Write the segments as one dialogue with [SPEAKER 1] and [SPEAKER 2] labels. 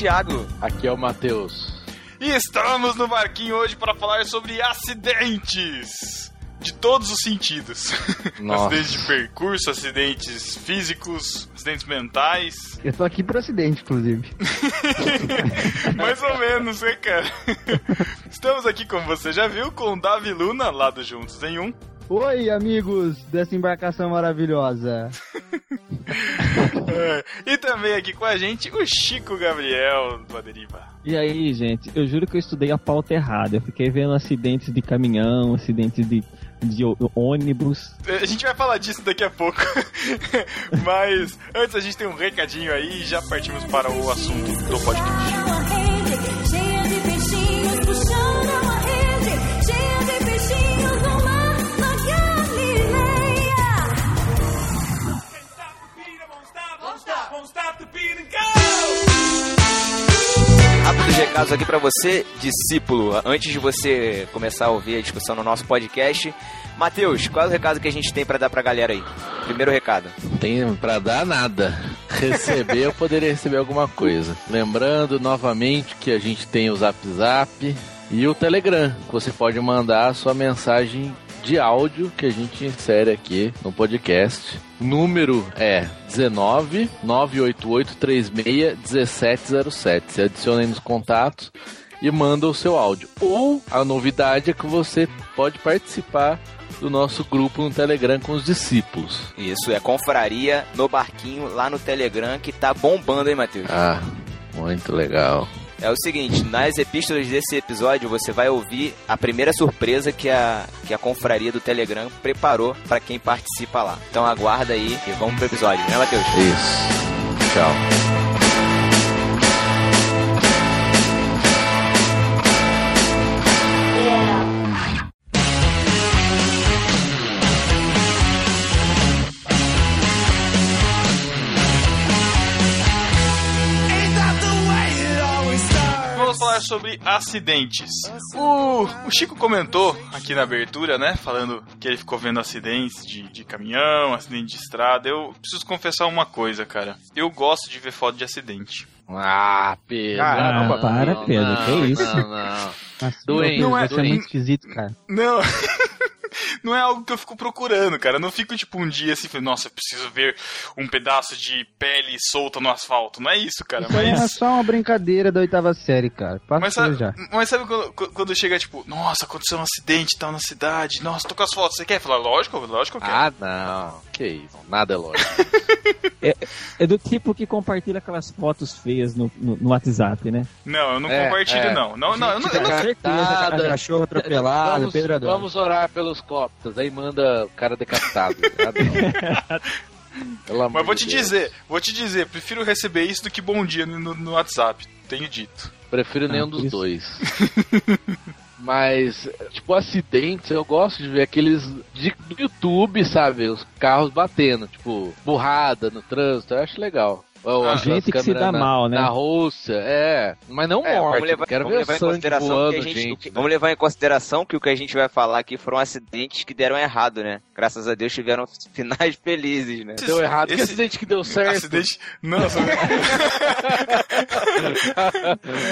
[SPEAKER 1] Thiago.
[SPEAKER 2] Aqui é o Matheus.
[SPEAKER 3] E estamos no barquinho hoje para falar sobre acidentes. De todos os sentidos.
[SPEAKER 2] Nossa.
[SPEAKER 3] acidentes de percurso, acidentes físicos, acidentes mentais.
[SPEAKER 4] Eu tô aqui por acidente, inclusive.
[SPEAKER 3] Mais ou menos, né, cara? Estamos aqui, como você já viu, com o Davi Luna, lá do Juntos em Um.
[SPEAKER 4] Oi, amigos dessa embarcação maravilhosa.
[SPEAKER 3] É, e também aqui com a gente o Chico Gabriel do Aderiva.
[SPEAKER 5] E aí, gente, eu juro que eu estudei a pauta errada. Eu fiquei vendo acidentes de caminhão, acidentes de, de ônibus.
[SPEAKER 3] A gente vai falar disso daqui a pouco. Mas antes a gente tem um recadinho aí e já partimos para o assunto do podcast.
[SPEAKER 1] Rápidos recados aqui pra você, discípulo. Antes de você começar a ouvir a discussão no nosso podcast, Matheus, qual é o recado que a gente tem pra dar pra galera aí? Primeiro recado.
[SPEAKER 2] Não tem pra dar nada. Receber, eu poderia receber alguma coisa. Lembrando novamente que a gente tem o Zap Zap e o Telegram, você pode mandar a sua mensagem de áudio que a gente insere aqui no podcast. Número é 19 988 36 1707. Você adiciona aí nos contatos e manda o seu áudio. Ou a novidade é que você pode participar do nosso grupo no Telegram com os discípulos.
[SPEAKER 1] Isso, é confraria no barquinho lá no Telegram que tá bombando, hein, Matheus?
[SPEAKER 2] Ah, muito legal.
[SPEAKER 1] É o seguinte, nas epístolas desse episódio você vai ouvir a primeira surpresa que a, que a confraria do Telegram preparou pra quem participa lá. Então aguarda aí e vamos pro episódio, né, Matheus?
[SPEAKER 2] Isso. Tchau.
[SPEAKER 3] Vamos falar sobre acidentes. O, o Chico comentou aqui na abertura, né? Falando que ele ficou vendo acidentes de, de caminhão, acidente de estrada. Eu preciso confessar uma coisa, cara. Eu gosto de ver foto de acidente.
[SPEAKER 2] Ah, Pedro.
[SPEAKER 4] Caramba,
[SPEAKER 2] não,
[SPEAKER 5] para,
[SPEAKER 2] não,
[SPEAKER 5] Pedro,
[SPEAKER 2] não,
[SPEAKER 5] que isso?
[SPEAKER 2] Não, não.
[SPEAKER 4] Nossa,
[SPEAKER 2] Doente,
[SPEAKER 4] não
[SPEAKER 3] é-
[SPEAKER 4] é, é muito esquisito, cara.
[SPEAKER 3] Não. Não é algo que eu fico procurando, cara. Eu não fico tipo um dia assim, falando, nossa, eu preciso ver um pedaço de pele solta no asfalto. Não é isso, cara.
[SPEAKER 4] Isso aí é
[SPEAKER 3] Mas.
[SPEAKER 4] só uma brincadeira da oitava série, cara. Passa
[SPEAKER 3] Mas sabe,
[SPEAKER 4] já.
[SPEAKER 3] mas sabe quando, quando chega, tipo, nossa, aconteceu um acidente e tal na cidade, nossa, tô com as fotos, você quer? Falar, lógico, lógico que.
[SPEAKER 2] Ah, não. Que isso. Nada é lógico.
[SPEAKER 5] É do tipo que compartilha aquelas fotos feias no, no, no WhatsApp, né?
[SPEAKER 3] Não, eu não
[SPEAKER 2] É,
[SPEAKER 3] compartilho,
[SPEAKER 2] é.
[SPEAKER 3] não. Não, não, eu não,
[SPEAKER 5] certeza, cachorro atropelado,
[SPEAKER 2] vamos,
[SPEAKER 5] Pedro adora.
[SPEAKER 2] vamos orar pelos coptas. Aí manda o cara decapitado. Ah, amor
[SPEAKER 3] Mas vou
[SPEAKER 2] de
[SPEAKER 3] te
[SPEAKER 2] Deus.
[SPEAKER 3] dizer, vou te dizer, prefiro receber isso do que bom dia no, no WhatsApp. Tenho dito.
[SPEAKER 2] Prefiro nenhum
[SPEAKER 5] Ah,
[SPEAKER 2] dos
[SPEAKER 5] isso.
[SPEAKER 2] dois. Mas, tipo, acidentes, eu gosto de ver aqueles de, do YouTube, sabe? Os carros batendo, tipo, burrada no trânsito, eu acho legal. Ou
[SPEAKER 3] Ah,
[SPEAKER 2] aquelas
[SPEAKER 5] gente que se dá
[SPEAKER 2] na,
[SPEAKER 5] mal, né?
[SPEAKER 2] Na Rússia, é. Mas não
[SPEAKER 1] É,
[SPEAKER 2] morte,
[SPEAKER 1] vamos levar,
[SPEAKER 2] quero
[SPEAKER 1] vamos
[SPEAKER 2] ver
[SPEAKER 1] levar em consideração
[SPEAKER 2] voando,
[SPEAKER 1] que a gente,
[SPEAKER 2] gente.
[SPEAKER 1] vamos levar em consideração que o que a gente vai falar aqui foram acidentes que deram errado, né? Graças a Deus tiveram finais felizes, né?
[SPEAKER 2] Deu errado. Que
[SPEAKER 3] Esse-
[SPEAKER 2] acidente que deu certo?
[SPEAKER 3] Acidente. Nossa,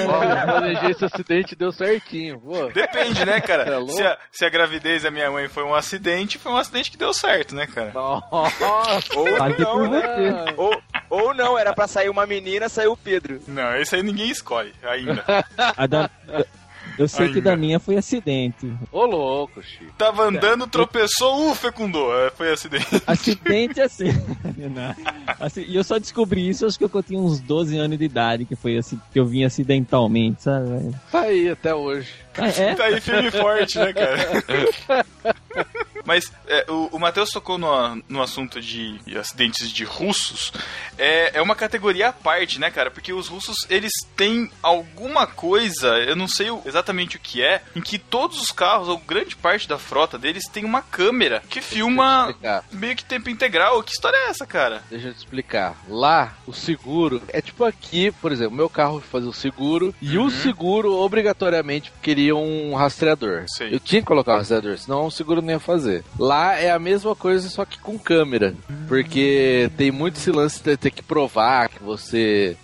[SPEAKER 2] Ó, eu planejei esse acidente deu certinho. Pô.
[SPEAKER 3] depende, né,
[SPEAKER 2] É
[SPEAKER 3] cara?
[SPEAKER 2] louco?
[SPEAKER 3] Se a, se a gravidez da minha mãe foi um acidente, foi um acidente que deu certo, né, cara?
[SPEAKER 2] Nossa.
[SPEAKER 1] Ou
[SPEAKER 5] Fale
[SPEAKER 1] não,
[SPEAKER 5] por
[SPEAKER 1] né?
[SPEAKER 5] você.
[SPEAKER 1] Ou, ou não, era pra sair uma menina, saiu o Pedro.
[SPEAKER 3] Não, esse aí ninguém escolhe ainda.
[SPEAKER 5] A da- eu- sei que
[SPEAKER 3] Ainda.
[SPEAKER 5] da minha foi acidente.
[SPEAKER 2] Ô louco, Chico.
[SPEAKER 3] Tava andando, tropeçou, uh, fecundou. É, Foi acidente.
[SPEAKER 5] Acidente assim. Assim, E eu só descobri isso, acho que eu tinha uns 12 anos de idade, que foi assim, que eu vim acidentalmente, sabe?
[SPEAKER 2] Tá aí até hoje.
[SPEAKER 5] É, é?
[SPEAKER 3] Tá aí firme e forte, né, cara? Mas é, o, o Matheus tocou no, no assunto de acidentes de russos. É, é uma categoria à parte, né, cara? Porque os russos, eles têm alguma coisa, eu não sei exatamente o que é, em que todos os carros, ou grande parte da frota deles, tem uma câmera que filma meio que tempo integral. Que história é essa, cara?
[SPEAKER 2] Deixa eu te explicar. Lá, o seguro é tipo aqui, por exemplo, meu carro fazer o seguro e o seguro obrigatoriamente queria um rastreador.
[SPEAKER 3] Sei.
[SPEAKER 2] Eu tinha que colocar o rastreador, senão o seguro não ia fazer. Lá é a mesma coisa, só que com câmera. Porque tem muito esse lance de ter que provar que você.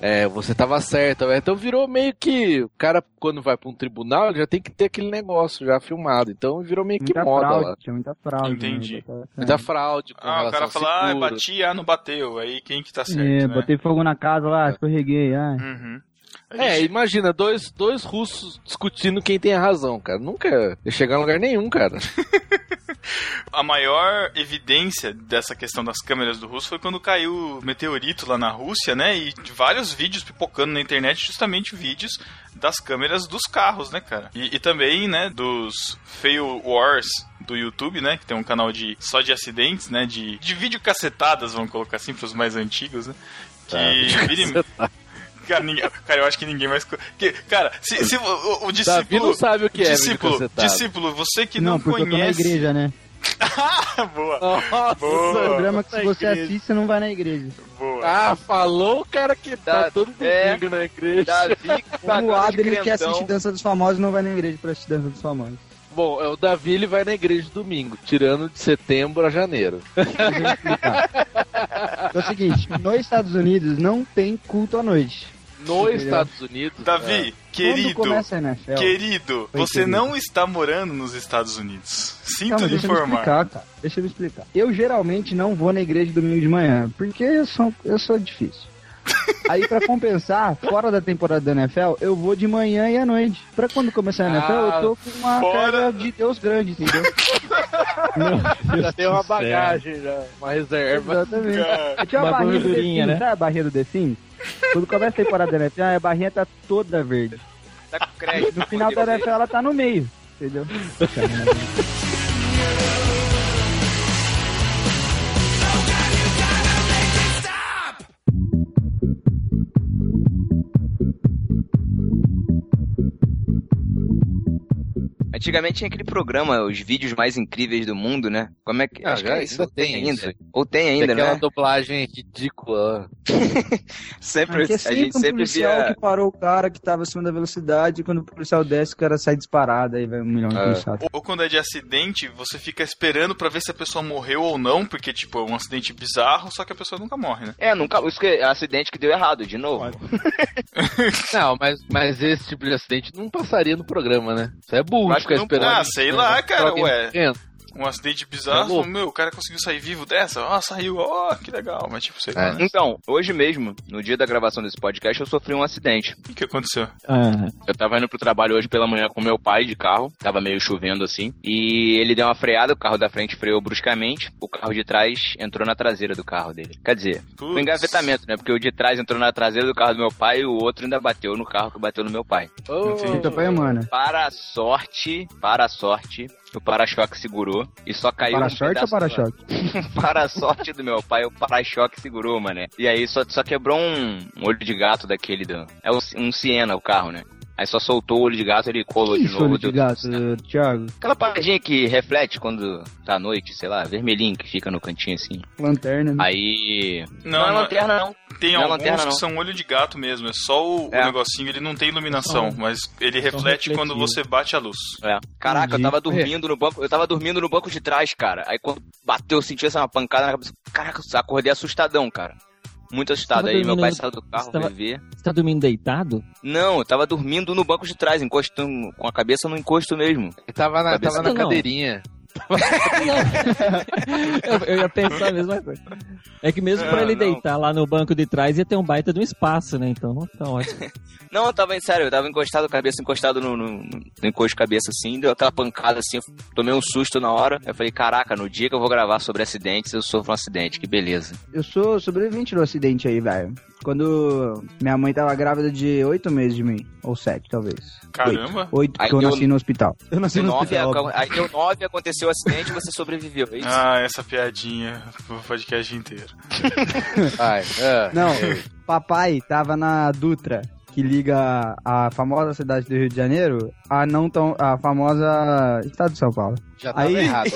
[SPEAKER 2] É, você tava certo. Então virou meio que. O cara, quando vai pra um tribunal, ele já tem que ter aquele negócio já filmado. Então virou meio que
[SPEAKER 4] Muita
[SPEAKER 2] moda
[SPEAKER 4] fraude,
[SPEAKER 2] lá.
[SPEAKER 4] tinha muita fraude.
[SPEAKER 3] Entendi.
[SPEAKER 4] né?
[SPEAKER 2] Muita fraude. Com
[SPEAKER 3] Ah, o cara fala, ah, bati, ah, não bateu. Aí quem que tá certo,
[SPEAKER 4] É,
[SPEAKER 3] né?
[SPEAKER 4] botei fogo na casa lá, escorreguei. Ah.
[SPEAKER 3] Uhum. A
[SPEAKER 2] É, imagina, dois, dois russos discutindo quem tem a razão, cara. Nunca ia chegar em lugar nenhum, cara.
[SPEAKER 3] A maior evidência dessa questão das câmeras do russo foi quando caiu o meteorito lá na Rússia, né? E vários vídeos pipocando na internet, justamente vídeos das câmeras dos carros, né, cara? E, e também, né, dos Fail Wars do YouTube, né? Que tem um canal de só de acidentes, né? De, de vídeo cacetadas, vamos colocar assim, pros mais antigos, né? Que vira e- Cara, ninguém- cara, eu acho que ninguém mais. Que, cara, se, se o, o- o
[SPEAKER 2] Davi
[SPEAKER 3] discípulo.
[SPEAKER 2] não sabe o que é
[SPEAKER 3] discípulo, discípulo, você que
[SPEAKER 4] não,
[SPEAKER 3] não,
[SPEAKER 4] porque eu tô na
[SPEAKER 3] conhece.
[SPEAKER 4] igreja, né?
[SPEAKER 3] boa,
[SPEAKER 2] Nossa,
[SPEAKER 3] Boa.
[SPEAKER 4] O programa que se
[SPEAKER 2] Nossa,
[SPEAKER 4] você
[SPEAKER 2] igreja.
[SPEAKER 4] assiste, você não vai na igreja.
[SPEAKER 3] boa.
[SPEAKER 2] Ah, falou o cara que tá
[SPEAKER 1] Da-
[SPEAKER 2] todo
[SPEAKER 1] é.
[SPEAKER 2] domingo na igreja.
[SPEAKER 1] Davi,
[SPEAKER 4] o Adri que assiste Dança dos Famosos não vai na igreja pra assistir Dança dos Famosos.
[SPEAKER 2] Bom, é, o Davi ele vai na igreja domingo, tirando de setembro a janeiro.
[SPEAKER 4] Deixa eu explicar. É o seguinte, nos Estados Unidos não tem culto à noite.
[SPEAKER 2] Nos
[SPEAKER 4] Entendeu?
[SPEAKER 2] Estados Unidos.
[SPEAKER 3] Davi,
[SPEAKER 4] Quando
[SPEAKER 3] querido,
[SPEAKER 4] começa a NFL...
[SPEAKER 3] querido, você
[SPEAKER 4] querido.
[SPEAKER 3] não está morando nos Estados Unidos. Sinto
[SPEAKER 4] Calma,
[SPEAKER 3] lhe
[SPEAKER 4] deixa eu
[SPEAKER 3] informar.
[SPEAKER 4] explicar, cara. Deixa eu me explicar. Eu geralmente não vou na igreja domingo de manhã, porque eu sou, eu sou difícil. Aí, pra compensar, fora da temporada da NFL, eu vou de manhã e à noite. Pra quando começar a NFL, eu tô com uma
[SPEAKER 3] fora-
[SPEAKER 4] carga de Deus grande, entendeu?
[SPEAKER 2] Já tem uma bagagem, já, uma reserva.
[SPEAKER 4] Exatamente.
[SPEAKER 3] Cara,
[SPEAKER 4] Eu tinha uma
[SPEAKER 5] Uma
[SPEAKER 4] barrinha do The Sims,
[SPEAKER 5] né?
[SPEAKER 4] sabe a barrinha do The Sims? Quando começa a temporada da NFL, a barrinha tá toda verde.
[SPEAKER 1] Tá com crédito.
[SPEAKER 4] No final da NFL, ela tá no meio, entendeu? Thank you.
[SPEAKER 1] Antigamente tinha aquele programa, os vídeos mais incríveis do mundo, né? Como é que.
[SPEAKER 2] Ah,
[SPEAKER 1] acho que
[SPEAKER 2] já
[SPEAKER 1] é isso.
[SPEAKER 2] ainda
[SPEAKER 1] Ou tem
[SPEAKER 2] tem isso
[SPEAKER 1] ainda. Ou tem ainda,
[SPEAKER 2] Aquela
[SPEAKER 1] né?
[SPEAKER 2] dublagem ridícula.
[SPEAKER 1] Sempre,
[SPEAKER 4] é
[SPEAKER 1] a
[SPEAKER 4] sempre
[SPEAKER 1] gente
[SPEAKER 4] um
[SPEAKER 1] sempre
[SPEAKER 4] policial
[SPEAKER 1] via.
[SPEAKER 4] que parou o cara que tava acima da velocidade e quando o policial desce, o cara sai disparado, aí vai um milhão de
[SPEAKER 2] É.
[SPEAKER 4] policiais.
[SPEAKER 3] Ou, ou quando é de acidente, você fica esperando pra ver se a pessoa morreu ou não, porque, tipo, é um acidente bizarro, só que a pessoa nunca morre, né?
[SPEAKER 1] É, nunca. Isso que é acidente que deu errado, de novo.
[SPEAKER 2] Não, mas, mas esse tipo de acidente não passaria no programa, né? Isso é
[SPEAKER 1] Acho
[SPEAKER 2] ficar esperando.
[SPEAKER 3] Ah, sei lá, cara, ué. Um acidente
[SPEAKER 2] É
[SPEAKER 3] bizarro,
[SPEAKER 2] louco.
[SPEAKER 3] meu, o cara conseguiu sair vivo dessa, ó, saiu, ó, que legal, mas tipo, sei lá,
[SPEAKER 2] É.
[SPEAKER 3] né?
[SPEAKER 1] Então, hoje mesmo, no dia da gravação desse podcast, eu sofri um acidente.
[SPEAKER 3] O que, que aconteceu?
[SPEAKER 5] Ah,
[SPEAKER 1] Eu tava indo pro trabalho hoje pela manhã com meu pai de carro, tava meio chovendo assim, e ele deu uma freada, o carro da frente freou bruscamente, o carro de trás entrou na traseira do carro dele. Quer dizer,
[SPEAKER 3] Putz.
[SPEAKER 1] foi engavetamento, né? Porque o de trás entrou na traseira do carro do meu pai e o outro ainda bateu no carro que bateu no meu pai.
[SPEAKER 2] Ô,
[SPEAKER 3] Entendi.
[SPEAKER 4] Eita, pai, mano.
[SPEAKER 1] Para a sorte, para a sorte, o para-choque segurou e só caiu um
[SPEAKER 4] Para-sorte ou
[SPEAKER 1] pedaço
[SPEAKER 4] para-choque?
[SPEAKER 1] para a sorte do meu pai, o para-choque segurou, mané. E aí só, só quebrou um, um olho de gato daquele. Do, é o- um Siena o carro, né? Aí só soltou o olho de gato ele colou de
[SPEAKER 4] Isso,
[SPEAKER 1] novo.
[SPEAKER 4] olho de gato,
[SPEAKER 1] certo.
[SPEAKER 4] Thiago.
[SPEAKER 1] Aquela paradinha que reflete quando tá à noite, sei lá, vermelhinho que fica no cantinho assim.
[SPEAKER 4] Lanterna, né?
[SPEAKER 1] Aí.
[SPEAKER 3] Não,
[SPEAKER 1] não é lanterna, não.
[SPEAKER 3] Tem
[SPEAKER 1] Não é
[SPEAKER 3] alguns
[SPEAKER 1] lanterna,
[SPEAKER 3] que
[SPEAKER 1] não.
[SPEAKER 3] são olho de gato mesmo, é só o, o
[SPEAKER 1] É.
[SPEAKER 3] negocinho, ele não tem iluminação,
[SPEAKER 5] Só-
[SPEAKER 3] mas ele reflete quando você bate a luz.
[SPEAKER 1] É. Caraca,
[SPEAKER 4] Entendi.
[SPEAKER 1] eu tava dormindo no banco. Eu tava dormindo no banco de trás, cara. Aí quando bateu, eu senti essa uma pancada na cabeça. Caraca, eu acordei assustadão, cara. Muito assustado. Aí meu pai
[SPEAKER 5] no-
[SPEAKER 1] saiu do carro, veio ver.
[SPEAKER 5] você tá dormindo deitado?
[SPEAKER 1] Não, eu tava dormindo no banco de trás, encostando com a cabeça no encosto mesmo.
[SPEAKER 2] Ele tava na,
[SPEAKER 1] Cabeça
[SPEAKER 2] tava na
[SPEAKER 5] não.
[SPEAKER 2] cadeirinha.
[SPEAKER 5] Eu, eu ia pensar a mesma coisa. É que mesmo pra
[SPEAKER 1] Não,
[SPEAKER 5] ele
[SPEAKER 1] não.
[SPEAKER 5] deitar lá no banco de trás ia ter um baita de um espaço, né? Então não tá ótimo.
[SPEAKER 1] Não, eu tava, sério, eu tava encostado, cabeça encostado no, no, no encosto de cabeça assim, deu aquela pancada assim, tomei um susto na hora. Eu falei, caraca, no dia que eu vou gravar sobre acidentes, eu sofro um acidente, que beleza.
[SPEAKER 4] Eu sou sobrevivente do acidente aí, velho. Quando minha mãe tava grávida de oito meses de mim. Ou sete, talvez.
[SPEAKER 3] Caramba!
[SPEAKER 4] Oito, porque eu
[SPEAKER 1] deu-
[SPEAKER 4] nasci no hospital. Eu nasci
[SPEAKER 1] Deu
[SPEAKER 4] no hospital.
[SPEAKER 1] aí deu nove, aconteceu o acidente e você sobreviveu, é isso?
[SPEAKER 3] Ah, essa piadinha pro podcast inteiro.
[SPEAKER 2] Ai, é.
[SPEAKER 4] Não, papai tava na Dutra, que liga a famosa cidade do Rio de Janeiro a não tão a famosa estado de São Paulo.
[SPEAKER 2] Já tava
[SPEAKER 4] Aí-
[SPEAKER 2] errado,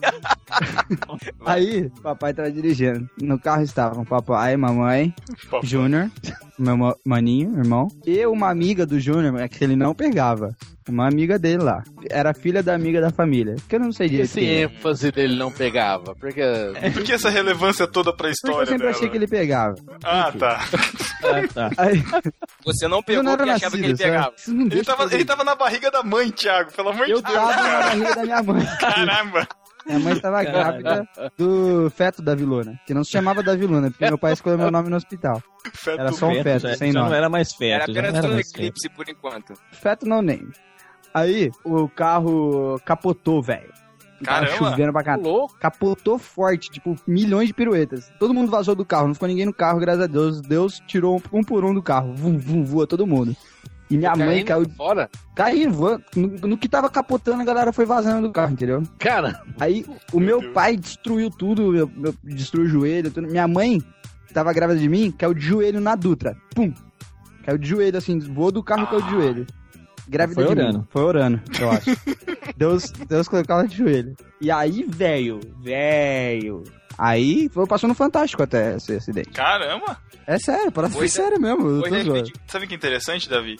[SPEAKER 2] cara.
[SPEAKER 4] Aí, papai tava dirigindo. No carro estavam papai, mamãe. Júnior, meu ma- maninho, irmão, e uma amiga do Júnior, é que ele não pegava. Uma amiga dele lá. Era filha da amiga da família. Que eu não sei direito.
[SPEAKER 2] Esse
[SPEAKER 4] quem é.
[SPEAKER 2] ênfase dele não pegava, porque...
[SPEAKER 3] Por que essa relevância toda pra
[SPEAKER 4] Porque eu
[SPEAKER 3] história
[SPEAKER 4] sempre
[SPEAKER 3] dela?
[SPEAKER 4] achei que ele pegava.
[SPEAKER 3] Ah, tá.
[SPEAKER 5] Ah, tá.
[SPEAKER 4] Aí,
[SPEAKER 1] Você não
[SPEAKER 4] eu
[SPEAKER 1] pegou
[SPEAKER 4] não
[SPEAKER 1] porque achava que ele
[SPEAKER 4] nascido,
[SPEAKER 1] pegava.
[SPEAKER 3] Ele tava, ele tava na barriga da mãe, Thiago, pelo amor de
[SPEAKER 4] Eu
[SPEAKER 3] Deus.
[SPEAKER 4] tava na barriga da minha mãe.
[SPEAKER 3] Caramba.
[SPEAKER 4] Minha mãe estava grávida do feto da Viluna. Que não se chamava da Viluna, porque meu pai escolheu meu nome no hospital.
[SPEAKER 3] Feto
[SPEAKER 4] Era só um
[SPEAKER 5] Feto,
[SPEAKER 4] feto,
[SPEAKER 5] já,
[SPEAKER 4] sem
[SPEAKER 5] já
[SPEAKER 4] nome.
[SPEAKER 5] não era mais
[SPEAKER 1] Era
[SPEAKER 5] feto, não
[SPEAKER 1] apenas
[SPEAKER 5] era
[SPEAKER 1] um
[SPEAKER 5] mais feto.
[SPEAKER 1] eclipse por enquanto.
[SPEAKER 4] Feto no name. Aí, o carro capotou, velho. Tava
[SPEAKER 3] Caramba.
[SPEAKER 4] chovendo pra caralho. Capotou forte, tipo, milhões de piruetas. Todo mundo vazou do carro, não ficou ninguém no carro, graças a Deus. Deus tirou um, um por um do carro. Vum, vum, voa todo mundo. E minha mãe
[SPEAKER 2] Caindo
[SPEAKER 4] caiu,
[SPEAKER 2] Fora?
[SPEAKER 4] caiu voando. No, no que tava capotando, a galera foi vazando do carro, entendeu?
[SPEAKER 2] Cara,
[SPEAKER 4] Aí o
[SPEAKER 3] Meu
[SPEAKER 4] meu pai destruiu tudo, meu, meu- destruiu o joelho, tudo. Minha mãe, que tava grávida de mim, caiu de joelho na Dutra. Pum! Caiu de joelho, assim, voou do carro e caiu de joelho. Grávida
[SPEAKER 5] Foi
[SPEAKER 4] de
[SPEAKER 5] orando.
[SPEAKER 4] mim. Foi orando, eu acho. Deus, Deus colocou ela de joelho. E aí, velho, velho. Aí foi, passou no Fantástico até esse acidente.
[SPEAKER 3] Caramba.
[SPEAKER 4] É sério, parece
[SPEAKER 1] Foi
[SPEAKER 4] ser sério mesmo.
[SPEAKER 1] foi.
[SPEAKER 3] Sabe o que é interessante, Davi?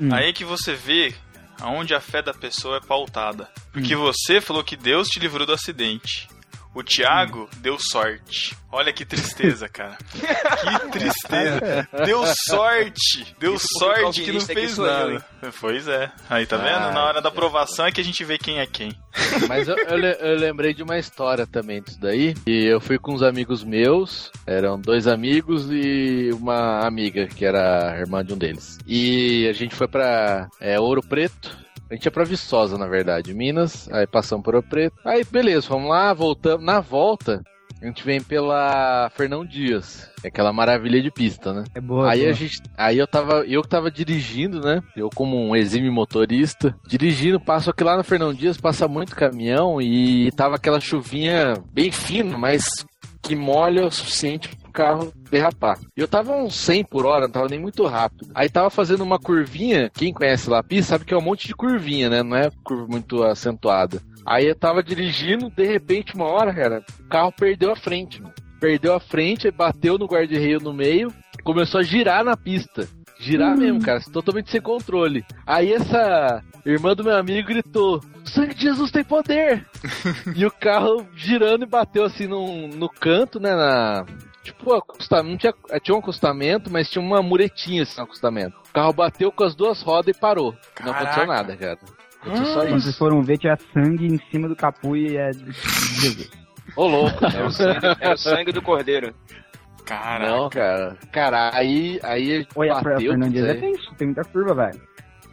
[SPEAKER 4] Hum.
[SPEAKER 3] Aí que você vê aonde a fé da pessoa é pautada. Porque você falou que Deus te livrou do acidente. O Thiago deu sorte. Olha que tristeza, cara. Que tristeza. Deu sorte. Deu
[SPEAKER 1] Isso
[SPEAKER 3] sorte que não fez
[SPEAKER 1] eu,
[SPEAKER 3] nada. Pois é. Aí tá vendo?
[SPEAKER 2] Ah,
[SPEAKER 3] Na hora da aprovação é que a gente vê quem é quem.
[SPEAKER 2] mas eu, eu eu lembrei de uma história também disso daí. E eu fui com uns amigos meus, eram dois amigos e uma amiga, que era a irmã de um deles. E a gente foi pra é, Ouro Preto. A gente ia pra Viçosa, na verdade, Minas. Aí passamos por Ouro Preto. Aí, beleza, vamos lá, voltamos. Na volta, a gente vem pela Fernão Dias. é Aquela maravilha de pista, né?
[SPEAKER 4] É boa.
[SPEAKER 2] Aí
[SPEAKER 4] boa.
[SPEAKER 2] a gente, aí eu tava, eu que tava dirigindo, né? Eu como um exímio motorista, dirigindo, passo aqui lá no Fernão Dias, passa muito caminhão e tava aquela chuvinha bem fina, mas que molha o suficiente carro derrapar. E eu tava uns 100 por hora, não tava nem muito rápido. Aí tava fazendo uma curvinha, quem conhece lá a pista sabe que é um monte de curvinha, né? Não é curva muito acentuada. Aí eu tava dirigindo, de repente, uma hora, cara, o carro perdeu a frente, mano. Perdeu a frente, bateu no guarda-reio no meio, começou a girar na pista. Girar mesmo, cara, totalmente sem controle. Aí essa irmã do meu amigo gritou: "O Sangue de Jesus tem poder! e o carro girando e bateu assim no, no canto, né? Na, tipo, acostamento, não tinha, tinha um acostamento, mas tinha uma muretinha assim no acostamento. O carro bateu com as duas rodas e parou. Não aconteceu
[SPEAKER 3] Caraca.
[SPEAKER 2] nada, cara. Aconteceu só
[SPEAKER 4] Quando vocês
[SPEAKER 2] isso.
[SPEAKER 4] foram ver, tinha sangue em cima do capô e é.
[SPEAKER 2] Ô, louco.
[SPEAKER 1] Era o sangue, era o sangue do cordeiro.
[SPEAKER 3] Caraca.
[SPEAKER 2] Não, cara. Cara, aí, aí
[SPEAKER 4] Oi, a
[SPEAKER 2] bateu.
[SPEAKER 4] Fernandes
[SPEAKER 2] tudo
[SPEAKER 4] é tenso, tem muita curva, velho.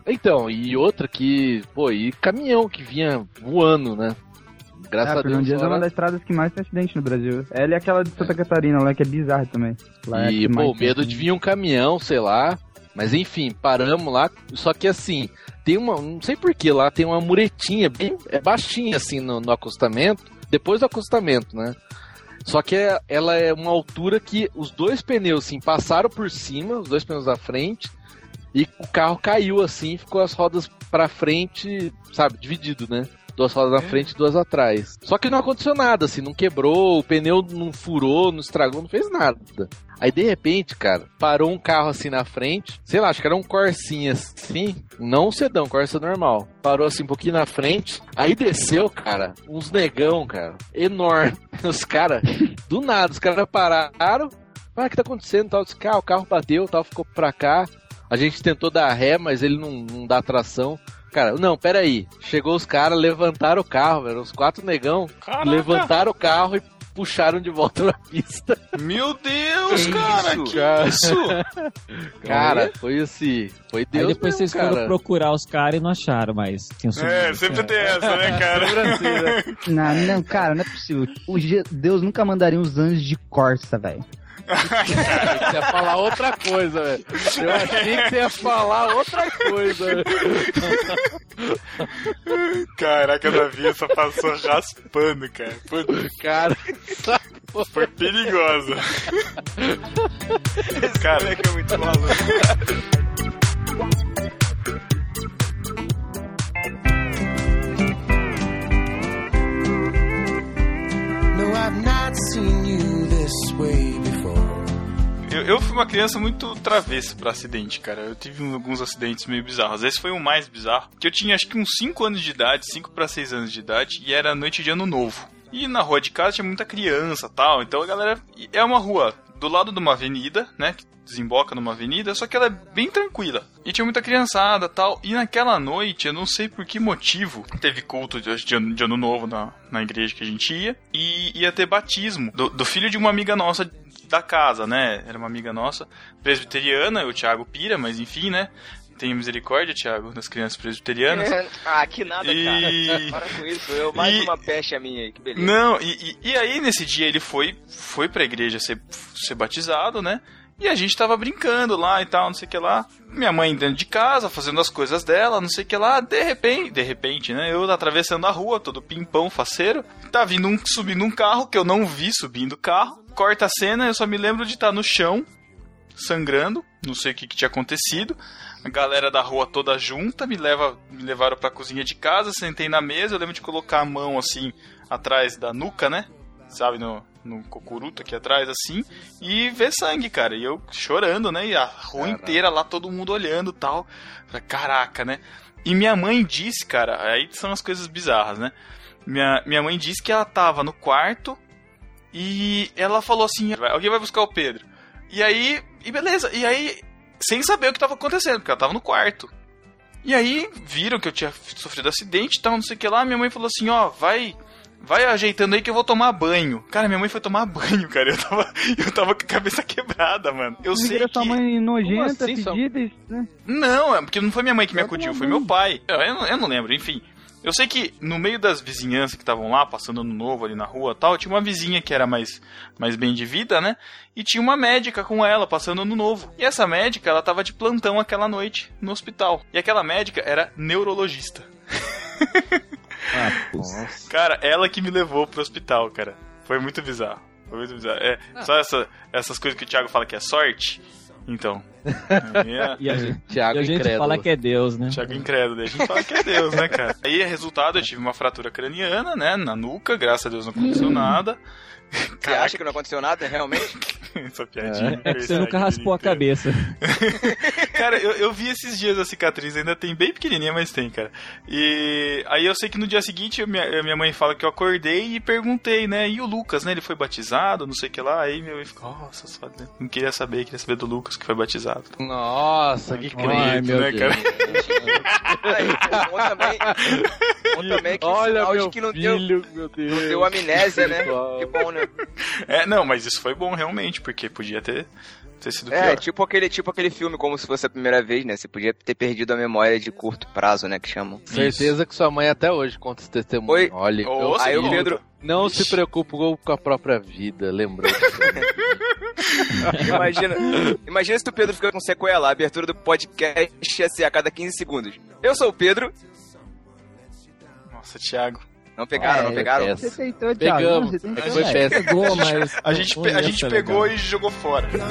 [SPEAKER 2] Então, e outra que, pô, e caminhão que vinha voando, né? Graças
[SPEAKER 4] Ah,
[SPEAKER 2] a Deus.
[SPEAKER 4] Fernandes é uma das estradas que mais tem acidente no Brasil. Ela e aquela de Santa Catarina lá, que é bizarra também. Lá é
[SPEAKER 2] E, pô,
[SPEAKER 4] tem
[SPEAKER 2] medo de vir um caminhão, sei lá. Mas enfim, paramos lá. Só que assim, tem uma. Não sei porquê lá, tem uma muretinha bem é baixinha assim no, no acostamento. Depois do acostamento, né? Só que é- ela é uma altura que os dois pneus, assim, passaram por cima, os dois pneus da frente. E o carro caiu assim, ficou as rodas pra frente, sabe, dividido, né? Duas rodas na frente e duas atrás. Só que não aconteceu nada, assim, não quebrou, o pneu não furou, não estragou, não fez nada. Aí de repente, cara, parou um carro assim na frente, sei lá, acho que era um Corsinha assim, não um sedã, um Corsa normal. Parou assim um pouquinho na frente, aí desceu, cara, uns negão, cara, enorme. Os caras, do nada, os caras pararam, ah, o que tá acontecendo? Tal, disse, cara, o carro bateu, tal, ficou pra cá. A gente tentou dar ré, mas ele não, não dá tração. Cara, não, peraí. Chegou os caras, levantaram o carro, velho. Os quatro negão
[SPEAKER 3] Caraca.
[SPEAKER 2] levantaram o carro e puxaram de volta na pista.
[SPEAKER 3] Meu Deus,
[SPEAKER 1] Que
[SPEAKER 3] cara.
[SPEAKER 1] isso?
[SPEAKER 3] Que
[SPEAKER 2] Cara.
[SPEAKER 3] isso?
[SPEAKER 2] Cara, foi assim. Foi Deus
[SPEAKER 5] Aí depois
[SPEAKER 2] mesmo,
[SPEAKER 5] vocês
[SPEAKER 2] cara.
[SPEAKER 5] foram procurar os caras e não acharam mais. Tinham sumido,
[SPEAKER 3] É, sempre
[SPEAKER 5] cara.
[SPEAKER 3] tem essa, né, cara?
[SPEAKER 4] Não, não, cara, não é possível. O Deus nunca mandaria uns anjos de Corsa, velho.
[SPEAKER 2] Você ia falar outra coisa, velho. Eu achei que você ia falar outra coisa. velho.
[SPEAKER 3] Caraca, Davi só passou raspando, cara. Putz,
[SPEAKER 2] Cara,
[SPEAKER 3] Foi perigosa. cara,
[SPEAKER 1] é muito maluco.
[SPEAKER 3] Eu, eu fui uma criança muito travessa para acidente, cara. Eu tive alguns acidentes meio bizarros. Esse foi o mais bizarro, que eu tinha acho que uns 5 anos de idade, 5 para 6 anos de idade, e era noite de ano novo. E na rua de casa tinha muita criança tal, então a galera. É uma rua do lado de uma avenida, né? Que desemboca numa avenida, só que ela é bem tranquila. E tinha muita criançada tal. E naquela noite, eu não sei por que motivo, teve culto de, de ano, de ano novo na, na igreja que a gente ia. E ia ter batismo do, do filho de uma amiga nossa da casa, né? Era uma amiga nossa, presbiteriana, o Thiago Pira, mas enfim, né? Tenha misericórdia, Thiago, das crianças presbiterianas.
[SPEAKER 1] ah, que nada,
[SPEAKER 3] E-
[SPEAKER 1] cara. Para com isso. Eu, mais
[SPEAKER 3] E-
[SPEAKER 1] uma pecha minha aí, que beleza.
[SPEAKER 3] Não, e, e, e aí nesse dia ele foi, foi pra igreja ser, ser batizado, né? E a gente tava brincando lá e tal, não sei o que lá. Minha mãe dentro de casa, fazendo as coisas dela, não sei o que lá. De repente, de repente, né? Eu atravessando a rua, todo pimpão, faceiro. Tá vindo um, subindo um carro que eu não vi subindo o carro. Corta a cena, eu só me lembro de estar no chão, sangrando. Não sei o que, que tinha acontecido. A galera da rua toda junta, me, leva, me levaram pra cozinha de casa, sentei na mesa. Eu lembro de colocar a mão assim, atrás da nuca, né? Sabe, no, no cocuruto aqui atrás, assim, e ver sangue, cara. E eu chorando, né? E a rua inteira lá, todo mundo olhando e tal. Caraca, né? E minha mãe disse, cara, aí são as coisas bizarras, né? Minha, minha mãe disse que ela tava no quarto e ela falou assim: "Vai- alguém vai buscar o Pedro. E aí, e beleza, e aí, sem saber o que tava acontecendo, porque ela tava no quarto. E aí, viram que eu tinha sofrido acidente e tal, não sei o que lá. Minha mãe falou assim: ó, vai. Vai ajeitando aí que eu vou tomar banho. Cara, minha mãe foi tomar banho, cara. Eu tava, eu tava com a cabeça quebrada, mano. Eu
[SPEAKER 4] Não
[SPEAKER 3] sei que...
[SPEAKER 4] sua mãe nojenta,
[SPEAKER 2] assim,
[SPEAKER 4] fedida, né?
[SPEAKER 3] Não, é porque não foi minha mãe que me
[SPEAKER 4] Vai
[SPEAKER 3] acudiu, foi meu pai. Eu, eu não, eu não lembro, enfim. Eu sei que no meio das vizinhanças que estavam lá, passando ano novo ali na rua e tal, tinha uma vizinha que era mais, mais bem de vida, né? E tinha uma médica com ela, passando ano novo. E essa médica, ela tava de plantão aquela noite no hospital. E aquela médica era neurologista.
[SPEAKER 5] Ah.
[SPEAKER 3] Cara, ela que me levou pro hospital, cara. Foi muito bizarro. Foi muito bizarro. É, só essa, essas coisas que o Thiago fala que é sorte. Então. É,
[SPEAKER 5] E a gente,
[SPEAKER 2] Thiago
[SPEAKER 5] e a gente
[SPEAKER 2] incrédulo.
[SPEAKER 5] fala que é Deus, né?
[SPEAKER 3] Thiago incrédulo, a gente fala que é Deus, né, cara? Aí, resultado, eu tive uma fratura craniana, né, na nuca, graças a Deus não aconteceu nada.
[SPEAKER 1] Você acha que não aconteceu nada, realmente?
[SPEAKER 3] Essa piadinha.
[SPEAKER 5] É que você nunca raspou a cabeça.
[SPEAKER 3] Cara, eu, eu vi esses dias a cicatriz, ainda tem bem pequenininha, mas tem, cara. E aí eu sei que no dia seguinte a minha, minha mãe fala que eu acordei e perguntei, né? E o Lucas, né? Ele foi batizado, não sei o que lá. Aí minha mãe ficou, nossa, só- não queria saber, queria saber do Lucas que foi batizado.
[SPEAKER 2] Nossa, que
[SPEAKER 5] Ai,
[SPEAKER 2] crente,
[SPEAKER 5] meu
[SPEAKER 2] né,
[SPEAKER 5] Deus.
[SPEAKER 2] cara?
[SPEAKER 1] Aí, bom também, bom também que
[SPEAKER 2] Olha, meu
[SPEAKER 1] que não deu,
[SPEAKER 2] filho, meu Deus.
[SPEAKER 1] não deu amnésia, né? Que bom, né?
[SPEAKER 3] É, não, mas isso foi bom realmente, porque podia ter, ter sido
[SPEAKER 1] É,
[SPEAKER 3] pior.
[SPEAKER 1] tipo aquele, tipo aquele filme, como se fosse a primeira vez, né? Você podia ter perdido a memória de curto prazo, né? Que chamam.
[SPEAKER 2] Certeza que sua mãe até hoje conta esse testemunho.
[SPEAKER 1] Oi.
[SPEAKER 2] Olha, meu
[SPEAKER 3] você
[SPEAKER 1] Aí o Pedro,
[SPEAKER 2] não se preocupe com a própria vida, lembrou?
[SPEAKER 1] imagina, imagina se o Pedro fica com sequela, a abertura do podcast ia ser a cada 15 segundos. Eu sou o Pedro.
[SPEAKER 3] Nossa, Thiago.
[SPEAKER 1] Não pegaram, não
[SPEAKER 2] É,
[SPEAKER 1] pegaram?
[SPEAKER 2] é.
[SPEAKER 4] Você tentou, Thiago.
[SPEAKER 2] Pegamos.
[SPEAKER 4] Você tentou.
[SPEAKER 2] É que foi
[SPEAKER 5] É,
[SPEAKER 2] péssimo.
[SPEAKER 5] pegou, mas.
[SPEAKER 3] A gente, a gente pegou
[SPEAKER 5] legal.
[SPEAKER 3] e jogou fora.
[SPEAKER 6] Down.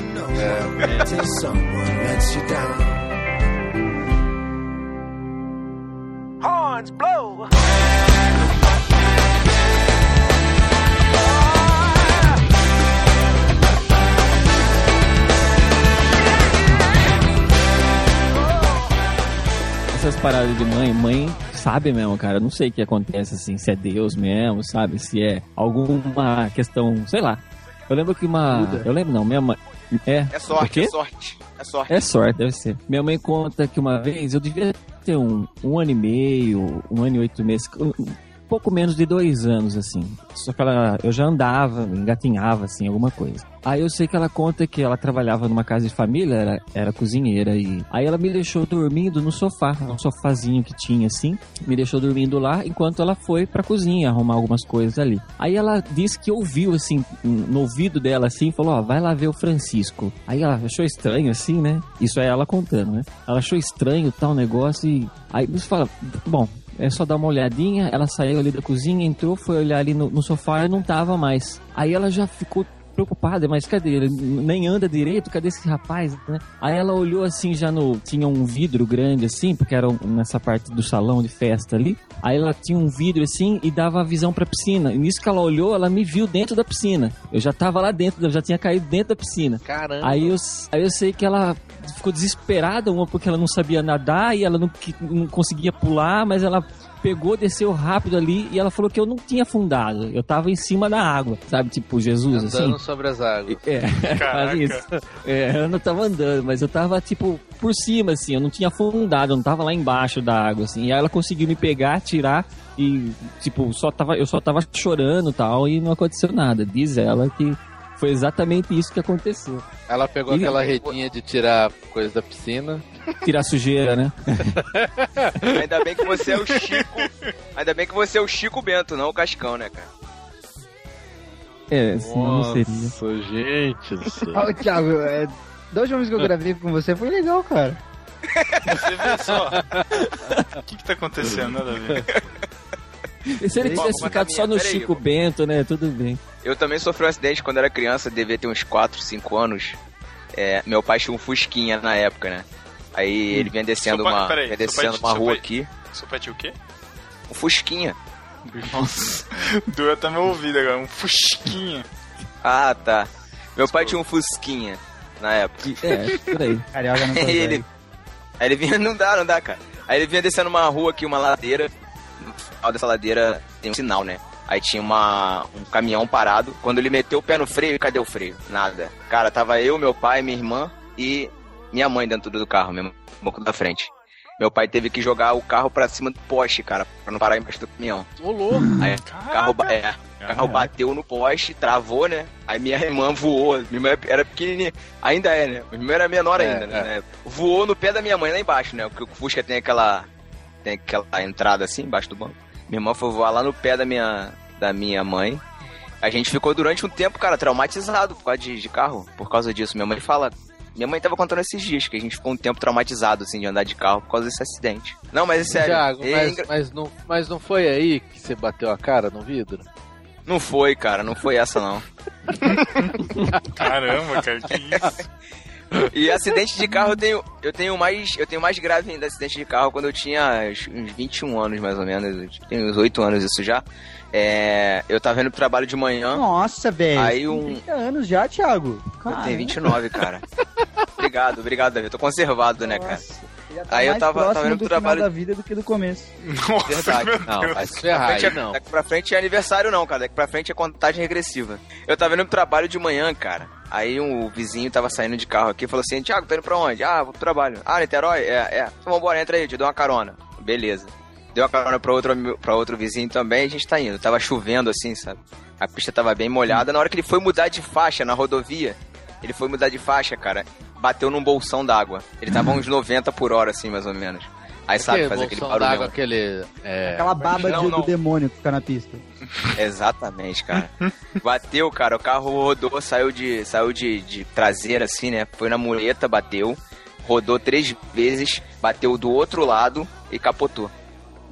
[SPEAKER 6] Horns blow.
[SPEAKER 5] Essas paradas de mãe, mãe sabe mesmo, cara. Eu não sei o que acontece, assim, se é Deus mesmo, sabe? Se é alguma questão, sei lá. Eu lembro que uma.
[SPEAKER 4] Muda.
[SPEAKER 5] Eu lembro, não, minha mãe. É,
[SPEAKER 1] É sorte, é sorte. É sorte.
[SPEAKER 5] É sorte, deve ser. Minha mãe conta que uma vez eu devia ter um, um ano e meio, um ano e oito meses, pouco menos de dois anos, assim. Só que ela, eu já andava, engatinhava, assim, alguma coisa. Aí eu sei que ela conta que ela trabalhava numa casa de família, era, era cozinheira, e aí ela me deixou dormindo no sofá, um sofazinho que tinha, assim, me deixou dormindo lá, enquanto ela foi pra cozinha arrumar algumas coisas ali. Aí ela disse que ouviu, assim, no ouvido dela, assim, falou, ó, vai lá ver o Francisco. Aí ela achou estranho, assim, né? Isso é ela contando, né? Ela achou estranho tal negócio e... Aí você fala, bom, é só dar uma olhadinha. Ela saiu ali da cozinha, entrou, foi olhar ali no, no sofá e não tava mais. Aí ela já ficou preocupada, mas cadê ele? Nem anda direito, cadê esse rapaz, né? Aí ela olhou assim, já no. Tinha um vidro grande assim, porque era nessa parte do salão de festa ali. Aí ela tinha um vidro assim e dava a visão pra piscina. E nisso que ela olhou, ela me viu dentro da piscina. Eu já tava lá dentro, eu já tinha caído dentro da piscina.
[SPEAKER 2] Caramba.
[SPEAKER 5] Aí eu, aí eu sei que ela ficou desesperada, uma porque ela não sabia nadar e ela não, não conseguia pular, mas ela pegou, desceu rápido ali e ela falou que eu não tinha afundado. Eu tava em cima da água, sabe? Tipo Jesus,
[SPEAKER 2] Andando
[SPEAKER 5] assim.
[SPEAKER 2] sobre as águas.
[SPEAKER 5] É, quase isso. É, eu não tava andando, mas eu tava, tipo, por cima, assim, eu não tinha afundado, eu não tava lá embaixo da água, assim. E aí ela conseguiu me pegar, tirar e, tipo, só tava, eu só tava chorando e tal, e não aconteceu nada. Diz ela que foi exatamente isso que aconteceu.
[SPEAKER 2] Ela pegou
[SPEAKER 5] E-
[SPEAKER 2] aquela redinha de tirar coisa da piscina.
[SPEAKER 5] Tirar sujeira, né?
[SPEAKER 1] Ainda bem que você é o Chico. Ainda bem que você é o Chico Bento, não o Cascão, né, cara?
[SPEAKER 5] É, senão não seria.
[SPEAKER 2] Nossa, gente do céu.
[SPEAKER 4] Ô, Thiago, é, última vez que eu gravei com você foi legal, cara.
[SPEAKER 3] Você vê só. O que que tá acontecendo? Nada a ver.
[SPEAKER 5] E se ele
[SPEAKER 1] Bom,
[SPEAKER 5] tivesse ficado só no
[SPEAKER 1] peraí,
[SPEAKER 5] Chico
[SPEAKER 1] eu-
[SPEAKER 5] Bento, né? Tudo bem.
[SPEAKER 1] Eu também sofri um acidente quando era criança, devia ter uns 4, 5 anos. É, meu pai tinha um Fusquinha na época, né? Aí ele vinha descendo
[SPEAKER 3] pai-
[SPEAKER 1] uma,
[SPEAKER 3] peraí,
[SPEAKER 1] vinha
[SPEAKER 3] seu pai-
[SPEAKER 1] descendo uma rua
[SPEAKER 3] pai-
[SPEAKER 1] aqui.
[SPEAKER 3] Seu pai tinha o quê?
[SPEAKER 1] Um Fusquinha.
[SPEAKER 3] Nossa, doeu até meu ouvido agora. Um fusquinha.
[SPEAKER 1] Ah, tá. Meu pai tinha um Fusquinha na época.
[SPEAKER 5] É, por aí.
[SPEAKER 4] Carioca não consegue.
[SPEAKER 1] ele, aí ele vinha, não dá, não dá, cara. Aí ele vinha descendo uma rua aqui, uma ladeira. No final dessa ladeira tem um sinal, né? Aí tinha uma, um caminhão parado. Quando ele meteu o pé no freio, cadê o freio? Nada. Cara, tava eu, meu pai, minha irmã e minha mãe dentro do carro, mesmo, no banco da frente. Meu pai teve que jogar o carro pra cima do poste, cara, pra não parar embaixo do caminhão.
[SPEAKER 2] Ô, louco.
[SPEAKER 1] Aí o carro, é, o carro bateu no poste, travou, né? Aí minha irmã voou. Minha irmã era pequenininha. Ainda é, né? Minha irmã era menor
[SPEAKER 2] É,
[SPEAKER 1] ainda,
[SPEAKER 2] é.
[SPEAKER 1] né? Voou no pé da minha mãe lá embaixo, né? Porque o Fusca tem aquela. Tem aquela entrada assim, embaixo do banco. Minha irmã foi voar lá no pé da minha, da minha mãe. A gente ficou durante um tempo, cara, traumatizado por causa de, de carro, por causa disso. Minha mãe fala. Minha mãe tava contando esses dias que a gente ficou um tempo traumatizado, assim, de andar de carro por causa desse acidente. Não, mas é sério.
[SPEAKER 2] Thiago,
[SPEAKER 1] é
[SPEAKER 2] mas,
[SPEAKER 1] engra-
[SPEAKER 2] mas, não, mas não foi aí que você bateu a cara no vidro?
[SPEAKER 1] Não foi, cara, não foi essa não.
[SPEAKER 3] Caramba, cara, que isso?
[SPEAKER 1] E acidente de carro eu tenho, eu tenho mais, eu tenho mais grave ainda acidente de carro quando eu tinha uns uns 21 anos mais ou menos, eu tenho uns 8 anos isso já. É, eu tava indo pro trabalho de manhã,
[SPEAKER 4] Nossa, velho.
[SPEAKER 1] Aí
[SPEAKER 4] Tem
[SPEAKER 1] um-
[SPEAKER 4] 30 anos já, Thiago.
[SPEAKER 1] eu tenho 29, cara. obrigado, obrigado, Davi. Eu tô conservado, né, cara?
[SPEAKER 4] Tá
[SPEAKER 1] Aí eu tava- tava indo
[SPEAKER 4] do
[SPEAKER 1] pro trabalho-
[SPEAKER 4] da vida do que do começo.
[SPEAKER 3] Nossa,
[SPEAKER 1] Verdade.
[SPEAKER 3] meu
[SPEAKER 2] Não,
[SPEAKER 3] Deus.
[SPEAKER 2] vai se ferrar aí,
[SPEAKER 1] é-
[SPEAKER 2] não.
[SPEAKER 1] Daqui pra frente é aniversário não, cara. Daqui pra frente é contagem regressiva. Eu tava indo pro trabalho de manhã, cara. Aí um vizinho tava saindo de carro aqui e falou assim, Thiago, tá indo pra onde? Ah, vou pro trabalho. Ah, Niterói? É, é. Então vambora, entra aí, te dou uma carona. Beleza. Deu uma carona pra outro, pra outro vizinho também e a gente tá indo. Tava chovendo assim, sabe? A pista tava bem molhada. Na hora que ele foi mudar de faixa na rodovia, ele foi mudar de faixa, cara, bateu num bolsão d'água. Ele tava uns 90 por hora, assim, mais ou menos. Aí sabe,
[SPEAKER 2] Aquele
[SPEAKER 1] faz aquele
[SPEAKER 2] d'água, aquele... É,
[SPEAKER 4] Aquela baba
[SPEAKER 1] Não,
[SPEAKER 4] de-
[SPEAKER 1] não.
[SPEAKER 4] do demônio que fica na pista.
[SPEAKER 1] Exatamente, cara. Bateu, cara, o carro rodou, saiu de, saiu de, de traseira assim, né? Foi na muleta, bateu, rodou três vezes, bateu do outro lado e capotou.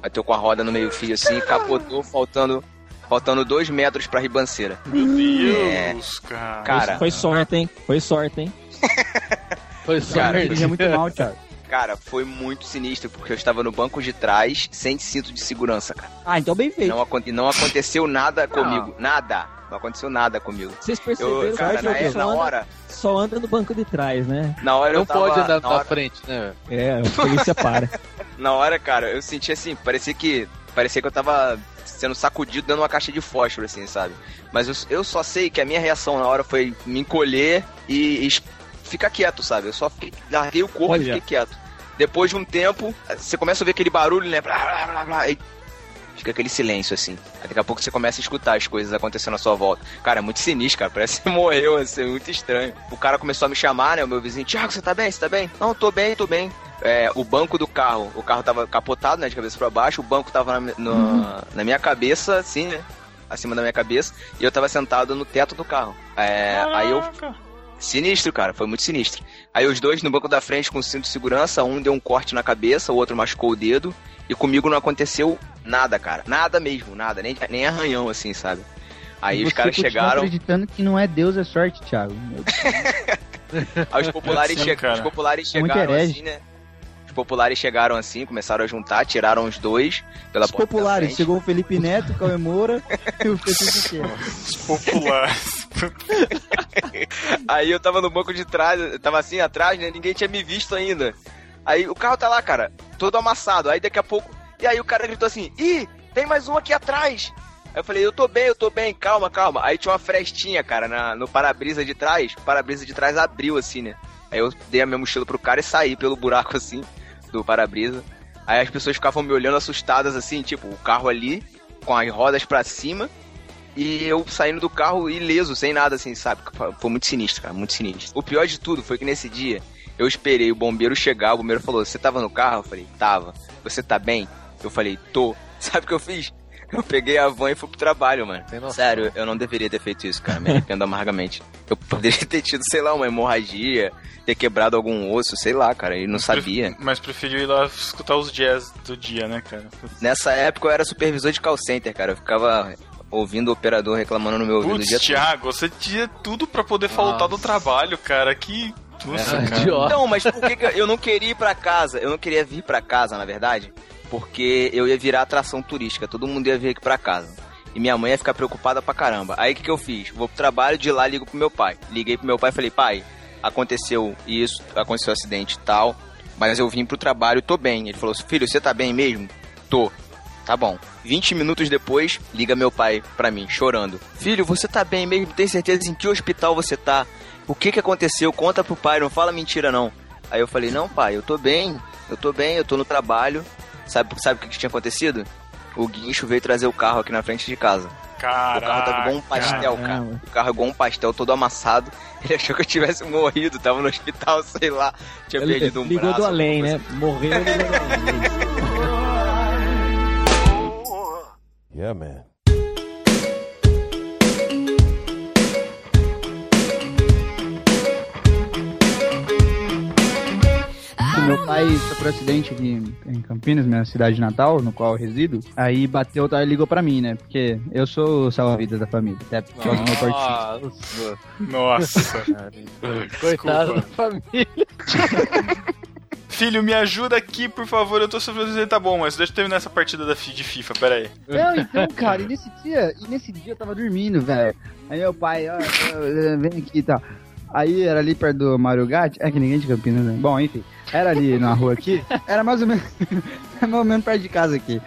[SPEAKER 1] Bateu com a roda no meio fio assim, capotou, faltando, faltando dois metros pra ribanceira.
[SPEAKER 3] Meu Deus, cara.
[SPEAKER 1] Cara,
[SPEAKER 5] Foi sorte, hein? Foi sorte, hein?
[SPEAKER 2] foi só
[SPEAKER 1] Cara.
[SPEAKER 4] Dirige muito mal, Thiago.
[SPEAKER 1] Cara, foi muito sinistro porque eu estava no banco de trás sem cinto de segurança, cara.
[SPEAKER 4] Ah, então bem feito.
[SPEAKER 1] Não, acon- e não aconteceu nada comigo, nada. Não aconteceu nada comigo.
[SPEAKER 5] Vocês perceberam
[SPEAKER 1] Eu, cara,
[SPEAKER 5] que
[SPEAKER 1] na,
[SPEAKER 5] eu
[SPEAKER 1] na
[SPEAKER 5] só, anda,
[SPEAKER 1] hora,
[SPEAKER 5] só anda no banco de trás, né?
[SPEAKER 1] na hora
[SPEAKER 2] Não
[SPEAKER 1] eu tava,
[SPEAKER 2] pode andar
[SPEAKER 1] na
[SPEAKER 2] na
[SPEAKER 1] hora,
[SPEAKER 2] frente, né?
[SPEAKER 5] É, a polícia para.
[SPEAKER 1] Na hora, cara, eu senti assim, parecia que. Parecia que eu tava sendo sacudido dando uma caixa de fósforo, assim, sabe? Mas eu, eu só sei que a minha reação na hora foi me encolher e, e ficar quieto, sabe? Eu só fiquei, larguei o corpo
[SPEAKER 5] Olha.
[SPEAKER 1] e fiquei quieto. Depois de um tempo, você começa a ouvir aquele barulho, né? Blá, blá, blá, blá, e fica aquele silêncio, assim. Aí daqui a pouco você começa a escutar as coisas acontecendo à sua volta. Cara, é muito sinistro, cara. Parece que morreu, assim, muito estranho. O cara começou a me chamar, né? O meu vizinho, Thiago, você tá bem? Você tá bem? Não, tô bem, tô bem. É, o banco do carro, o carro tava capotado, né? De cabeça pra baixo, o banco tava na, no- na minha cabeça, assim, né? Acima da minha cabeça, e eu tava sentado no teto do carro. É, aí eu. Sinistro, cara, foi muito sinistro. Aí os dois no banco da frente com cinto de segurança, um deu um corte na cabeça, o outro machucou o dedo, e comigo não aconteceu nada, cara. Nada mesmo, nada, nem, nem arranhão assim, sabe? Aí
[SPEAKER 4] Você
[SPEAKER 1] os caras chegaram,
[SPEAKER 4] acreditando que não é Deus, é sorte, Thiago. Meu Deus.
[SPEAKER 1] aí os populares, che- os populares chegaram assim, né? Os populares chegaram assim, começaram a juntar, tiraram os dois pela
[SPEAKER 4] Os
[SPEAKER 1] porta
[SPEAKER 4] populares, chegou o Felipe Neto, o Cauê Moura e o Felipe.
[SPEAKER 3] Os populares.
[SPEAKER 1] Aí eu tava no banco de trás, tava assim atrás, né? Ninguém tinha me visto ainda. Aí o carro tá lá, cara, todo amassado. Aí daqui a pouco. E aí o cara gritou assim: Ih, tem mais um aqui atrás. Aí eu falei: Eu tô bem, eu tô bem, calma, calma. Aí tinha uma frestinha, cara, na- no para-brisa de trás. O para-brisa de trás abriu assim, né? Aí eu dei a minha mochila pro cara e saí pelo buraco assim, do para-brisa. Aí as pessoas ficavam me olhando assustadas assim, tipo, o carro ali, com as rodas pra cima. E eu saindo do carro ileso, sem nada assim, sabe? Foi muito sinistro, cara, muito sinistro. O pior de tudo foi que nesse dia eu esperei o bombeiro chegar, o bombeiro falou: Você tava no carro? Eu falei: Tava. Você tá bem? Eu falei: Tô. Sabe o que eu fiz? Eu peguei a van e fui pro trabalho, mano. Sério, eu não deveria ter feito isso, cara. Me arrependo amargamente. Eu poderia ter tido, sei lá, uma hemorragia, ter quebrado algum osso, sei lá, cara, e não sabia.
[SPEAKER 3] Mas preferiu ir lá escutar os jazz do dia, né, cara?
[SPEAKER 1] Nessa época eu era supervisor de call center, cara. Eu ficava ouvindo o operador reclamando no meu ouvido o dia
[SPEAKER 3] Putz,
[SPEAKER 1] todo.
[SPEAKER 3] Thiago, você tinha tudo pra poder faltar do trabalho, cara. Que. Nossa,
[SPEAKER 2] É,
[SPEAKER 3] cara.
[SPEAKER 2] idiota.
[SPEAKER 1] Não, mas por que, que eu não queria ir pra casa? Eu não queria vir pra casa, na verdade, porque eu ia virar atração turística. Todo mundo ia vir aqui pra casa. E minha mãe ia ficar preocupada pra caramba. Aí o que, que eu fiz? Vou pro trabalho, de lá ligo pro meu pai. Liguei pro meu pai e falei, pai, aconteceu isso, aconteceu um acidente e tal, mas eu vim pro trabalho tô bem. Ele falou, filho, você tá bem mesmo? Tô. Tá bom. 20 minutos depois, liga meu pai pra mim, chorando. Filho, você tá bem mesmo? Tem certeza em que hospital você tá? O que que aconteceu? Conta pro pai, não fala mentira não. Aí eu falei, não pai, eu tô bem, eu tô bem, eu tô no trabalho. Sabe, sabe o que, que tinha acontecido? O guincho veio trazer o carro aqui na frente de casa. o carro tava
[SPEAKER 3] Caraca.
[SPEAKER 1] igual um pastel, cara.
[SPEAKER 4] caramba.
[SPEAKER 1] O carro igual um pastel todo amassado. Ele achou que eu tivesse morrido, tava no hospital, sei lá. Tinha
[SPEAKER 5] Ele
[SPEAKER 1] perdido um
[SPEAKER 5] ligou
[SPEAKER 1] braço.
[SPEAKER 5] do além, né? Morreu, ligou do além.
[SPEAKER 6] Yeah, man.
[SPEAKER 4] Meu pai sofreu acidente aqui em Campinas, minha cidade natal, no qual eu resido. Aí bateu, tá, ligou pra mim, né? Porque eu sou o salva-vida da família. Até por causa do meu partido.
[SPEAKER 2] Nossa, coitado da família.
[SPEAKER 3] Filho, me ajuda aqui, por favor. Eu tô sofrendo. Tá bom, mas deixa eu terminar essa partida de FIFA, pera aí.
[SPEAKER 4] Não, então, cara, e nesse dia, e nesse dia eu tava dormindo, velho. Aí meu pai, ó, ó, vem aqui e tal. Aí era ali perto do Mario Gatti. É que ninguém de Campinas, né? Bom, enfim. Era ali na rua aqui. Era mais ou menos. mais ou menos perto de casa aqui.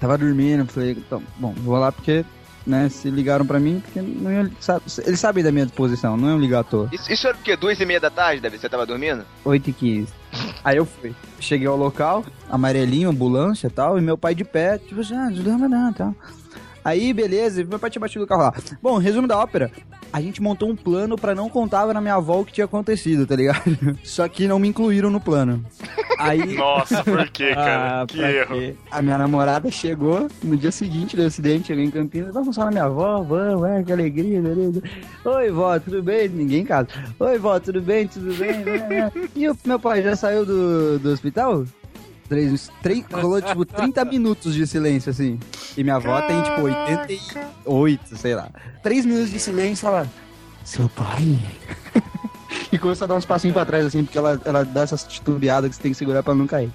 [SPEAKER 4] Tava dormindo, falei, então, bom, vou lá porque, né, se ligaram pra mim, porque não iam, sabe, eles sabem da minha disposição, não iam ligar à toa.
[SPEAKER 1] Isso, isso era o quê? Duas e meia da tarde, Davi? Você tava dormindo?
[SPEAKER 4] 8 e 15. Aí eu fui. Cheguei ao local, amarelinho, ambulância e tal, e meu pai de pé, tipo assim, ah, não, não, e tal. Aí, beleza, meu pai tinha batido o carro lá. Bom, resumo da ópera. A gente montou um plano pra não contar na minha avó o que tinha acontecido, tá ligado? Só que não me incluíram no plano. Aí
[SPEAKER 3] Nossa, por quê, cara?
[SPEAKER 5] Ah,
[SPEAKER 3] que
[SPEAKER 5] pra
[SPEAKER 3] erro.
[SPEAKER 5] quê?
[SPEAKER 4] a minha namorada chegou no dia seguinte do acidente, cheguei em Campinas, vamos só na minha avó, vamos, é, que alegria, beleza. Oi, vó, tudo bem? Ninguém em casa. Oi, vó, tudo bem? Tudo bem? E o meu pai já saiu do, do hospital? Três, três, rolou tipo 30 minutos de silêncio, assim. E minha avó tem tipo 88, sei lá. Três minutos de silêncio, ela. Seu pai? e começou a dar uns passinhos pra trás, assim, porque ela, ela dá essas titubeadas que você tem que segurar pra não cair.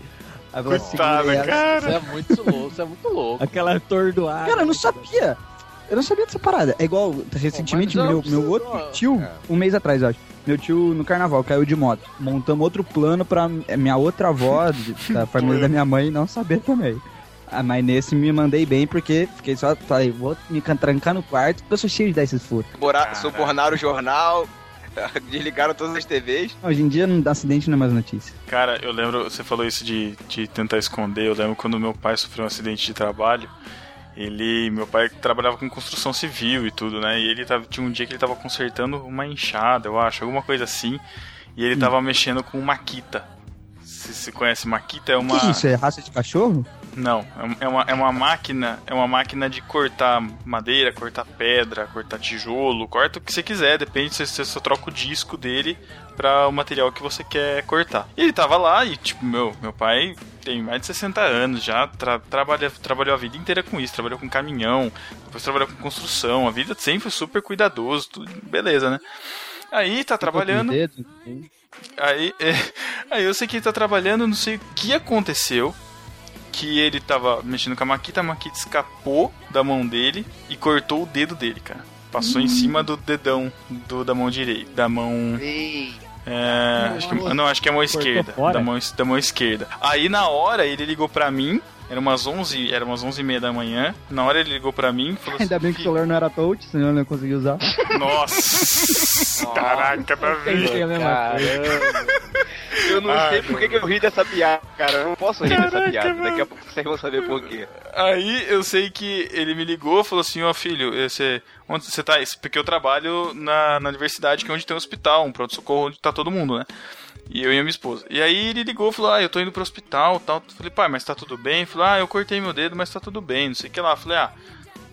[SPEAKER 3] Coitada, cara.
[SPEAKER 2] Você é muito louco, você é muito louco.
[SPEAKER 5] Aquela atordoada.
[SPEAKER 4] Cara, eu não sabia. Eu não sabia dessa parada. É igual, recentemente, meu, meu outro tio,
[SPEAKER 2] cara.
[SPEAKER 4] um mês atrás, eu acho. Meu tio no carnaval caiu de moto. Montamos outro plano pra minha outra avó, da família da minha mãe, não saber também. Ah, mas nesse me mandei bem porque fiquei só, falei, vou me trancar no quarto porque eu sou cheio de dar esses furos.
[SPEAKER 1] Subornaram o jornal, desligaram todas as TVs.
[SPEAKER 4] Hoje em dia, não dá acidente, não é mais notícia.
[SPEAKER 3] Cara, eu lembro, você falou isso de, de tentar esconder. Eu lembro quando meu pai sofreu um acidente de trabalho. Ele, meu pai trabalhava com construção civil e tudo, né? E ele tava, tinha um dia que ele tava consertando uma enxada, eu acho, alguma coisa assim. E ele tava mexendo com maquita. Se você conhece maquita, é
[SPEAKER 4] O
[SPEAKER 3] uma
[SPEAKER 4] que é isso? É raça de cachorro?
[SPEAKER 3] não, é- é uma, é uma máquina, é uma máquina de cortar madeira, cortar pedra, cortar tijolo, corta o que você quiser, depende se você só troca o disco dele para o material que você quer cortar. E ele tava lá e tipo, meu, meu pai tem mais de 60 anos já, tra trabalha, trabalhou a vida inteira com isso, trabalhou com caminhão, depois trabalhou com construção, a vida sempre foi super cuidadoso, tudo, beleza, né? Aí tá trabalhando,
[SPEAKER 4] enfim.
[SPEAKER 3] aí, é, aí eu sei que ele tá trabalhando, não sei o que aconteceu, que ele tava mexendo com a Maquita, a Maquita escapou da mão dele e cortou o dedo dele, cara. Passou em cima do dedão do, da mão direita, da mão é, acho que, não, acho que é a mão esquerda. Da mão, da mão esquerda. Aí na hora ele ligou pra mim. Era umas 11, era umas 11 e meia da manhã. Na hora ele ligou pra mim e falou
[SPEAKER 4] Ainda bem que o celular não era touch, senão eu não ia conseguir usar.
[SPEAKER 3] Nossa! Caraca, Davi!
[SPEAKER 5] Coisa.
[SPEAKER 1] Eu não
[SPEAKER 3] Ai,
[SPEAKER 1] sei por que que eu ri dessa piada, cara. Eu não posso rir dessa
[SPEAKER 3] Caraca,
[SPEAKER 1] piada.
[SPEAKER 3] mano.
[SPEAKER 1] Daqui a pouco vocês vão saber por quê.
[SPEAKER 3] Aí eu sei que ele me ligou falou assim, ó filho, você, onde você tá? Porque eu trabalho na, na universidade, que é onde tem um hospital, um pronto-socorro onde tá todo mundo, né? E eu e a minha esposa. E aí ele ligou e falou, ah, eu tô indo pro hospital tal. Falei, pai, mas tá tudo bem? Falou, ah, eu cortei meu dedo, mas tá tudo bem, não sei o que lá. Falei, ah,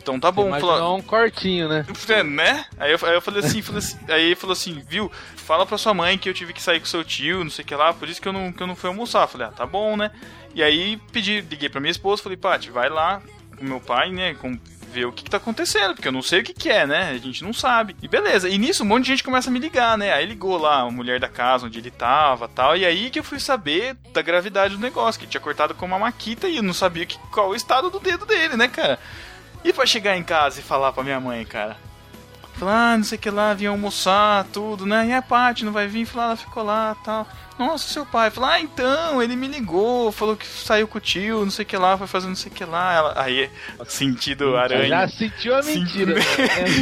[SPEAKER 3] então tá bom. Falou,
[SPEAKER 2] Imaginou um cortinho, né?
[SPEAKER 3] é, né? Aí eu, aí eu falei assim, falei assim- aí ele falou assim, viu? Fala pra sua mãe que eu tive que sair com seu tio, não sei o que lá, por isso que eu não, que eu não fui almoçar. Falei, ah, tá bom, né? E aí pedi, liguei pra minha esposa, falei, Paty, vai lá com meu pai, né? Com, ver o que, que tá acontecendo, porque eu não sei o que, que é, né? A gente não sabe. E beleza. E nisso um monte de gente começa a me ligar, né? Aí ligou lá a mulher da casa onde ele tava tal. E aí que eu fui saber da gravidade do negócio, que tinha cortado com uma maquita e eu não sabia que, qual o estado do dedo dele, né, cara? E pra chegar em casa e falar pra minha mãe, cara? Falar, ah, não sei o que lá, vinha almoçar, tudo, né? E a Paty não vai vir? Falar, ela ficou lá tal. Nossa, seu pai. Falar, ah, então, ele me ligou, falou que saiu com o tio, não sei o que lá, foi fazer não sei o que lá. Ela, aí, sentido aranha.
[SPEAKER 2] Já sentiu a mentira. né?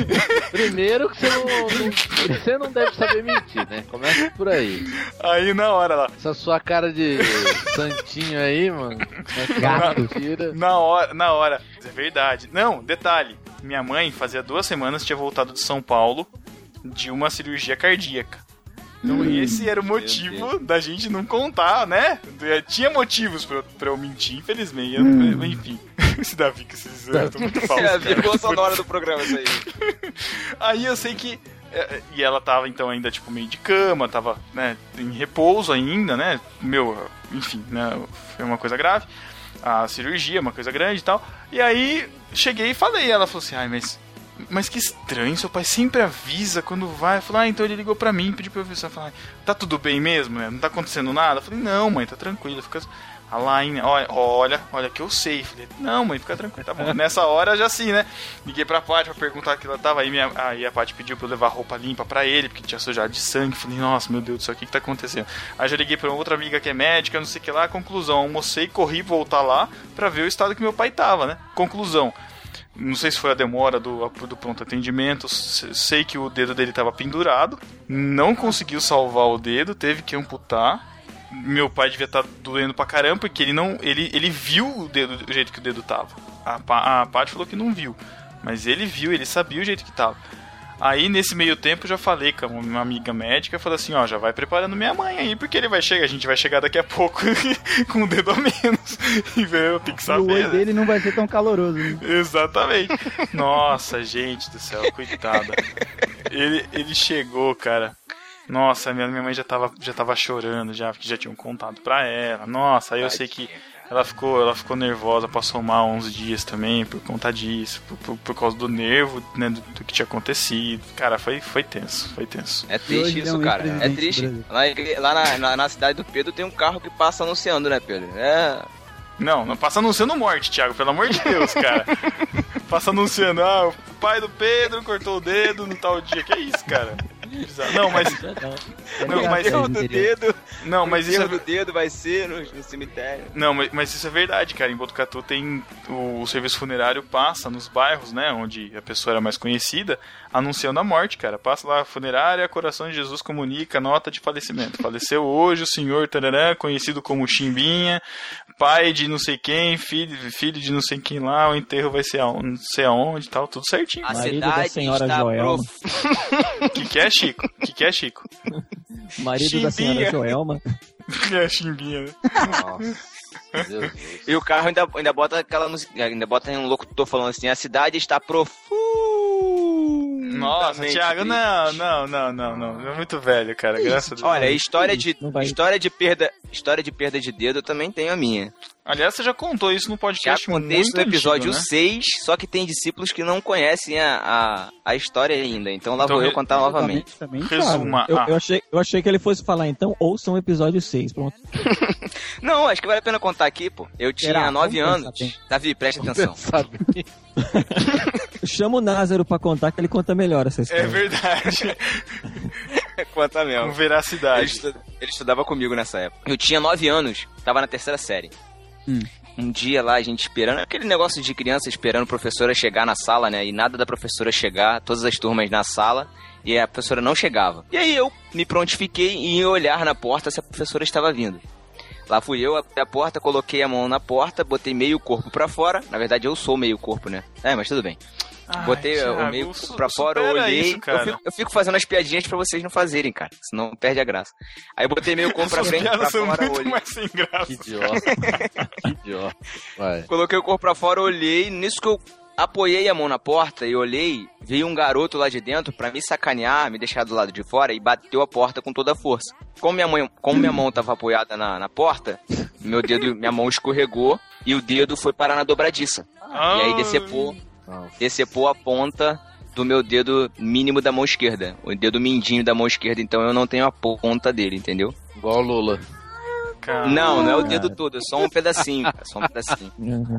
[SPEAKER 2] Primeiro que você não, você não deve saber mentir, né? Começa por aí.
[SPEAKER 3] Aí na hora lá,
[SPEAKER 2] Essa sua cara de santinho aí, mano. É
[SPEAKER 3] Gato.
[SPEAKER 2] mentira.
[SPEAKER 3] na hora, na hora. É verdade. Não, detalhe. Minha mãe fazia duas semanas tinha voltado de São Paulo de uma cirurgia cardíaca. Então esse era o motivo da gente não contar, né? Tinha motivos pra, eu- pra eu mentir, infelizmente. Eu não- Enfim. Esse Davi que esses eu tô muito falso.
[SPEAKER 1] É a
[SPEAKER 3] cara.
[SPEAKER 1] vírgula sonora do programa, isso aí.
[SPEAKER 3] Aí eu sei que. é, E ela tava então ainda, tipo, meio de cama, tava, né, em repouso ainda, né? Meu, enfim, né? Foi uma coisa grave. A cirurgia, uma coisa grande e tal. E aí cheguei e falei, ela falou assim, ai, mas. Mas que estranho, seu pai sempre avisa quando vai. Eu falei, ah, então ele ligou pra mim, pediu pra eu avisar. Tá tudo bem mesmo? né? Não tá acontecendo nada? Eu falei, não, mãe, tá tranquilo, fica. A Line, olha, olha, olha que eu sei. Falei, não, mãe, fica tranquilo, tá bom. Nessa hora já sim, né? Liguei pra Paty pra perguntar que ela tava. Aí, minha, aí a Paty pediu pra eu levar roupa limpa pra ele, porque tinha sujado de sangue. Falei, nossa, meu Deus do céu, o que tá acontecendo? Aí já liguei pra outra amiga que é médica, não sei o que lá. Conclusão, almocei, corri voltar lá pra ver o estado que meu pai tava, né? Conclusão. Não sei se foi a demora do, do pronto atendimento. se- Sei que o dedo dele tava pendurado. Não conseguiu salvar o dedo, teve que amputar. Meu pai devia estar doendo pra caramba, porque ele não. Ele, ele viu o dedo o jeito que o dedo tava. A, a Paty falou que não viu. Mas ele viu, ele sabia o jeito que tava. Aí, nesse meio tempo, eu já falei com uma amiga médica, falei assim, ó, já vai preparando minha mãe aí, porque ele vai chegar, a gente vai chegar daqui a pouco com o dedo a menos. E eu tenho que
[SPEAKER 4] o
[SPEAKER 3] saber.
[SPEAKER 4] oi
[SPEAKER 3] né?
[SPEAKER 4] dele não vai ser tão caloroso. Né?
[SPEAKER 3] Exatamente. Nossa, gente do céu, coitada. Ele, ele chegou, cara. Nossa, minha, minha mãe já tava, já tava chorando, já, porque já tinham contado pra ela. Nossa, aí eu sei que ela ficou, ela ficou nervosa, passou mal 11 dias também por conta disso, por, por, por causa do nervo, né, do, do que tinha acontecido. Cara, foi, foi tenso, foi tenso.
[SPEAKER 1] É triste isso, cara. É triste. Lá, lá na, na, na cidade do Pedro tem um carro que passa anunciando, né, Pedro? É.
[SPEAKER 3] Não, não passa anunciando morte, Thiago, pelo amor de Deus, cara. passa anunciando, ah, o pai do Pedro cortou o dedo no tal dia. Que é isso, cara? Bizarro. Não, mas. Não, mas.
[SPEAKER 1] Enterro do dedo.
[SPEAKER 3] Não, mas isso é.
[SPEAKER 1] do dedo vai ser no, no cemitério.
[SPEAKER 3] Não, mas, mas isso é verdade, cara. Em Botucatu tem o, o serviço funerário passa nos bairros, né, onde a pessoa era mais conhecida, anunciando a morte, cara. Passa lá funerária, Coração de Jesus comunica nota de falecimento. Faleceu hoje o senhor tarará, conhecido como Chimbinha, pai de não sei quem, filho, filho de não sei quem lá, o enterro vai ser aonde, não sei aonde, e tal, tudo certinho.
[SPEAKER 1] A
[SPEAKER 5] Marido da
[SPEAKER 1] cidade
[SPEAKER 5] senhora
[SPEAKER 1] está
[SPEAKER 5] Joelma.
[SPEAKER 3] O que, que é, Chico? O que, que é, Chico?
[SPEAKER 5] Marido da senhora
[SPEAKER 3] Chimbinha.
[SPEAKER 5] Joelma.
[SPEAKER 3] É Chimbinha, né?
[SPEAKER 2] Deus.
[SPEAKER 1] E o carro ainda, ainda bota aquela música, ainda bota um locutor falando assim, a cidade está profunda.
[SPEAKER 3] Nossa, Thiago, não, não, não, não, não. É muito velho, cara. Graças a Deus.
[SPEAKER 1] Olha, história de, história de perda, história de perda de dedo eu também tenho a minha.
[SPEAKER 3] Aliás, você já contou isso no
[SPEAKER 1] Já
[SPEAKER 3] podcast
[SPEAKER 1] contei isso
[SPEAKER 3] muito
[SPEAKER 1] no episódio
[SPEAKER 3] antigo, né?
[SPEAKER 1] 6, só que tem discípulos que não conhecem a, a, a história ainda. Então lá
[SPEAKER 3] Então,
[SPEAKER 1] vou eu contar novamente.
[SPEAKER 4] Também.
[SPEAKER 3] Resuma.
[SPEAKER 5] Eu,
[SPEAKER 3] Ah,
[SPEAKER 5] eu achei, eu achei que ele fosse falar, então, ouçam o episódio 6. Pronto.
[SPEAKER 1] Não, acho que vale a pena contar aqui, pô. Eu tinha
[SPEAKER 5] Será?
[SPEAKER 1] 9
[SPEAKER 5] Vamos
[SPEAKER 1] anos. Davi, preste atenção.
[SPEAKER 5] Chama o Názaro pra contar que ele conta melhor essa
[SPEAKER 3] é
[SPEAKER 5] história.
[SPEAKER 3] verdade.
[SPEAKER 1] Conta
[SPEAKER 3] Com
[SPEAKER 1] mesmo. Ele,
[SPEAKER 3] veracidade.
[SPEAKER 1] estu- ele estudava comigo nessa época. Eu tinha 9 anos, tava na terceira série.
[SPEAKER 4] Hum.
[SPEAKER 1] Um dia lá, a gente esperando, aquele negócio de criança esperando a professora chegar na sala, né? E nada da professora chegar, todas as turmas na sala, e a professora não chegava. E aí eu me prontifiquei em ir olhar na porta se a professora estava vindo. Lá fui eu, abri a porta, coloquei a mão na porta, botei meio corpo pra fora. Na verdade, eu sou meio corpo, né? É, mas tudo bem.
[SPEAKER 3] Ai,
[SPEAKER 1] Botei
[SPEAKER 3] Thiago,
[SPEAKER 1] o meio pra fora, eu olhei.
[SPEAKER 3] isso,
[SPEAKER 1] eu, fico, eu fico fazendo as piadinhas pra vocês não fazerem, cara. Senão perde a graça. Aí eu botei meio corpo pra frente, pra
[SPEAKER 3] são
[SPEAKER 1] fora,
[SPEAKER 3] muito
[SPEAKER 1] olhei.
[SPEAKER 3] mais sem graça.
[SPEAKER 2] Que idiota. que idiota. Vai.
[SPEAKER 1] Coloquei o corpo pra fora, olhei. Nisso que eu apoiei a mão na porta e olhei, veio um garoto lá de dentro pra me sacanear, me deixar do lado de fora e bateu a porta com toda a força. Como minha mão, como minha mão tava apoiada na, na porta, meu dedo, minha mão escorregou e o dedo foi parar na dobradiça. E aí decepou,
[SPEAKER 2] Nossa.
[SPEAKER 1] Decepou a ponta do meu dedo mínimo da mão esquerda. O dedo mindinho da mão esquerda, então eu não tenho a ponta dele, entendeu?
[SPEAKER 2] Igual o Lula.
[SPEAKER 3] Cara.
[SPEAKER 1] Não, não é o dedo todo, é só um pedacinho, cara, só um pedacinho.
[SPEAKER 5] Uhum.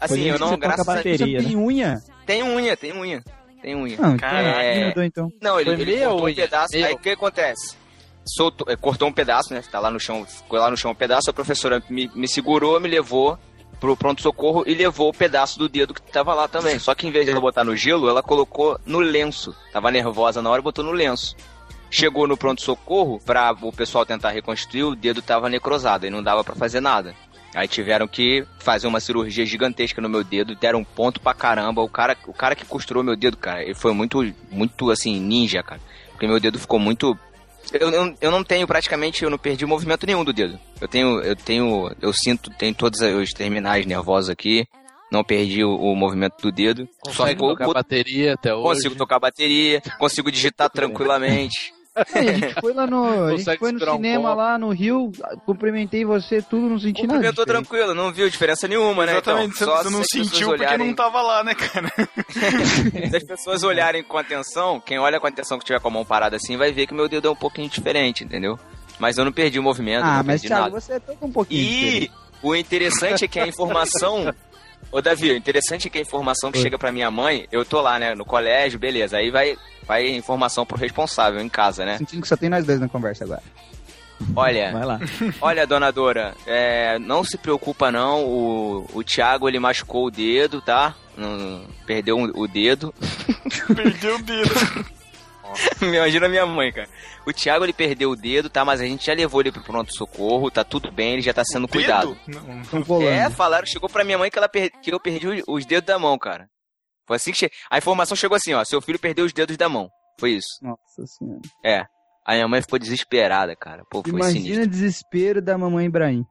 [SPEAKER 1] Assim, eu não, graças a. Deus,
[SPEAKER 4] tem unha?
[SPEAKER 1] tem unha, tem unha, tem unha.
[SPEAKER 4] Não,
[SPEAKER 3] Caraca.
[SPEAKER 1] É.
[SPEAKER 4] mudou então.
[SPEAKER 1] Não, ele,
[SPEAKER 2] Foi
[SPEAKER 1] ele cortou um
[SPEAKER 2] unha,
[SPEAKER 1] pedaço,
[SPEAKER 2] meia.
[SPEAKER 1] aí o que acontece? Soltou, é, cortou um pedaço, né? Tá lá no chão, ficou lá no chão um pedaço, a professora me, me segurou, me levou pro pronto-socorro e levou o pedaço do dedo que tava lá também. Só que em vez de ela botar no gelo, ela colocou no lenço. Tava nervosa na hora e botou no lenço. Chegou no pronto-socorro pra o pessoal tentar reconstituir, o dedo tava necrosado e não dava pra fazer nada. Aí tiveram que fazer uma cirurgia gigantesca no meu dedo, deram um ponto pra caramba. O cara, o cara que costurou meu dedo, cara, ele foi muito, muito assim, ninja, cara. Porque meu dedo ficou muito. Eu, eu, eu não tenho praticamente, eu não perdi movimento nenhum do dedo. Eu tenho, eu tenho, eu sinto, tenho todos os terminais nervosos aqui. Não perdi o, o movimento do dedo. Só
[SPEAKER 2] Consegue
[SPEAKER 1] ficou,
[SPEAKER 2] tocar bateria até hoje.
[SPEAKER 1] consigo tocar bateria, consigo digitar tranquilamente.
[SPEAKER 4] É, a gente foi lá no, a gente foi no
[SPEAKER 2] um
[SPEAKER 4] cinema
[SPEAKER 2] copo.
[SPEAKER 4] lá no Rio, cumprimentei você, tudo não senti nada.
[SPEAKER 1] Cumprimentou
[SPEAKER 4] diferente.
[SPEAKER 1] tranquilo, não viu diferença nenhuma, né?
[SPEAKER 3] Exatamente,
[SPEAKER 1] então,
[SPEAKER 3] você, você não
[SPEAKER 1] se as pessoas
[SPEAKER 3] sentiu porque
[SPEAKER 1] olharem-
[SPEAKER 3] não tava lá, né, cara?
[SPEAKER 1] Se as pessoas olharem com atenção, quem olha com atenção que tiver com a mão parada assim, vai ver que meu dedo é um pouquinho diferente, entendeu? Mas eu não perdi o movimento,
[SPEAKER 4] Ah,
[SPEAKER 1] não
[SPEAKER 4] mas
[SPEAKER 1] perdi
[SPEAKER 4] Thiago,
[SPEAKER 1] nada.
[SPEAKER 4] você é todo um pouquinho
[SPEAKER 1] E
[SPEAKER 4] diferente.
[SPEAKER 1] o interessante é que a informação. Ô, Davi, o interessante é que a informação que
[SPEAKER 5] Oi.
[SPEAKER 1] chega pra minha mãe, eu tô lá, né, no colégio, beleza. Aí vai, vai a informação pro responsável em casa, né?
[SPEAKER 4] Sentindo que só tem nós dois na conversa agora.
[SPEAKER 1] Olha,
[SPEAKER 5] Vai lá.
[SPEAKER 1] olha, dona Dora, é, não se preocupa não, o, o Thiago ele machucou o dedo, tá? Não- perdeu um- o dedo.
[SPEAKER 3] Perdeu o dedo.
[SPEAKER 1] Me Imagina a minha mãe, cara. O Thiago ele perdeu o dedo, tá? Mas a gente já levou ele pro pronto-socorro, tá tudo bem, ele já tá sendo cuidado.
[SPEAKER 3] Dedo? Não.
[SPEAKER 1] É, falaram, chegou pra minha mãe que, ela per- que eu perdi os- os dedos da mão, cara. Foi assim que che... A informação chegou assim, ó, seu filho perdeu os dedos da mão. Foi isso.
[SPEAKER 4] Nossa senhora.
[SPEAKER 1] É. A minha mãe ficou desesperada, cara. Pô, foi
[SPEAKER 4] Imagina
[SPEAKER 1] sinistro.
[SPEAKER 4] o desespero da mamãe Ibrahim.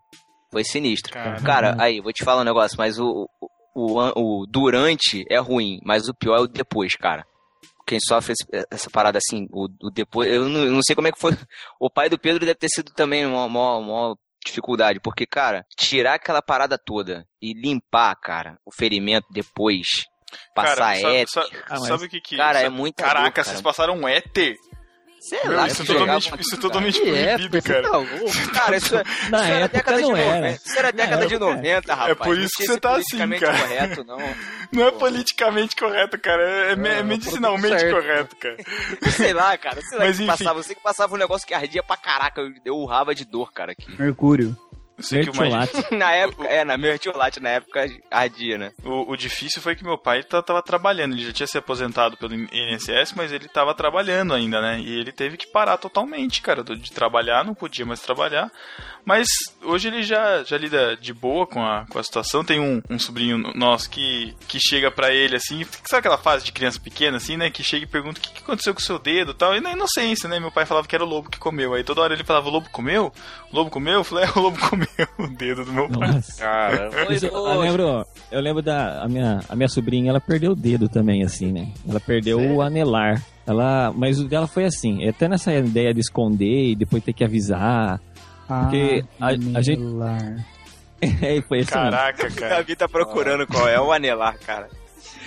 [SPEAKER 1] Foi sinistro.
[SPEAKER 3] Cara.
[SPEAKER 1] Cara, aí, vou te falar um negócio, mas o, o, o, o durante é ruim, mas o pior é o depois, cara. Quem sofre essa parada assim, o, o depois, eu não, eu não sei como é que foi. O pai do Pedro deve ter sido também uma maior, maior dificuldade, porque, cara, tirar aquela parada toda e limpar, cara, o ferimento depois, passar
[SPEAKER 3] Cara, sabe,
[SPEAKER 1] éter.
[SPEAKER 3] sabe,
[SPEAKER 5] Ah, mas-
[SPEAKER 3] sabe o que que...
[SPEAKER 1] Cara, é
[SPEAKER 3] sabe-
[SPEAKER 1] muita
[SPEAKER 3] Caraca,
[SPEAKER 1] dor, cara.
[SPEAKER 3] vocês passaram um éter?
[SPEAKER 1] Sei
[SPEAKER 3] Meu,
[SPEAKER 1] lá,
[SPEAKER 3] isso, é totalmente,
[SPEAKER 1] jogavam-
[SPEAKER 3] isso é totalmente
[SPEAKER 2] é,
[SPEAKER 3] proibido,
[SPEAKER 2] você
[SPEAKER 3] cara.
[SPEAKER 2] tá louco?
[SPEAKER 1] Cara, isso, é-
[SPEAKER 5] Na
[SPEAKER 1] isso era
[SPEAKER 5] época
[SPEAKER 1] década de
[SPEAKER 5] não
[SPEAKER 1] 90.
[SPEAKER 5] era.
[SPEAKER 1] Isso era década de
[SPEAKER 5] época é.
[SPEAKER 1] 90, rapaz.
[SPEAKER 3] por
[SPEAKER 1] Não
[SPEAKER 3] isso que você tá assim,
[SPEAKER 1] politicamente
[SPEAKER 3] cara.
[SPEAKER 1] correto, não.
[SPEAKER 3] Não é politicamente correto, cara. É, é é medicinalmente
[SPEAKER 2] certo.
[SPEAKER 3] correto, cara.
[SPEAKER 1] Sei lá, cara. Sei lá
[SPEAKER 3] Mas
[SPEAKER 1] que passava. Eu sei que passava um negócio que ardia pra caraca. Eu, eu urrava de dor, cara. Aqui.
[SPEAKER 4] Mercúrio.
[SPEAKER 5] Mertiolate.
[SPEAKER 1] Na época, é, na mertiolate, na época ardia, né?
[SPEAKER 3] O, o difícil foi que meu pai tá- tava trabalhando. Ele já tinha se aposentado pelo INSS, mas ele tava trabalhando ainda, né? E ele teve que parar totalmente, cara, de trabalhar, não podia mais trabalhar. Mas hoje ele já, já lida de boa com a, com a situação. Tem um, um sobrinho nosso que, que chega pra ele assim, sabe aquela fase de criança pequena, assim, né? Que chega e pergunta o que, que aconteceu com o seu dedo e tal. E na inocência, né? Meu pai falava que era o lobo que comeu. Aí toda hora ele falava: o lobo comeu? O lobo comeu? Eu falei: é, o lobo comeu. o dedo do meu pai.
[SPEAKER 2] Caramba.
[SPEAKER 5] Eu, eu lembro, eu lembro da a minha, a minha sobrinha, ela perdeu o dedo também, assim, né? Ela perdeu o anelar. Ela, mas o dela foi assim, até nessa ideia de esconder e depois ter que avisar. Porque a- a gente-
[SPEAKER 4] anelar.
[SPEAKER 5] É, foi assim.
[SPEAKER 3] Caraca,
[SPEAKER 1] O
[SPEAKER 3] cara.
[SPEAKER 1] Davi tá procurando qual é o anelar, cara.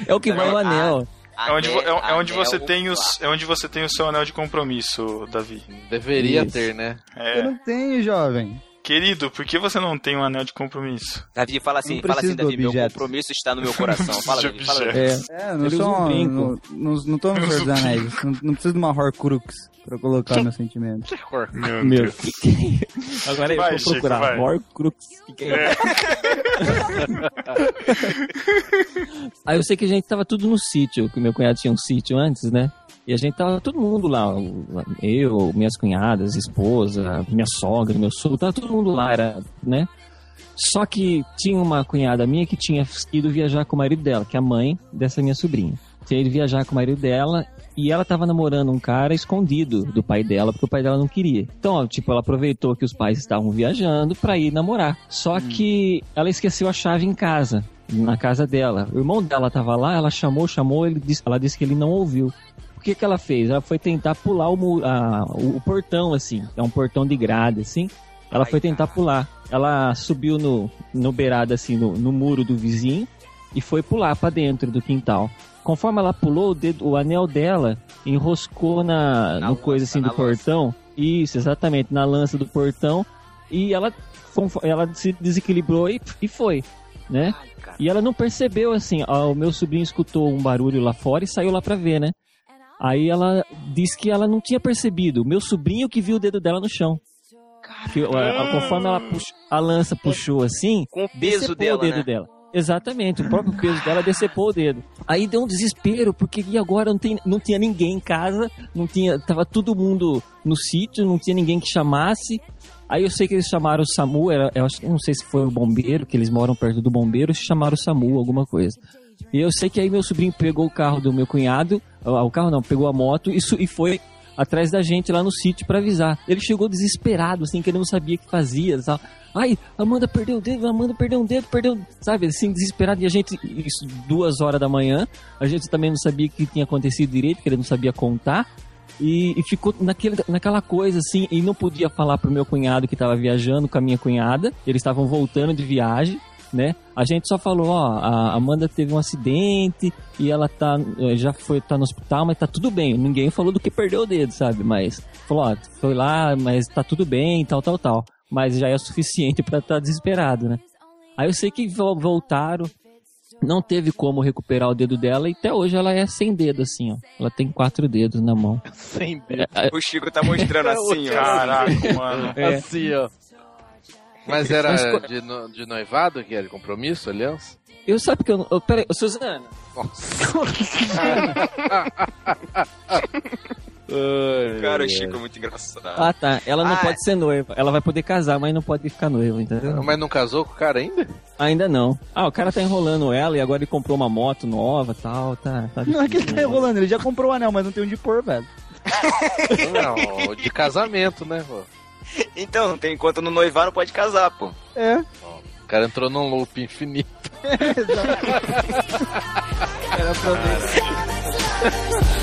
[SPEAKER 5] É o que vai o anel.
[SPEAKER 3] É onde, é, é onde
[SPEAKER 1] Anel,
[SPEAKER 3] você tem os, é onde você tem o seu anel de compromisso, Davi.
[SPEAKER 2] Deveria
[SPEAKER 5] Isso.
[SPEAKER 2] ter, né?
[SPEAKER 4] Eu
[SPEAKER 3] É.
[SPEAKER 4] não tenho, jovem.
[SPEAKER 3] Querido, por que você não tem um anel de compromisso?
[SPEAKER 1] Davi, fala assim, fala assim, Davi, meu compromisso está no meu coração. Fala, Davi, fala.
[SPEAKER 5] É,
[SPEAKER 4] É, não sou
[SPEAKER 5] um brinco.
[SPEAKER 4] Não, não, não tô no Senhor dos Anéis. Não, não preciso de uma Horcrux pra colocar meus.
[SPEAKER 3] Meu,
[SPEAKER 5] meu.
[SPEAKER 3] Deus.
[SPEAKER 5] que que é? Agora eu
[SPEAKER 3] Vai,
[SPEAKER 5] vou
[SPEAKER 3] Chico,
[SPEAKER 5] procurar.
[SPEAKER 3] vai.
[SPEAKER 5] Horcrux. É? Aí eu sei que a gente tava tudo no sítio, que meu cunhado tinha um sítio antes, né? E a gente tava todo mundo lá, eu, minhas cunhadas, esposa, minha sogra, meu sogro, tava todo mundo lá, era, né? Só que tinha uma cunhada minha que tinha ido viajar com o marido dela, que é a mãe dessa minha sobrinha. Tinha ido viajar com o marido dela e ela tava namorando um cara escondido do pai dela, porque o pai dela não queria. Então, ó, tipo, ela aproveitou que os pais estavam viajando pra ir namorar. Só que ela esqueceu a chave em casa, na casa dela. O irmão dela tava lá, ela chamou, chamou, ele disse, ela disse que ele não ouviu. O que que ela fez? Ela foi tentar pular o, a- o, portão, assim. É um portão de grade, assim. Ela
[SPEAKER 1] Ai,
[SPEAKER 5] foi tentar pular. Ela subiu no, no beirado, assim, no, no muro do vizinho e foi pular pra dentro do quintal. Conforme ela pulou, o, dedo, o anel dela enroscou na,
[SPEAKER 1] Na
[SPEAKER 5] no coisa
[SPEAKER 1] lança,
[SPEAKER 5] assim do
[SPEAKER 1] lança.
[SPEAKER 5] portão. Isso, exatamente, na lança do portão. E ela, ela se desequilibrou e, e foi, né?
[SPEAKER 1] Ai, cara.
[SPEAKER 5] E ela não percebeu, assim, ó, o meu sobrinho escutou um barulho lá fora e saiu lá pra ver, né? Aí ela disse que ela não tinha percebido. Meu sobrinho que viu o dedo dela no chão. Que, ó, conforme ela a lança puxou assim,
[SPEAKER 1] Com o peso dela,
[SPEAKER 5] o dedo
[SPEAKER 1] né?
[SPEAKER 5] dela. Exatamente, o próprio peso dela decepou o dedo. Aí deu um desespero, porque e agora não, tem, não tinha ninguém em casa, não tinha, tava todo mundo no sítio, não tinha ninguém que chamasse. Aí eu sei que eles chamaram o SAMU, era, eu, acho, não sei se foi o bombeiro, que eles moram perto do bombeiro, se chamaram o SAMU, alguma coisa. E eu sei que aí meu sobrinho pegou o carro do meu cunhado, o carro não, pegou a moto e, e foi atrás da gente lá no sítio pra avisar. Ele chegou desesperado, assim, que ele não sabia o que fazia, sabe? Ai, Amanda perdeu o dedo, Amanda perdeu um dedo, perdeu, sabe? Assim, desesperado. E a gente, isso, duas horas da manhã, a gente também não sabia o que tinha acontecido direito, que ele não sabia contar. E, e ficou naquele, naquela coisa assim, e não podia falar pro meu cunhado que estava viajando com a minha cunhada, eles estavam voltando de viagem, né? A gente só falou, ó, a Amanda teve um acidente e ela tá, eh, já foi, tá no hospital, mas tá tudo bem. Ninguém falou do que perdeu o dedo, sabe? Mas falou, ó, foi lá, mas tá tudo bem, tal, tal, tal. Mas já é o suficiente pra estar desesperado, né? Aí eu sei que vo- voltaram, não teve como recuperar o dedo dela e até hoje ela é sem dedo, assim, ó. Ela tem quatro dedos na mão.
[SPEAKER 2] Sem dedo.
[SPEAKER 1] O Chico tá mostrando assim, ó.
[SPEAKER 3] Caraca, mano.
[SPEAKER 5] É.
[SPEAKER 2] Assim, ó. Mas era
[SPEAKER 5] Mas
[SPEAKER 2] de, no- de noivado que era de compromisso, aliança?
[SPEAKER 5] Eu sabe que eu não. Peraí, ô, Suzana.
[SPEAKER 1] Cara, o Chico é muito engraçado.
[SPEAKER 5] Ah, tá. Ela não
[SPEAKER 1] Ah,
[SPEAKER 5] pode ser noiva. Ela vai poder casar, mas não pode ficar noiva, entendeu?
[SPEAKER 2] Mas não casou com o cara ainda?
[SPEAKER 5] Ainda não. Ah, o cara tá enrolando ela e agora ele comprou uma moto nova e tal. Tá, tá
[SPEAKER 4] Não é que ele tá
[SPEAKER 5] né?
[SPEAKER 4] enrolando, ele já comprou o anel, mas não tem onde pôr, velho.
[SPEAKER 2] Não, de casamento, né, pô?
[SPEAKER 1] Então, não tem enquanto não noivar, não pode casar, pô.
[SPEAKER 4] É.
[SPEAKER 2] O cara entrou num loop infinito.
[SPEAKER 4] Era pra ver.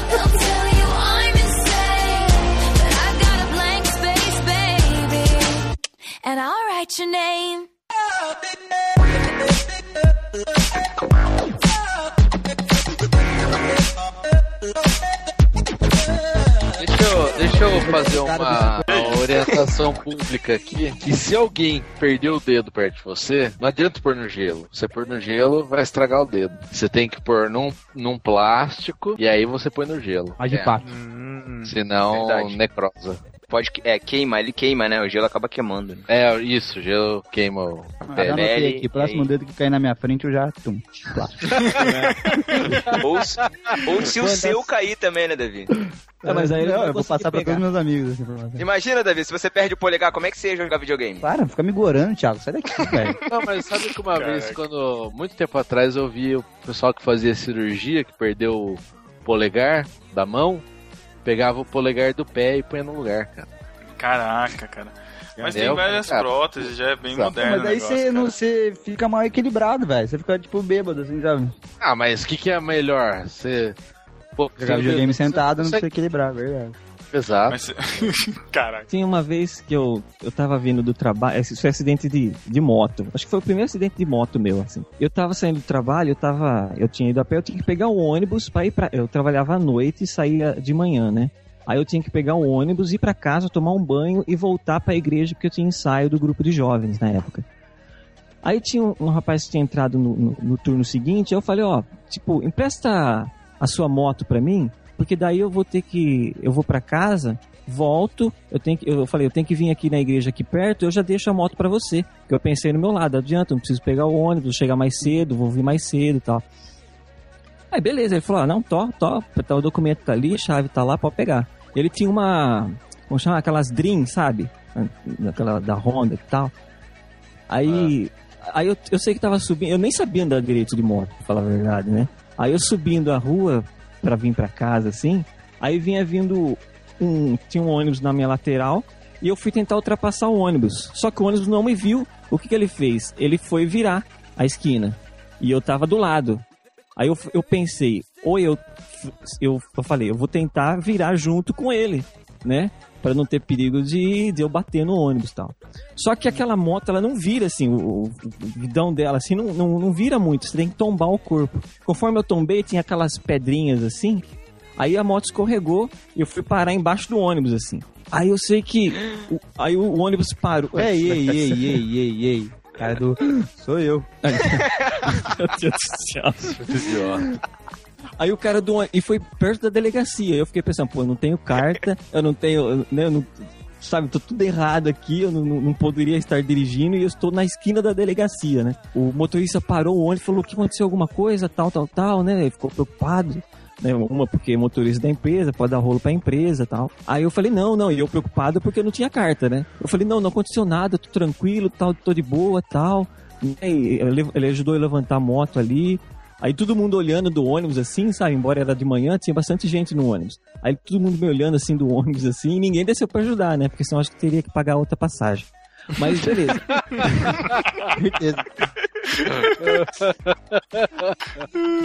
[SPEAKER 7] They'll tell you I'm insane, but I got a blank space, baby, and I'll write your name.
[SPEAKER 2] Deixa eu, deixa eu fazer uma, uma orientação pública aqui. Que se alguém perder o dedo perto de você, não adianta pôr no gelo. Você pôr no gelo, vai estragar o dedo. Você tem que pôr num, num plástico e aí você põe no gelo.
[SPEAKER 4] A de
[SPEAKER 2] É,
[SPEAKER 4] pato.
[SPEAKER 3] Hum,
[SPEAKER 2] Senão,
[SPEAKER 1] Verdade.
[SPEAKER 2] necrosa.
[SPEAKER 1] Pode, que- é, queima, ele queima, né? O gelo acaba queimando. né?
[SPEAKER 2] É, isso, gelo queima o a
[SPEAKER 4] Ah,
[SPEAKER 2] pele.
[SPEAKER 4] aqui. Próximo dedo que cair na minha frente, eu já. Tum.
[SPEAKER 1] Ou, se- ou se o seu cair também, né, Davi?
[SPEAKER 5] É, mas aí ele
[SPEAKER 4] não, eu vou passar pra
[SPEAKER 5] pegar.
[SPEAKER 4] todos meus amigos. essa informação.
[SPEAKER 1] Imagina, Davi, se você perde o polegar, como é que você ia jogar videogame?
[SPEAKER 4] Para, fica me gorando, Thiago. Sai daqui, velho.
[SPEAKER 2] Não, mas sabe que uma
[SPEAKER 3] Caraca.
[SPEAKER 2] vez, quando. Muito tempo atrás, eu vi o pessoal que fazia cirurgia, que perdeu o polegar da mão, pegava o polegar do pé e punha no lugar, cara.
[SPEAKER 3] Caraca, cara. Mas
[SPEAKER 2] É,
[SPEAKER 3] tem várias
[SPEAKER 2] cara,
[SPEAKER 3] próteses, já é bem
[SPEAKER 2] Exato.
[SPEAKER 3] moderno.
[SPEAKER 4] Mas aí você fica mal equilibrado, velho. Você fica, tipo, bêbado, assim, sabe?
[SPEAKER 2] Ah, mas o que, que é melhor? Você. Pô,
[SPEAKER 4] Jogar videogame sentado não se equilibrar, verdade.
[SPEAKER 2] Exato.
[SPEAKER 3] Mas, caraca.
[SPEAKER 5] Tinha uma vez que eu, eu tava vindo do trabalho, esse foi acidente de, de moto. Acho que foi o primeiro acidente de moto meu, assim. Eu tava saindo do trabalho, eu tava, eu tinha ido a pé, eu tinha que pegar o ônibus pra ir pra, eu trabalhava à noite e saía de manhã, né? Aí eu tinha que pegar o ônibus, ir pra casa, tomar um banho e voltar pra igreja porque eu tinha ensaio do grupo de jovens na época. Aí tinha um, um rapaz que tinha entrado no, no- no turno seguinte, eu falei, ó, tipo, empresta a sua moto pra mim, porque daí eu vou ter que, eu vou pra casa, volto, eu tenho que, eu falei, eu tenho que vir aqui na igreja aqui perto, eu já deixo a moto pra você. Porque eu pensei no meu lado, adianta, não preciso pegar o ônibus, chegar mais cedo, vou vir mais cedo e tal. Aí beleza, ele falou, ah, não, tó, tó, tá, o documento tá ali, a chave tá lá, pode pegar. Ele tinha uma, como chama, aquelas Dream, sabe? Aquela da Honda e tal. Aí, aí eu, eu sei que tava subindo, eu nem sabia andar direito de moto, pra falar a verdade, né? Aí eu subindo a rua pra vir pra casa, assim, aí vinha vindo um, tinha um ônibus na minha lateral e eu fui tentar ultrapassar o ônibus. Só que o ônibus não me viu. O que, que ele fez? Ele foi virar a esquina e eu tava do lado. Aí eu, eu pensei, ou eu, eu, eu falei, eu vou tentar virar junto com ele, né? Pra não ter perigo de, de eu bater no ônibus e tal. Só que aquela moto, ela não vira assim, o, o- o guidão dela, assim, não, não, não vira muito. Você tem que tombar o corpo. Conforme eu tombei, tinha aquelas pedrinhas assim. Aí a moto escorregou e eu fui parar embaixo do ônibus, assim. Aí eu sei que. o- aí o, o ônibus parou.
[SPEAKER 4] Ei, ei, ei, ei, ei, ei. Cara do. Sou eu.
[SPEAKER 5] Meu Deus do céu. Aí o cara do E foi perto da delegacia. Eu fiquei pensando, pô, eu não tenho carta, eu não tenho. Né, eu não, sabe, tô tudo errado aqui, eu não, não- poderia estar dirigindo e eu estou na esquina da delegacia, né? O motorista parou o ônibus falou que aconteceu alguma coisa, tal, tal, tal, né? Ele ficou preocupado. Né, uma porque motorista da empresa, pode dar rolo pra empresa tal. Aí eu falei, não, não, e eu preocupado porque eu não tinha carta, né? Eu falei, não, não aconteceu nada, tô tranquilo, tal, tô de boa, tal. Ele ele ajudou a levantar a moto ali. Aí todo mundo olhando do ônibus assim, sabe? Embora era de manhã, tinha bastante gente no ônibus. Aí todo mundo me olhando assim do ônibus assim, e ninguém desceu pra ajudar, né? Porque senão acho que teria que pagar outra passagem. Mas beleza.
[SPEAKER 4] Certeza.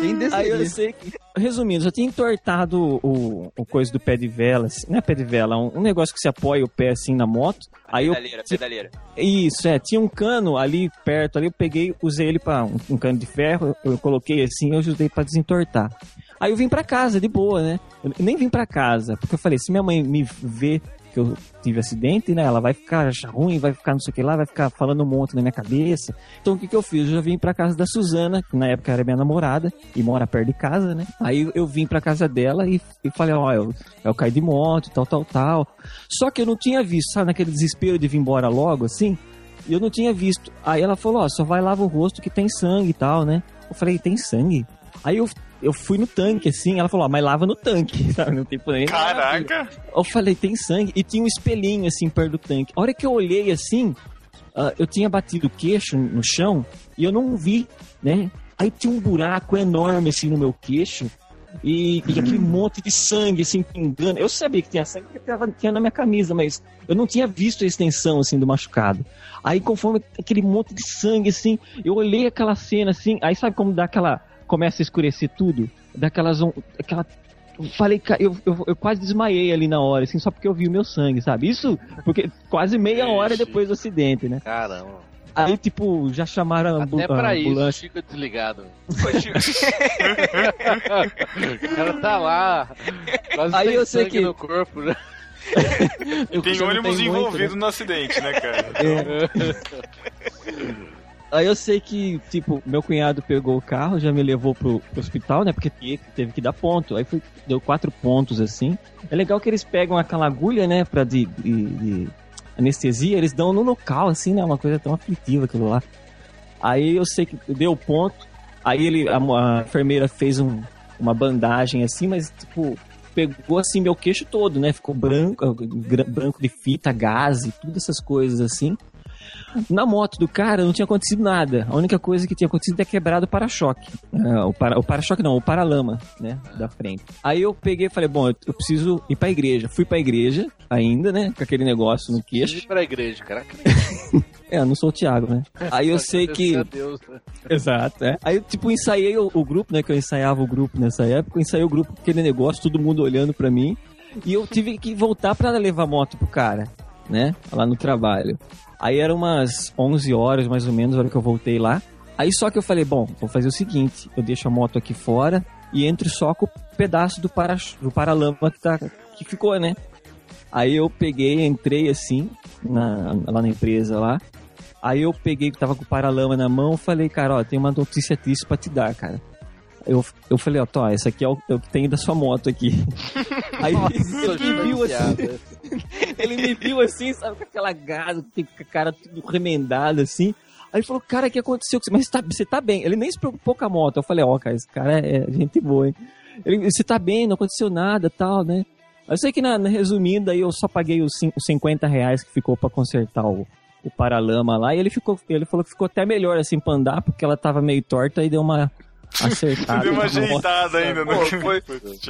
[SPEAKER 4] Quem
[SPEAKER 5] Aí eu
[SPEAKER 4] decidiu?
[SPEAKER 5] sei que, resumindo, já tinha entortado o, o coisa do pé de vela, assim, não é pé de vela, um, um negócio que se apoia o pé assim na moto. Aí eu
[SPEAKER 1] Pedaleira, pedaleira.
[SPEAKER 5] Isso, é. Tinha um cano ali perto, ali eu peguei, usei ele para um, um cano de ferro, eu coloquei assim, eu ajudei para desentortar. Aí eu vim pra casa, de boa, né? Eu nem vim pra casa, porque eu falei, se minha mãe me vê que eu tive acidente, né? Ela vai ficar ruim, vai ficar não sei o que lá, vai ficar falando um monte na minha cabeça. Então o que que eu fiz? Eu já vim pra casa da Suzana, que na época era minha namorada, e mora perto de casa, né? Aí eu vim pra casa dela e, e falei, ó, eu, eu caí de moto, tal, tal, tal. Só que eu não tinha visto, sabe, naquele desespero de vir embora logo, assim? Eu não tinha visto. Aí ela falou, ó, só vai lava o rosto que tem sangue e tal, né? Eu falei, tem sangue? Aí eu, eu fui no tanque, assim, ela falou, ó, mas lava no tanque, sabe? Não tem problema.
[SPEAKER 3] Caraca!
[SPEAKER 5] Eu falei, tem sangue. E tinha um espelhinho, assim, perto do tanque. A hora que eu olhei, assim, ah, eu tinha batido o queixo no chão e eu não vi, né? Aí tinha um buraco enorme, assim, no meu queixo. E, e aquele monte de sangue, assim, pingando. Eu sabia que tinha sangue porque tava, tinha na minha camisa, mas eu não tinha visto a extensão, assim, do machucado. Aí, conforme aquele monte de sangue, assim, eu olhei aquela cena, assim, aí sabe como dá aquela... Começa a escurecer tudo? Daquelas... Aquela Falei, eu, eu, eu quase desmaiei ali na hora, assim, só porque eu vi o meu sangue, sabe? Isso porque quase meia hora
[SPEAKER 3] Ixi.
[SPEAKER 5] depois do acidente, né?
[SPEAKER 2] Caramba.
[SPEAKER 5] Aí, tipo, já chamaram a, ambu
[SPEAKER 2] Até pra
[SPEAKER 5] a
[SPEAKER 2] isso
[SPEAKER 5] ambulância.
[SPEAKER 2] fica desligado. o cara tá lá. Quase
[SPEAKER 5] Aí
[SPEAKER 2] tem
[SPEAKER 5] eu sei que-
[SPEAKER 2] no corpo, né?
[SPEAKER 5] Eu-
[SPEAKER 3] Tem ônibus
[SPEAKER 5] muito, né?
[SPEAKER 3] envolvido no acidente, né, cara?
[SPEAKER 5] Aí eu sei que, tipo, meu cunhado pegou o carro, já me levou pro, pro hospital, né? Porque teve, que dar ponto. Aí foi, deu quatro pontos, assim. É legal que eles pegam aquela agulha, né, pra de, de- de anestesia, eles dão no local, assim, né? Uma coisa tão aflitiva aquilo lá. Aí eu sei que deu ponto. Aí ele, a, a enfermeira fez um- uma bandagem assim, mas, tipo, pegou assim meu queixo todo, né? Ficou branco, branco de fita, gás e todas essas coisas assim. Na moto do cara não tinha acontecido nada. A única coisa que tinha acontecido é quebrado o para-choque. É, o para- o para-choque não, o para-lama, né? Da frente. Aí eu peguei e falei, bom, eu, eu preciso ir pra igreja. Fui pra igreja ainda, né? Com aquele negócio no queixo.
[SPEAKER 2] ir pra igreja, caraca.
[SPEAKER 5] É, eu não sou o Thiago, né? Aí eu sei que.
[SPEAKER 2] A Deus, né?
[SPEAKER 5] Exato, é. Aí eu, tipo, ensaiei o, o grupo, né? Que eu ensaiava o grupo nessa época. Eu ensaiei o grupo com aquele negócio, todo mundo olhando pra mim. E eu tive que voltar pra levar moto pro cara, né? Lá no trabalho. Aí eram umas 11 horas, mais ou menos, a hora que eu voltei lá. Aí só que eu falei, bom, vou fazer o seguinte. Eu deixo a moto aqui fora e entro só com o pedaço do, para, do paralama que, tá, que ficou, né? Aí eu peguei, entrei assim, na, lá na empresa lá. Aí eu peguei, tava com o paralama na mão, falei, cara, ó, tem uma notícia triste pra te dar, cara. Eu, eu falei, ó, Tó, esse aqui é o, é o que tem da sua moto aqui. Aí ele me viu assim, ele me viu assim, sabe, com aquela garra, com a cara tudo remendada assim. Aí ele falou, cara, o que aconteceu? Mas tá- você tá bem? Ele nem se preocupou com a moto. Eu falei, ó, cara, esse cara é gente boa, hein? Ele, você tá bem, não aconteceu nada tal, né? Eu sei que, na, na- resumindo, aí eu só paguei os, os 50 reais que ficou pra consertar o, o paralama lá. E ele, ficou, ele falou que ficou até melhor assim pra andar, porque ela tava meio torta e deu uma acertada.
[SPEAKER 3] Deu uma
[SPEAKER 5] moto.
[SPEAKER 3] ajeitada ainda. No...
[SPEAKER 1] foi-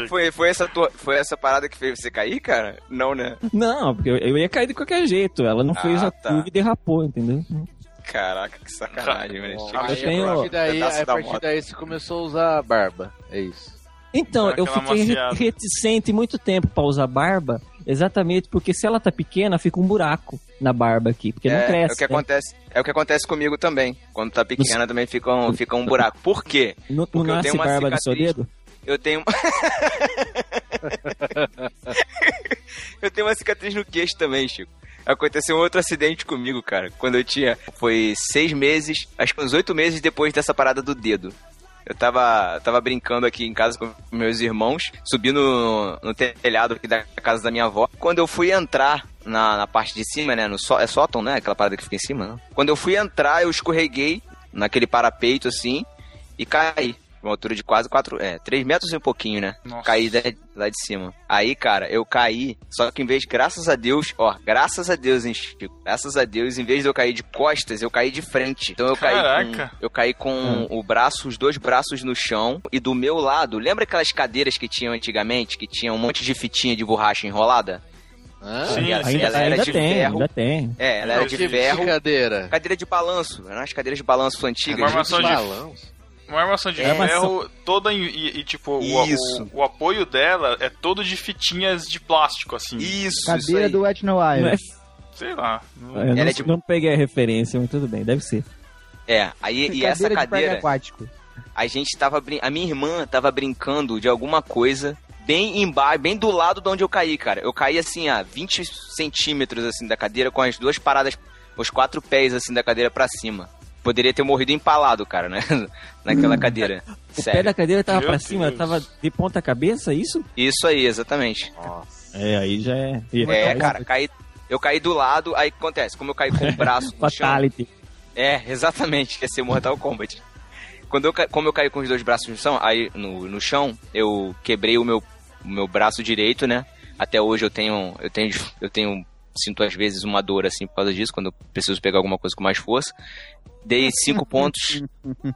[SPEAKER 1] Foi, foi, essa tua- foi essa parada que fez você cair, cara? Não, né?
[SPEAKER 5] Não, porque eu, eu ia cair de qualquer jeito. Ela não
[SPEAKER 1] Ah,
[SPEAKER 5] fez a
[SPEAKER 1] tá.
[SPEAKER 5] curva e derrapou, entendeu?
[SPEAKER 1] Caraca, que sacanagem, velho.
[SPEAKER 2] Aí,
[SPEAKER 5] tenho-
[SPEAKER 2] a partir daí, a
[SPEAKER 1] da
[SPEAKER 2] partir daí você começou a usar barba. É isso.
[SPEAKER 5] Então, eu fiquei
[SPEAKER 3] maciada.
[SPEAKER 5] reticente muito tempo pra usar barba, exatamente porque se ela tá pequena, fica um buraco na barba aqui, porque não
[SPEAKER 1] é,
[SPEAKER 5] cresce.
[SPEAKER 1] é o que
[SPEAKER 5] né?
[SPEAKER 1] acontece, é o que acontece comigo também. Quando tá pequena também fica um, fica um buraco. Por quê?
[SPEAKER 5] Não, não
[SPEAKER 1] porque eu tenho uma
[SPEAKER 5] barba no seu
[SPEAKER 1] cicatriz.
[SPEAKER 5] dedo?
[SPEAKER 1] Eu tenho Eu tenho uma cicatriz no queixo também, Chico. Aconteceu um outro acidente comigo, cara. Quando eu tinha. Foi seis meses, acho que uns oito meses depois dessa parada do dedo. Eu tava, tava brincando aqui em casa com meus irmãos, subi no, no telhado aqui da casa da minha avó. Quando eu fui entrar na, na parte de cima, né? No só, é sótão, né? Aquela parada que fica em cima, né? Quando eu fui entrar, eu escorreguei naquele parapeito assim e caí. Uma altura de quase 4, é, 3 metros e um pouquinho, né?
[SPEAKER 3] Nossa.
[SPEAKER 1] Caí da- lá de cima. Aí, cara, eu caí, só que em vez, graças a Deus, ó, graças a Deus, hein, Chico? Graças a Deus, em vez de eu cair de costas, eu caí de frente. Então eu caí
[SPEAKER 3] Caraca.
[SPEAKER 1] com, eu caí com o braço, os dois braços no chão e do meu lado, lembra aquelas cadeiras que tinham antigamente, que tinha um monte de fitinha de borracha enrolada?
[SPEAKER 2] Hã?
[SPEAKER 3] Sim,
[SPEAKER 1] ela,
[SPEAKER 3] sim.
[SPEAKER 1] ela era
[SPEAKER 5] ainda
[SPEAKER 1] de
[SPEAKER 5] tem,
[SPEAKER 1] ferro.
[SPEAKER 5] ainda tem.
[SPEAKER 1] É, ela era de
[SPEAKER 2] tipo
[SPEAKER 1] ferro.
[SPEAKER 2] cadeira.
[SPEAKER 1] Cadeira de balanço, eram as cadeiras de balanço antigas.
[SPEAKER 3] Uma armação de-
[SPEAKER 2] Balanço.
[SPEAKER 3] Uma armação de
[SPEAKER 5] É,
[SPEAKER 3] ferro toda em- e, e, tipo, o,
[SPEAKER 1] Isso.
[SPEAKER 3] o, o apoio dela é todo de fitinhas de plástico, assim.
[SPEAKER 1] Isso, isso
[SPEAKER 4] Cadeira
[SPEAKER 1] aí.
[SPEAKER 4] do Wet No
[SPEAKER 5] é-
[SPEAKER 3] Sei lá. Não-
[SPEAKER 5] eu não,
[SPEAKER 1] Ela é de-
[SPEAKER 5] não peguei a referência, mas tudo bem, deve ser.
[SPEAKER 1] É, aí e essa
[SPEAKER 4] de parque
[SPEAKER 1] cadeira,
[SPEAKER 4] aquático.
[SPEAKER 1] a gente tava brin... a minha irmã tava brincando de alguma coisa bem embaixo, bem do lado de onde eu caí, cara. Eu caí assim a 20 centímetros assim da cadeira com as duas paradas, os quatro pés assim da cadeira pra cima. Poderia ter morrido empalado, cara, né? Naquela cadeira.
[SPEAKER 5] O pé
[SPEAKER 1] Sério.
[SPEAKER 5] da cadeira tava
[SPEAKER 3] Meu
[SPEAKER 5] pra cima,
[SPEAKER 3] Deus.
[SPEAKER 5] tava de ponta cabeça, isso?
[SPEAKER 1] Isso aí, exatamente.
[SPEAKER 5] É, aí já é.
[SPEAKER 1] É, cara, caí, eu caí do lado, aí o que acontece? Como eu caí com o braço no chão,
[SPEAKER 5] Fatality.
[SPEAKER 1] É, exatamente, ia ser Mortal Kombat. Quando eu, como eu caí com os dois braços no chão, aí no, no chão, eu quebrei o meu, o meu braço direito, né? Até hoje eu tenho, eu tenho, eu tenho, sinto às vezes uma dor assim por causa disso, quando eu preciso pegar alguma coisa com mais força. Dei cinco pontos,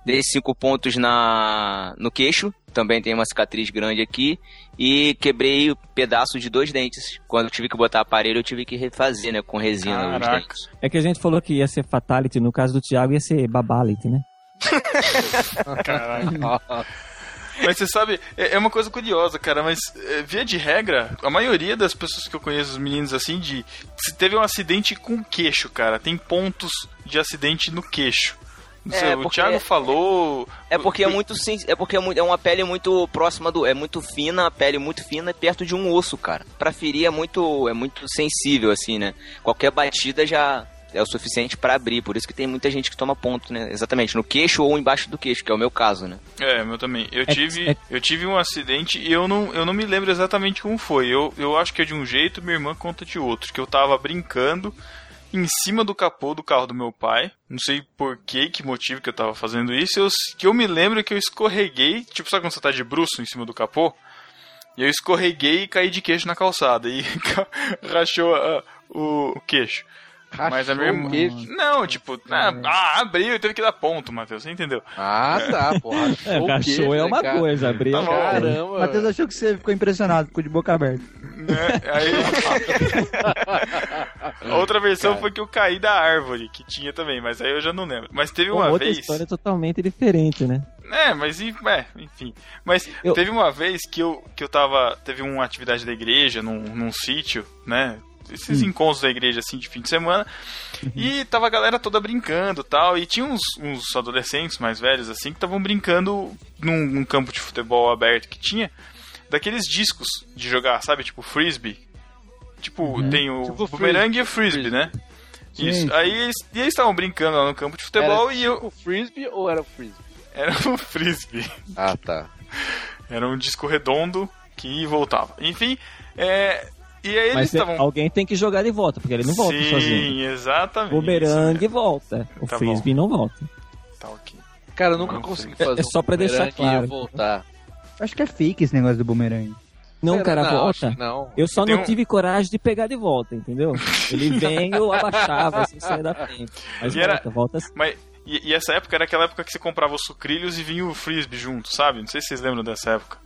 [SPEAKER 1] dei cinco pontos na, no queixo, também tem uma cicatriz grande aqui, e quebrei o pedaço de dois dentes. Quando eu tive que botar aparelho, eu tive que refazer, né, com resina os
[SPEAKER 3] Caraca.
[SPEAKER 1] dentes.
[SPEAKER 5] É que a gente falou que ia ser Fatality, no caso do Thiago ia ser Babality, né?
[SPEAKER 3] Caraca. Mas você sabe, é é uma coisa curiosa, cara, mas é, via de regra, a maioria das pessoas que eu conheço, os meninos assim, de. Se teve um acidente com queixo, cara, tem pontos de acidente no queixo. Não
[SPEAKER 1] É,
[SPEAKER 3] sei, o
[SPEAKER 1] porque-
[SPEAKER 3] Thiago falou.
[SPEAKER 1] É porque é muito é porque é, é uma pele muito próxima do, é muito fina, a pele muito fina e perto de um osso, cara. Pra ferir é muito é muito sensível assim, né? Qualquer batida já é o suficiente pra abrir, por isso que tem muita gente que toma ponto, né? Exatamente, no queixo ou embaixo do queixo, que é o meu caso, né?
[SPEAKER 3] É, meu também. Eu
[SPEAKER 5] É-
[SPEAKER 3] tive,
[SPEAKER 5] é-
[SPEAKER 3] eu tive um acidente e eu não, eu não me lembro exatamente como foi. Eu, eu acho que é de um jeito, minha irmã conta de outro. Que eu tava brincando em cima do capô do carro do meu pai. Não sei por que, que motivo que eu tava fazendo isso. Eu, que eu me lembro que eu escorreguei, tipo, sabe quando você tá de bruço em cima do capô? E eu escorreguei e caí de queixo na calçada. E rachou o, o queixo. Mas a minha irmã. Não, tipo, ah, ah, abriu e teve que dar ponto, Matheus, você entendeu?
[SPEAKER 2] Ah, tá, pô.
[SPEAKER 5] É,
[SPEAKER 2] Rachou o
[SPEAKER 5] cachorro
[SPEAKER 2] queijo,
[SPEAKER 5] é
[SPEAKER 2] né,
[SPEAKER 5] uma
[SPEAKER 2] cara?
[SPEAKER 5] coisa, abrir
[SPEAKER 3] Tá
[SPEAKER 5] é
[SPEAKER 3] bom.
[SPEAKER 5] outra.
[SPEAKER 2] Caramba.
[SPEAKER 4] Matheus achou que você ficou impressionado, ficou de boca aberta.
[SPEAKER 3] Né? Aí... A Outra versão foi que eu caí da árvore, que tinha também, mas aí eu já não lembro. Mas teve uma
[SPEAKER 5] outra
[SPEAKER 3] vez.
[SPEAKER 5] história totalmente diferente, né?
[SPEAKER 3] É, mas é, enfim. Mas
[SPEAKER 5] Eu-
[SPEAKER 3] teve uma vez que eu, que eu tava. Teve uma atividade da igreja num, num sítio, né? Esses encontros da igreja assim de fim de semana. E tava a galera toda brincando e tal. E tinha uns, uns adolescentes mais velhos assim que estavam brincando num, num campo de futebol aberto que tinha. Daqueles discos de jogar, sabe? Tipo frisbee. Tipo, tem o
[SPEAKER 2] Tipo
[SPEAKER 3] bumerangue e o frisbee, né?
[SPEAKER 4] Sim,
[SPEAKER 3] Isso. Aí eles, e eles estavam brincando lá no campo de futebol
[SPEAKER 2] Era
[SPEAKER 3] e eu.
[SPEAKER 2] tipo frisbee ou era frisbee?
[SPEAKER 3] Era um frisbee.
[SPEAKER 2] Ah, tá.
[SPEAKER 3] Era um disco redondo que ia e voltava. Enfim, é. E aí eles
[SPEAKER 5] Mas
[SPEAKER 3] estavam.
[SPEAKER 5] alguém tem que jogar de volta, porque ele não volta
[SPEAKER 3] Sim,
[SPEAKER 5] sozinho.
[SPEAKER 3] exatamente.
[SPEAKER 5] O bumerangue volta. O
[SPEAKER 3] Tá
[SPEAKER 5] frisbee não volta.
[SPEAKER 3] Tá ok.
[SPEAKER 2] Cara, eu nunca
[SPEAKER 3] Não
[SPEAKER 2] consegui
[SPEAKER 5] sei.
[SPEAKER 2] fazer
[SPEAKER 5] É só pra deixar
[SPEAKER 2] e
[SPEAKER 5] claro.
[SPEAKER 2] voltar.
[SPEAKER 4] Acho que é fake esse negócio do bumerangue.
[SPEAKER 5] Não, cara,
[SPEAKER 2] não,
[SPEAKER 5] volta.
[SPEAKER 2] Não.
[SPEAKER 5] Eu só
[SPEAKER 3] Tem
[SPEAKER 5] não
[SPEAKER 3] um-
[SPEAKER 5] tive coragem de pegar de volta, entendeu? Ele vem, eu abaixava, assim, saia da frente. Mas
[SPEAKER 3] E era-
[SPEAKER 5] volta, volta assim.
[SPEAKER 3] Mas. E, e essa época era aquela época que você comprava os sucrilhos e vinha o frisbee junto, sabe? Não sei se vocês lembram dessa época.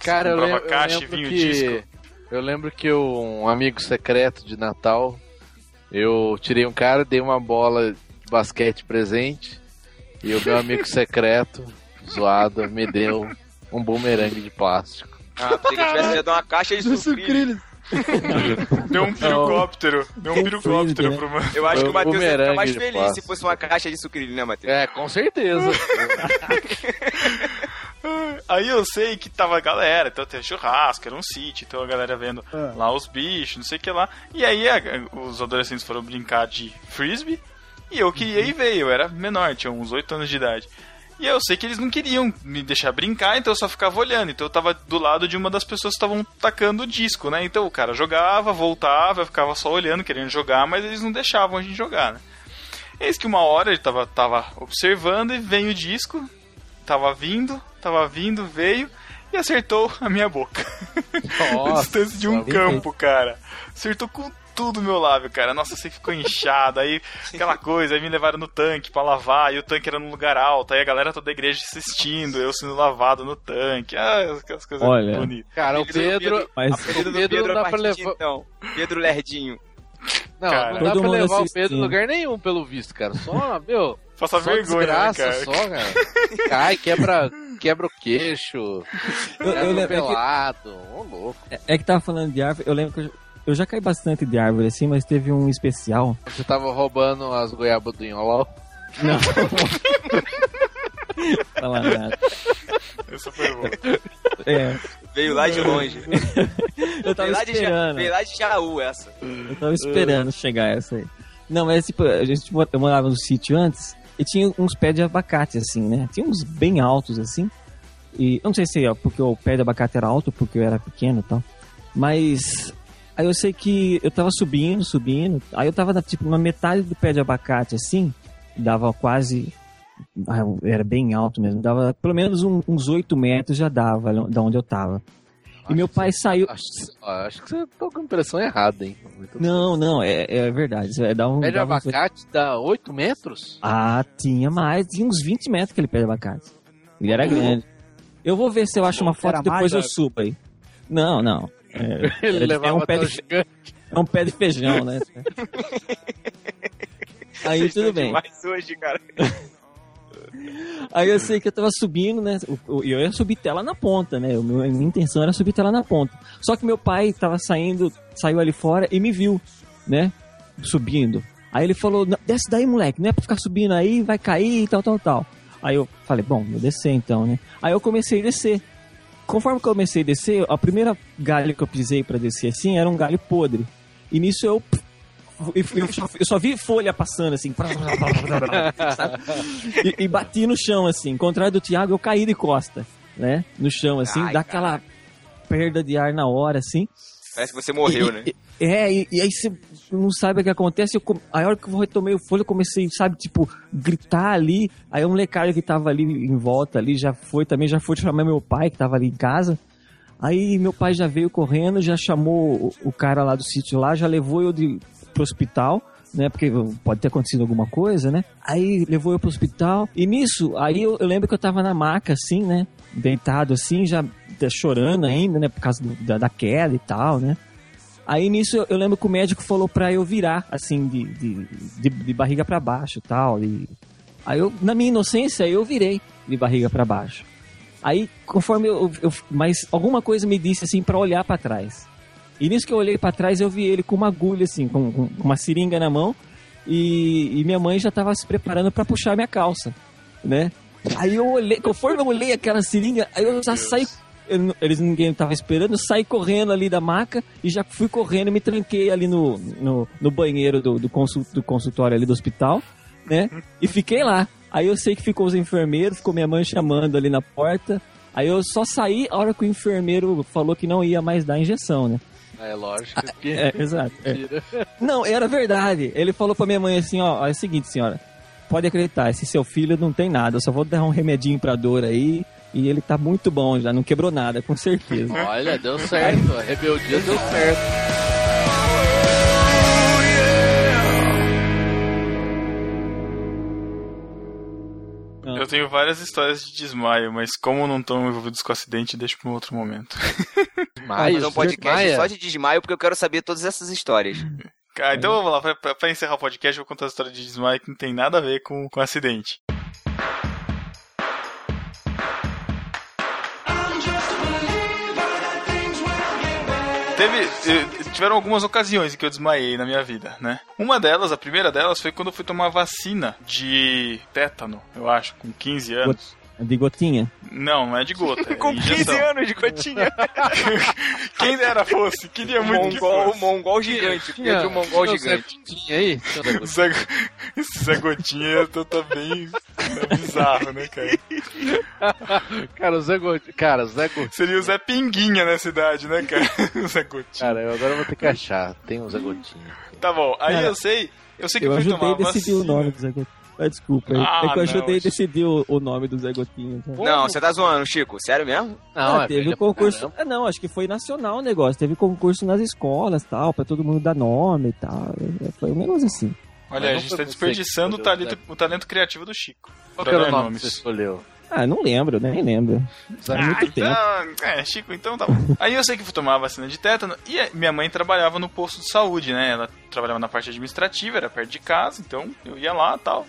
[SPEAKER 2] Cara, eu
[SPEAKER 3] comprava
[SPEAKER 2] lembro,
[SPEAKER 3] caixa
[SPEAKER 2] eu
[SPEAKER 3] e
[SPEAKER 2] lembro
[SPEAKER 3] vinha o
[SPEAKER 2] que...
[SPEAKER 3] disco.
[SPEAKER 2] Eu lembro que eu, um amigo secreto de Natal, eu tirei um cara, dei uma bola de basquete presente, e o meu amigo secreto, zoado, me deu um bumerangue de plástico.
[SPEAKER 1] Ah, pensei que eu tivesse dado uma caixa de sucrilhos.
[SPEAKER 3] Deu um pirocóptero. Deu um
[SPEAKER 5] Tem
[SPEAKER 3] pirocóptero
[SPEAKER 5] frisbee, né?
[SPEAKER 3] pro mano.
[SPEAKER 1] Eu acho que o Matheus ia ficar mais feliz se fosse uma caixa de sucrilhos, né, Matheus?
[SPEAKER 2] É, com certeza.
[SPEAKER 3] Aí eu sei que tava a galera, então tem churrasco, era um sítio, então a galera vendo
[SPEAKER 4] Ah.
[SPEAKER 3] lá os bichos, não sei o que lá. E aí a- os adolescentes foram brincar de frisbee e eu queria ir ver, eu era menor, tinha uns 8 anos de idade. E eu sei que eles não queriam me deixar brincar, então eu só ficava olhando. Então eu tava do lado de uma das pessoas que estavam tacando o disco, né? Então o cara jogava, voltava, eu ficava só olhando, querendo jogar, mas eles não deixavam a gente jogar, né? Eis que uma hora ele tava, tava observando e vem o disco, tava vindo, tava vindo, veio e acertou a minha boca. a
[SPEAKER 2] Nossa,
[SPEAKER 3] distância de um campo, cara. Acertou com tudo o meu lábio, cara. Nossa, você ficou inchado. Aí aquela coisa, aí me levaram no tanque pra lavar, e o tanque era num lugar alto, aí a galera toda da igreja assistindo, eu sendo lavado no tanque. Ah, aquelas coisas
[SPEAKER 5] Olha.
[SPEAKER 3] bonitas.
[SPEAKER 2] cara, o
[SPEAKER 1] do
[SPEAKER 2] Pedro...
[SPEAKER 5] Mas
[SPEAKER 1] do
[SPEAKER 2] Pedro
[SPEAKER 1] Pedro
[SPEAKER 2] não dá
[SPEAKER 1] a
[SPEAKER 2] pra levar-
[SPEAKER 1] então. Pedro Lerdinho.
[SPEAKER 2] Não,
[SPEAKER 3] Cara.
[SPEAKER 2] não dá pra levar o Pedro
[SPEAKER 5] assistindo.
[SPEAKER 2] em lugar nenhum, pelo visto, cara. Só, meu,
[SPEAKER 3] Faça
[SPEAKER 2] só
[SPEAKER 3] vergonha, né,
[SPEAKER 2] desgraça,
[SPEAKER 3] cara?
[SPEAKER 2] só, cara. Cai, quebra, quebra o queixo,
[SPEAKER 5] eu,
[SPEAKER 2] quebra
[SPEAKER 5] eu
[SPEAKER 2] o
[SPEAKER 5] lembro, é, que,
[SPEAKER 2] pelado. Ô, louco.
[SPEAKER 5] é que tava falando de árvore, eu lembro que eu, eu já caí bastante de árvore assim, mas teve um especial.
[SPEAKER 2] Você tava roubando as goiabas do Inholol?
[SPEAKER 5] Não. Falar nada.
[SPEAKER 3] Essa foi boa.
[SPEAKER 5] É,
[SPEAKER 1] Veio lá de longe.
[SPEAKER 5] eu tava
[SPEAKER 1] Veio lá de, Ja-
[SPEAKER 5] esperando.
[SPEAKER 1] veio lá de Jaú essa.
[SPEAKER 5] Eu tava esperando chegar essa aí. Não, mas tipo, a gente eu morava no sítio antes e tinha uns pés de abacate, assim, né? Tinha uns bem altos, assim. E eu não sei se é porque o pé de abacate era alto, porque eu era pequeno e tal. Mas aí eu sei que eu tava subindo, subindo. Aí eu tava tipo na metade do pé de abacate, assim. Dava quase. ah, Era bem alto mesmo. Dava pelo menos um- uns 8 metros já dava da onde eu tava. E meu pai saiu.
[SPEAKER 2] Acho, acho que você tá com a impressão errada, hein? Muito
[SPEAKER 5] Não, não, é, é verdade. Isso é, dá um,
[SPEAKER 2] Pé de
[SPEAKER 5] uns-
[SPEAKER 2] abacate dá 8 metros?
[SPEAKER 5] Ah, tinha mais. Tinha uns 20 metros aquele pé de abacate. Ele era grande. Eu vou ver se eu acho uma foto e depois
[SPEAKER 4] mais,
[SPEAKER 5] eu subo aí. Não, não. É,
[SPEAKER 2] Ele
[SPEAKER 5] ele
[SPEAKER 2] levava
[SPEAKER 5] é um pé de,
[SPEAKER 2] gigante.
[SPEAKER 5] é um pé de feijão, né? Aí
[SPEAKER 1] Vocês
[SPEAKER 5] tudo bem.
[SPEAKER 1] demais hoje, cara.
[SPEAKER 5] Aí eu sei que eu tava subindo, né? E eu ia subir tela na ponta, né? A minha intenção era subir tela na ponta. Só que meu pai tava saindo, saiu ali fora e me viu, né? Subindo. Aí ele falou: "Não, desce daí, moleque, não é pra ficar subindo aí, vai cair e tal, tal, tal. Aí eu falei: bom, vou descer então, né? Aí eu comecei a descer. Conforme eu comecei a descer, a primeira galho que eu pisei pra descer assim era um galho podre. E nisso eu. Eu eu só, eu só vi folha passando assim. e, e bati no chão, assim. Ao contrário do Thiago, eu caí de costa, né? No chão, assim,
[SPEAKER 1] Ai,
[SPEAKER 5] dá aquela perda de ar na hora, assim.
[SPEAKER 1] Parece que você morreu,
[SPEAKER 5] E-
[SPEAKER 1] né?
[SPEAKER 5] e- É, e, e aí você não sabe o que acontece. Eu, a hora que eu retomei o folha, eu comecei, sabe, tipo, gritar ali. Aí a molecada que tava ali em volta ali já foi também, já foi chamar meu pai, que tava ali em casa. Aí meu pai já veio correndo, já chamou o, o cara lá do sítio lá, já levou eu de, pro hospital. né? Porque pode ter acontecido alguma coisa, né? Aí levou eu pro hospital. E nisso, aí eu, eu lembro que eu tava na maca, assim, né? Deitado assim, já chorando ainda, né? Por causa do- da, da queda e tal, né? Aí nisso eu, eu lembro que o médico falou pra eu virar, assim, de, de, de, de barriga pra baixo tal. E... Aí eu, na minha inocência, eu virei de barriga pra baixo. Aí, conforme eu, eu- Mas alguma coisa me disse assim pra olhar pra trás. E nisso que eu olhei pra trás, eu vi ele com uma agulha, assim, com, com uma seringa na mão. E, e minha mãe já tava se preparando pra puxar minha calça, né? Aí eu olhei, conforme eu olhei aquela seringa, aí eu já saí. eu eles ninguém tava esperando, eu saí correndo ali da maca e já fui correndo me tranquei ali no, no, no banheiro do, do, consul- do consultório ali do hospital, né? E fiquei lá. Aí eu sei que ficou os enfermeiros, ficou minha mãe chamando ali na porta. Aí eu só saí a hora que o enfermeiro falou que não ia mais dar injeção, né?
[SPEAKER 2] É lógico que.
[SPEAKER 5] É, exato. é. Não, era verdade. Ele falou pra minha mãe assim, ó, é o seguinte, senhora, pode acreditar, esse seu filho não tem nada, eu só vou dar um remedinho pra dor aí, e ele tá muito bom já, não quebrou nada, com certeza.
[SPEAKER 2] Olha, deu certo. A rebeldia deu certo.
[SPEAKER 3] Eu tenho várias histórias de desmaio, mas como não estão envolvidos com acidente, deixa pra um outro momento.
[SPEAKER 2] Mas
[SPEAKER 1] Fazer um podcast só de desmaio, porque eu quero saber todas essas histórias.
[SPEAKER 3] Cara, então vamos lá, pra, pra- pra encerrar o podcast, eu vou contar a história de desmaio que não tem nada a ver com, com acidente. Teve, eh, tiveram algumas ocasiões em que eu desmaiei na minha vida, né? Uma delas, a primeira delas, foi quando eu fui tomar vacina de tétano, eu acho, com 15 anos.
[SPEAKER 5] De gotinha.
[SPEAKER 3] Não, não é de gota. é
[SPEAKER 1] Com 15
[SPEAKER 3] injeção.
[SPEAKER 1] anos de gotinha.
[SPEAKER 3] Quem dera fosse, queria
[SPEAKER 1] O
[SPEAKER 3] muito que
[SPEAKER 1] mongol, o
[SPEAKER 3] fosse.
[SPEAKER 1] mongol gigante. Pedro Mongol
[SPEAKER 2] tinha o Zé
[SPEAKER 1] gigante.
[SPEAKER 2] Aí? Tinha o. Zé,
[SPEAKER 3] esse Zé Gotinha tá, tá bem é bizarro, né, cara?
[SPEAKER 2] Cara, o Zé Gotinha. Cara, o Zé Gotinha.
[SPEAKER 3] Seria o Zé Pinguinha nessa idade, né, cara? O Zé Gotinha.
[SPEAKER 2] Cara, eu agora vou ter que achar. Tem um Zé Gotinha.
[SPEAKER 3] Tá bom, aí
[SPEAKER 5] Cara,
[SPEAKER 3] eu sei, eu sei que
[SPEAKER 5] Eu ajudei a decidir o nome do Zé Gotinha. Ah, desculpa,
[SPEAKER 3] Ah,
[SPEAKER 5] é que eu
[SPEAKER 3] não,
[SPEAKER 5] ajudei a decidir o, o nome do Zé Gotinha.
[SPEAKER 1] Não, você tá zoando, Chico. Sério mesmo?
[SPEAKER 2] Não,
[SPEAKER 5] Ah,
[SPEAKER 2] é
[SPEAKER 5] teve o concurso. Ah, não, acho que foi nacional o negócio. Teve concurso nas escolas tal, pra todo mundo dar nome e tal. É, Foi um negócio assim.
[SPEAKER 3] Olha,
[SPEAKER 2] Mas
[SPEAKER 3] a gente tá desperdiçando o talento, o talento criativo do Chico.
[SPEAKER 2] Qual era o nome
[SPEAKER 3] nomes.
[SPEAKER 2] que você escolheu?
[SPEAKER 5] Ah, não lembro, nem lembro. Faz
[SPEAKER 3] Ah,
[SPEAKER 5] muito tempo.
[SPEAKER 3] então, é, Chico, então tá bom. Aí eu sei que fui tomar a vacina de tétano e minha mãe trabalhava no posto de saúde, né? Ela trabalhava na parte administrativa, era perto de casa, então eu ia lá e tal.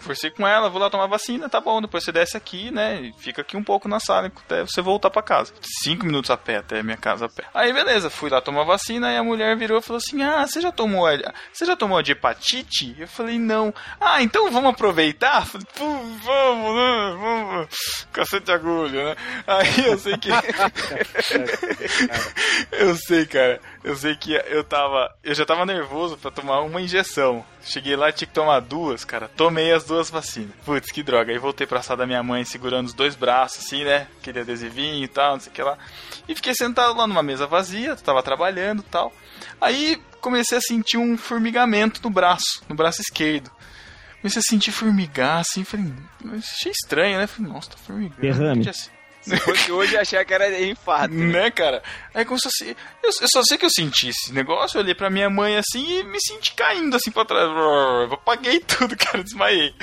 [SPEAKER 3] Conversei com ela, vou lá tomar vacina, tá bom, depois você desce aqui, né? E fica aqui um pouco na sala até você voltar pra casa. Cinco minutos a pé até minha casa a pé. Aí beleza, fui lá tomar vacina e a mulher virou e falou assim: Ah, você já tomou a- você já tomou a de hepatite? Eu falei, não. Ah, então vamos aproveitar? Falei, vamos, né? Vamos. Cacete agulha, né? Aí eu sei que. eu sei, cara. Eu sei que eu tava. Eu já tava nervoso pra tomar uma injeção. Cheguei lá, tinha que tomar duas, cara. Tomei as duas vacinas. Putz, que droga. Aí voltei pra sala da minha mãe segurando os dois braços, assim, né? Aquele adesivinho e tal, não sei o que lá. E fiquei sentado lá numa mesa vazia, tava trabalhando e tal. Aí comecei a sentir um formigamento no braço, no braço esquerdo. Comecei a sentir formigar, assim, falei, achei estranho, né? Falei, nossa, tá formigando.
[SPEAKER 5] Derrame.
[SPEAKER 3] Assim?
[SPEAKER 1] Se fosse hoje, ia achar que era infarto.
[SPEAKER 3] Né, cara? Aí começou se... eu, eu só sei que eu senti esse negócio, eu olhei pra minha mãe assim e me senti caindo assim pra trás. Eu apaguei tudo, cara, desmaiei.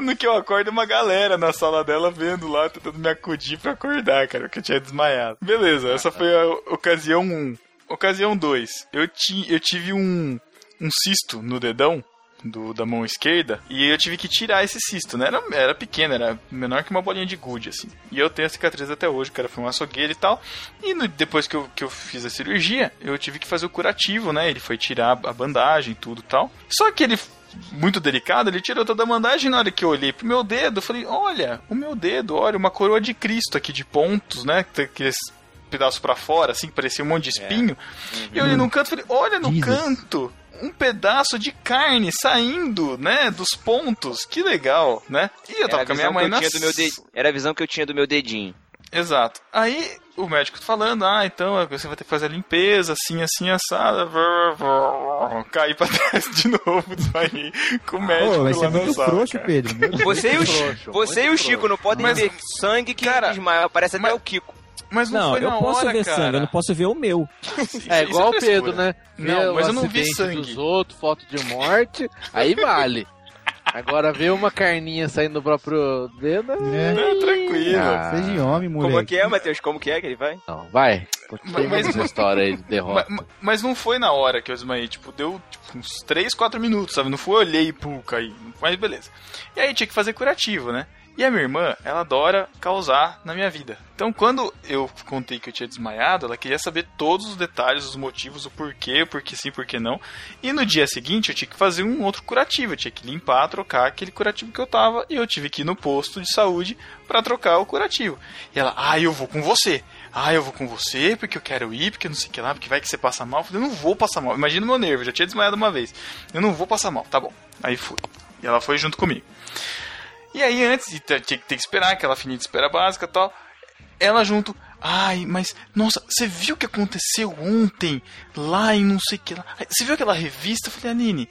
[SPEAKER 3] No que eu acordo, uma galera na sala dela vendo lá, tentando me acudir pra acordar, cara, porque eu tinha desmaiado. Beleza, essa foi a ocasião 1. Ocasião 2. Eu, ti, eu tive um, um cisto no dedão. Do, da mão esquerda, e eu tive que tirar esse cisto, né? Era, era pequeno, era menor que uma bolinha de gude, assim. E eu tenho a cicatriz até hoje, o cara foi um açougueiro e tal. E no- depois que eu, que eu fiz a cirurgia, eu tive que fazer o curativo, né? Ele foi tirar a bandagem e tudo e tal. Só que ele, muito delicado, ele tirou toda a bandagem. Na hora que eu olhei pro meu dedo, eu falei: Olha, o meu dedo, olha, uma coroa de Cristo aqui de pontos, né? Aqueles pedaços pra fora, assim, que parecia um monte de espinho. E eu olhei num canto e falei: Olha no
[SPEAKER 5] Jesus.
[SPEAKER 3] canto. Um pedaço de carne saindo, né, dos pontos. Que legal, né? E eu
[SPEAKER 1] Era
[SPEAKER 3] tava
[SPEAKER 1] a
[SPEAKER 3] com a minha
[SPEAKER 1] visão que
[SPEAKER 3] mãe
[SPEAKER 1] eu
[SPEAKER 3] na
[SPEAKER 1] tinha do meu de- Era a visão que eu tinha do meu dedinho.
[SPEAKER 3] Exato. Aí o médico falando, ah, então você vai ter que fazer a limpeza, assim, assim, assada. vrr. Caí pra trás de novo, desmaiei com o médico
[SPEAKER 4] Pô, vai ser muito
[SPEAKER 3] sala,
[SPEAKER 4] frouxo,
[SPEAKER 3] cara.
[SPEAKER 4] Pedro.
[SPEAKER 1] Você e o,
[SPEAKER 2] frouxo,
[SPEAKER 1] você e o Chico não podem
[SPEAKER 3] Mas-
[SPEAKER 1] ver sangue que
[SPEAKER 3] cara,
[SPEAKER 1] desmaia. Parece até
[SPEAKER 3] mas-
[SPEAKER 1] o Kiko.
[SPEAKER 3] Mas não,
[SPEAKER 5] Não,
[SPEAKER 3] foi
[SPEAKER 5] eu
[SPEAKER 3] na
[SPEAKER 5] posso
[SPEAKER 3] hora,
[SPEAKER 5] ver
[SPEAKER 3] cara.
[SPEAKER 5] sangue, eu não posso ver o meu.
[SPEAKER 2] É igual o
[SPEAKER 3] frescura.
[SPEAKER 2] Pedro, né?
[SPEAKER 3] Não,
[SPEAKER 2] Vê
[SPEAKER 3] mas
[SPEAKER 2] o
[SPEAKER 3] eu não vi sangue.
[SPEAKER 2] dos outros, foto de morte, aí vale. Agora ver uma carninha saindo do próprio dedo.
[SPEAKER 4] É.
[SPEAKER 3] Não, tranquilo.
[SPEAKER 2] Ah.
[SPEAKER 4] Seja homem,
[SPEAKER 1] Como é que é, Matheus? Como que é que ele vai?
[SPEAKER 2] Não, vai.
[SPEAKER 3] Mas-
[SPEAKER 2] essa história aí de derrota.
[SPEAKER 3] ma- Mas, não foi na hora que eu desmaiei, tipo, deu tipo, uns 3, 4 minutos, sabe? Não foi eu olhei e pum, caí. Mas beleza. E aí tinha que fazer curativo, né? E a minha irmã, ela adora causar na minha vida. Então, quando eu contei que eu tinha desmaiado, ela queria saber todos os detalhes, os motivos, o porquê, o porquê sim, por que não. E no dia seguinte, eu tinha que fazer um outro curativo. Eu tinha que limpar, trocar aquele curativo que eu tava. E eu tive que ir no posto de saúde pra trocar o curativo. E ela, ah, eu vou com você. Ah, eu vou com você porque eu quero ir, porque não sei o que lá, porque vai que você passa mal. Eu falei, eu não vou passar mal. Imagina o meu nervo, eu já tinha desmaiado uma vez. Eu não vou passar mal, tá bom. Aí fui. E ela foi junto comigo. E aí, antes de ter, que ter que esperar, aquela fininha de espera básica e tal, ela junto. Ai, mas, nossa, você viu o que aconteceu ontem lá em não sei o que lá? Você viu aquela revista? Eu falei, Anine,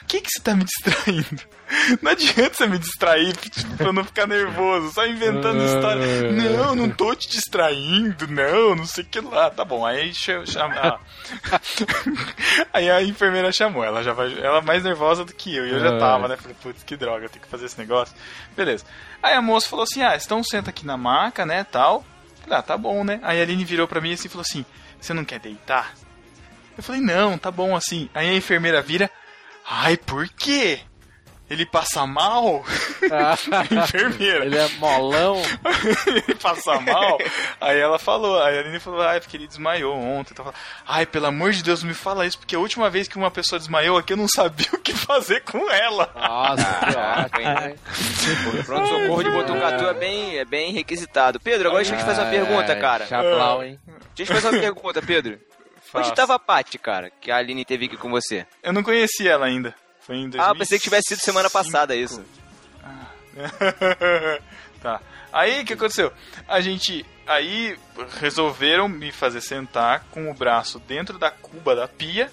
[SPEAKER 3] por que, que você tá me distraindo? Não adianta você me distrair tipo, pra não ficar nervoso, só inventando história. Não, não tô te distraindo, não, não sei o que lá. Tá bom, aí cha- chama. ah. aí a enfermeira chamou, ela já vai. Ela é mais nervosa do que eu, e eu já tava, né? Falei, putz, que droga, eu tenho que fazer esse negócio. Beleza. Aí a moça falou assim: ah, então senta aqui na maca, né, tal. Falei, ah, tá bom, né? Aí a Aline virou pra mim assim e falou assim: você não quer deitar? Eu falei, não, tá bom assim. Aí a enfermeira vira, ai, por quê? Ele passa mal? enfermeira.
[SPEAKER 2] Ele é molão.
[SPEAKER 3] ele passa mal. Aí ela falou, aí a Aline falou, ai, porque ele desmaiou ontem. Então, ai, pelo amor de Deus, me fala isso, porque a última vez que uma pessoa desmaiou aqui, eu não sabia o que fazer com ela.
[SPEAKER 2] Nossa, que ótimo.
[SPEAKER 1] né? O pronto-socorro de Botucatu é bem, é bem requisitado. Pedro, agora deixa eu te fazer uma pergunta, cara.
[SPEAKER 2] Chaplau, hein?
[SPEAKER 1] Deixa eu te fazer uma pergunta, Pedro. Onde
[SPEAKER 3] Faço.
[SPEAKER 1] tava a Paty, cara, que a Aline teve aqui com você?
[SPEAKER 3] Eu não conhecia ela ainda. Foi em 2005.
[SPEAKER 1] Ah, pensei que tivesse sido semana passada isso.
[SPEAKER 3] tá. Aí o que aconteceu? A gente. Aí resolveram me fazer sentar com o braço dentro da cuba da pia.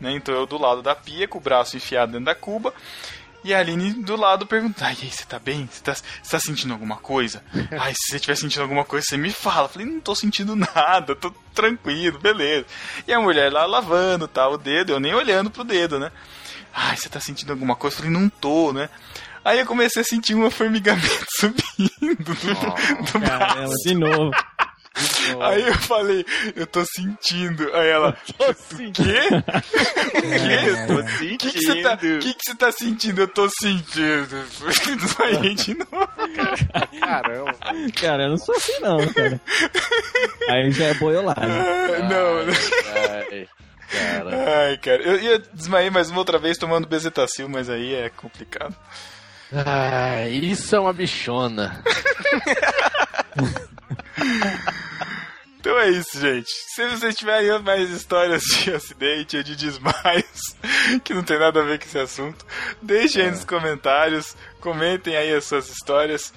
[SPEAKER 3] Né? Então eu do lado da pia, com o braço enfiado dentro da cuba. E a Aline do lado pergunta: Ai, e aí, você tá bem? Você tá, você tá sentindo alguma coisa? Ai, se você estiver sentindo alguma coisa, você me fala. Eu falei: Não tô sentindo nada, tô tranquilo, beleza. E a mulher lá lavando tá, o dedo, eu nem olhando pro dedo, né? Ai, você tá sentindo alguma coisa? Eu falei: Não tô, né? Aí eu comecei a sentir um formigamento subindo do, do
[SPEAKER 5] Caramba,
[SPEAKER 3] braço.
[SPEAKER 5] de novo.
[SPEAKER 3] Aí eu falei, eu tô sentindo. Aí ela, o quê? O quê?
[SPEAKER 1] Tô
[SPEAKER 3] O que que você tá, que que você tá sentindo? Eu tô sentindo. Desmaiei de novo.
[SPEAKER 2] Caramba.
[SPEAKER 5] Cara, eu não sou assim não, cara. Aí já é boiolagem.
[SPEAKER 3] Não, não.
[SPEAKER 2] Ai, cara.
[SPEAKER 3] Ai, cara. Eu ia desmaiei mais uma outra vez tomando bezetacil, mas aí é complicado.
[SPEAKER 2] Ai, isso é uma bichona.
[SPEAKER 3] Então é isso, gente. Se vocês tiverem mais histórias de acidente ou de desmaios que não tem nada a ver com esse assunto, deixem aí nos comentários, comentem aí as suas histórias.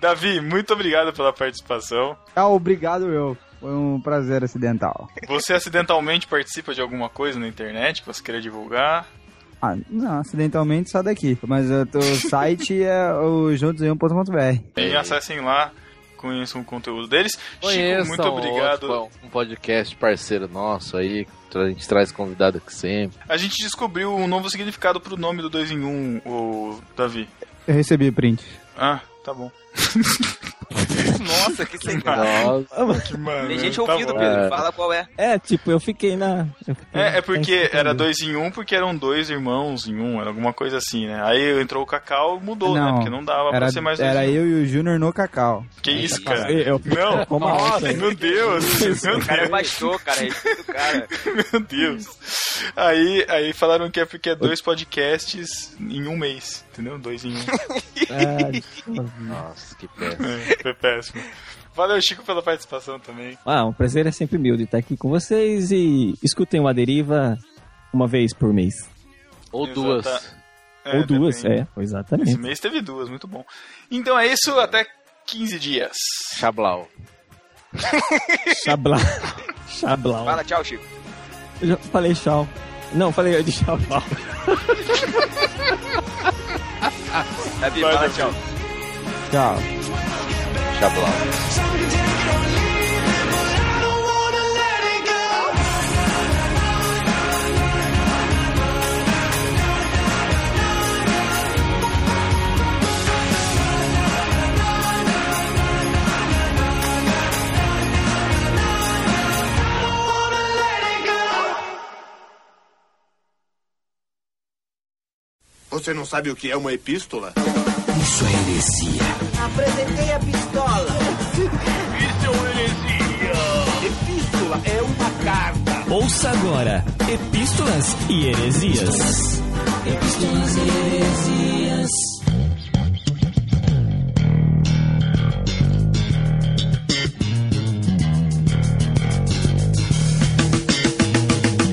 [SPEAKER 3] Davi, muito obrigado pela participação.
[SPEAKER 4] Ah, obrigado eu. Foi um prazer acidental.
[SPEAKER 3] Você acidentalmente participa de alguma coisa na internet que você queira divulgar?
[SPEAKER 4] Ah, não, acidentalmente só daqui. Mas o site é o juntosemum.com.br.
[SPEAKER 3] E acessem lá, conheçam o conteúdo deles. Chico,
[SPEAKER 2] Conheçam
[SPEAKER 3] muito obrigado.
[SPEAKER 2] outro, um podcast parceiro nosso aí. que A gente traz convidado aqui sempre.
[SPEAKER 3] A gente descobriu um novo significado pro nome do 2 em 1, um, o Davi.
[SPEAKER 4] Eu recebi print.
[SPEAKER 3] Ah, tá bom.
[SPEAKER 1] Nossa, que sem graça.
[SPEAKER 2] Nossa,
[SPEAKER 3] Que mano.
[SPEAKER 1] Tem gente
[SPEAKER 3] tá
[SPEAKER 1] ouvindo,
[SPEAKER 3] bom.
[SPEAKER 1] Pedro.
[SPEAKER 2] É.
[SPEAKER 1] Fala qual é.
[SPEAKER 5] É, tipo, eu fiquei na. eu fiquei
[SPEAKER 3] É, é porque era dois em um, porque eram dois irmãos em um, era alguma coisa assim, né? Aí entrou o Cacau, mudou, né? Porque não dava
[SPEAKER 4] era,
[SPEAKER 3] pra ser mais dois
[SPEAKER 4] Era eu e o Júnior no Cacau.
[SPEAKER 3] Que isso, cara?
[SPEAKER 5] Eu-
[SPEAKER 3] Não,
[SPEAKER 5] Como
[SPEAKER 3] nossa, meu Deus, meu
[SPEAKER 1] O cara é
[SPEAKER 3] Deus,
[SPEAKER 1] baixou, cara. Respeita o cara.
[SPEAKER 3] meu Deus. Aí, aí falaram que é porque é dois podcasts em um mês, entendeu? Dois em um.
[SPEAKER 5] Ah,
[SPEAKER 2] nossa, que péssimo.
[SPEAKER 3] É, foi péssimo. Valeu, Chico, pela participação também.
[SPEAKER 5] Ah, um prazer é sempre meu de estar aqui com vocês e escutem uma deriva uma vez por mês.
[SPEAKER 2] Ou
[SPEAKER 3] Exata-
[SPEAKER 2] duas.
[SPEAKER 3] É,
[SPEAKER 5] Ou duas,
[SPEAKER 3] depende.
[SPEAKER 5] é,
[SPEAKER 3] Esse
[SPEAKER 5] exatamente.
[SPEAKER 3] mês teve duas, muito bom. Então é isso, até 15 dias.
[SPEAKER 2] Chablau.
[SPEAKER 5] Chablau. Chablau.
[SPEAKER 1] Fala, tchau, Chico.
[SPEAKER 5] Eu já falei tchau. Não, falei de chablau.
[SPEAKER 1] Davi,
[SPEAKER 3] Vai,
[SPEAKER 1] fala
[SPEAKER 3] Davi.
[SPEAKER 1] Tchau.
[SPEAKER 4] Tchau.
[SPEAKER 6] Você não sabe o que é uma epístola?
[SPEAKER 8] Isso é heresia.
[SPEAKER 9] Apresentei a pistola.
[SPEAKER 8] Epístola é uma carta.
[SPEAKER 10] Ouça agora Epístolas e Heresias.
[SPEAKER 8] Epístolas e heresias.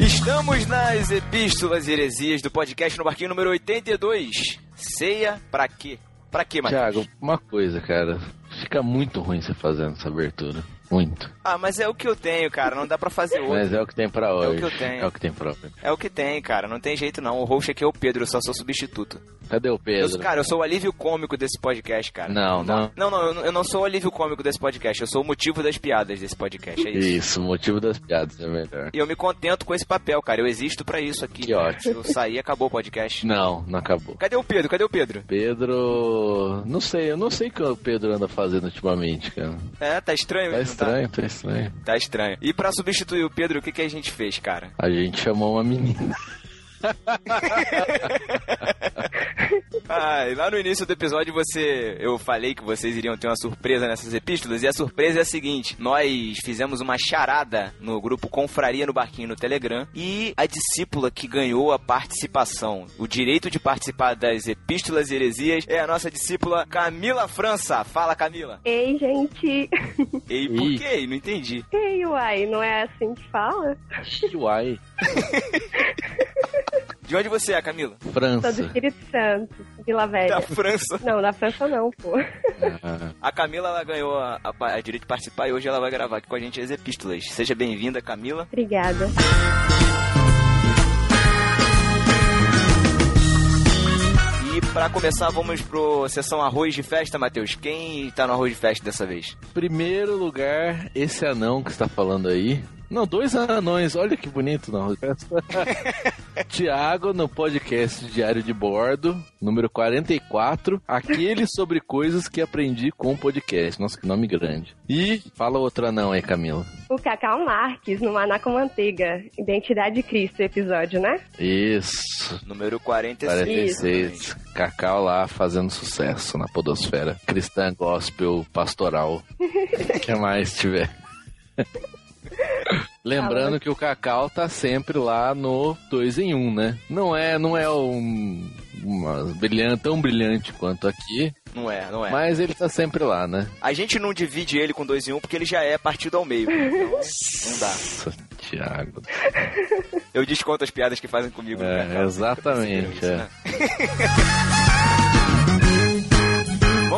[SPEAKER 1] Estamos nas epístolas e heresias do podcast no barquinho número 82. Ceia pra quê? Pra quê, Matheus?
[SPEAKER 2] Thiago, uma coisa, cara. Fica muito ruim você fazendo essa abertura. Muito.
[SPEAKER 1] Ah, mas é o que eu tenho, cara. Não dá pra fazer outro.
[SPEAKER 2] Mas é o que tem pra hoje.
[SPEAKER 1] que eu tenho.
[SPEAKER 2] É o que tem pra hoje.
[SPEAKER 1] É o que tem, cara. Não tem jeito não. O host aqui é o Pedro, eu só sou substituto.
[SPEAKER 2] Cadê o
[SPEAKER 1] Eu,
[SPEAKER 2] Pedro?
[SPEAKER 1] cara, eu sou o alívio cômico desse podcast, cara.
[SPEAKER 2] Não, não.
[SPEAKER 1] Não, não, eu não- eu não sou o alívio cômico desse podcast. Eu sou o motivo das piadas desse podcast. É isso.
[SPEAKER 2] Isso, o motivo das piadas é melhor.
[SPEAKER 1] E eu me contento com esse papel, cara. Eu existo pra isso aqui.
[SPEAKER 2] Que ótimo.
[SPEAKER 1] Eu saí acabou o podcast.
[SPEAKER 2] Não, não acabou.
[SPEAKER 1] Cadê o Pedro? Cadê o Pedro?
[SPEAKER 2] Pedro. Não sei, eu não sei o que o Pedro anda fazendo ultimamente, cara.
[SPEAKER 1] É, tá estranho.
[SPEAKER 2] Tá
[SPEAKER 1] não
[SPEAKER 2] estranho, tá estranho.
[SPEAKER 1] Tá estranho. E pra substituir o Pedro, o que, que a gente fez, cara?
[SPEAKER 2] A gente chamou uma menina.
[SPEAKER 1] Ah, e lá no início do episódio você, eu falei que vocês iriam ter uma surpresa nessas epístolas e a surpresa é a seguinte: nós fizemos uma charada no grupo Confraria no Barquinho no Telegram e a discípula que ganhou a participação, o direito de participar das epístolas e heresias é a nossa discípula Camila França. Fala, Camila.
[SPEAKER 11] Ei, gente.
[SPEAKER 1] E por quê? Não entendi.
[SPEAKER 11] Ei, uai, não é assim que fala?
[SPEAKER 2] Uai,
[SPEAKER 1] De onde você é, Camila?
[SPEAKER 11] Sou do
[SPEAKER 2] França.
[SPEAKER 11] Espírito Santo, Vila Velha.
[SPEAKER 1] Da França.
[SPEAKER 11] Não, da França não, pô.
[SPEAKER 2] Ah,
[SPEAKER 1] A Camila ela ganhou a, a, a direito de participar e hoje ela vai gravar aqui com a gente as epístolas. Seja bem-vinda, Camila.
[SPEAKER 11] Obrigada.
[SPEAKER 1] E pra começar, vamos pro sessão arroz de festa, Matheus. Quem tá no arroz de festa dessa vez?
[SPEAKER 2] Primeiro lugar, esse anão que está falando aí. Não, dois anões, olha que bonito não. Tiago, no podcast Diário de Bordo, número 44. Aquele sobre coisas que aprendi com o podcast. Nossa, que nome grande. E fala outro anão aí, Camila.
[SPEAKER 11] O Cacau Marques, no Maná com Manteiga. Identidade de Cristo, episódio, né?
[SPEAKER 2] Isso.
[SPEAKER 1] Número 46.
[SPEAKER 2] 46. Cacau lá fazendo sucesso na podosfera. Cristã, gospel, pastoral. O que mais tiver? Lembrando que o Cacau tá sempre lá no 2 em 1, um, né? Não é, não é um, uma brilhante, tão brilhante quanto aqui,
[SPEAKER 1] Não é, não é.
[SPEAKER 2] mas ele tá sempre lá, né?
[SPEAKER 1] A gente não divide ele com dois em um porque ele já é partido ao meio. Então, não dá.
[SPEAKER 2] Nossa, Thiago.
[SPEAKER 1] Eu desconto as piadas que fazem comigo.
[SPEAKER 2] É, exatamente,
[SPEAKER 1] Isso,
[SPEAKER 2] é.
[SPEAKER 1] né?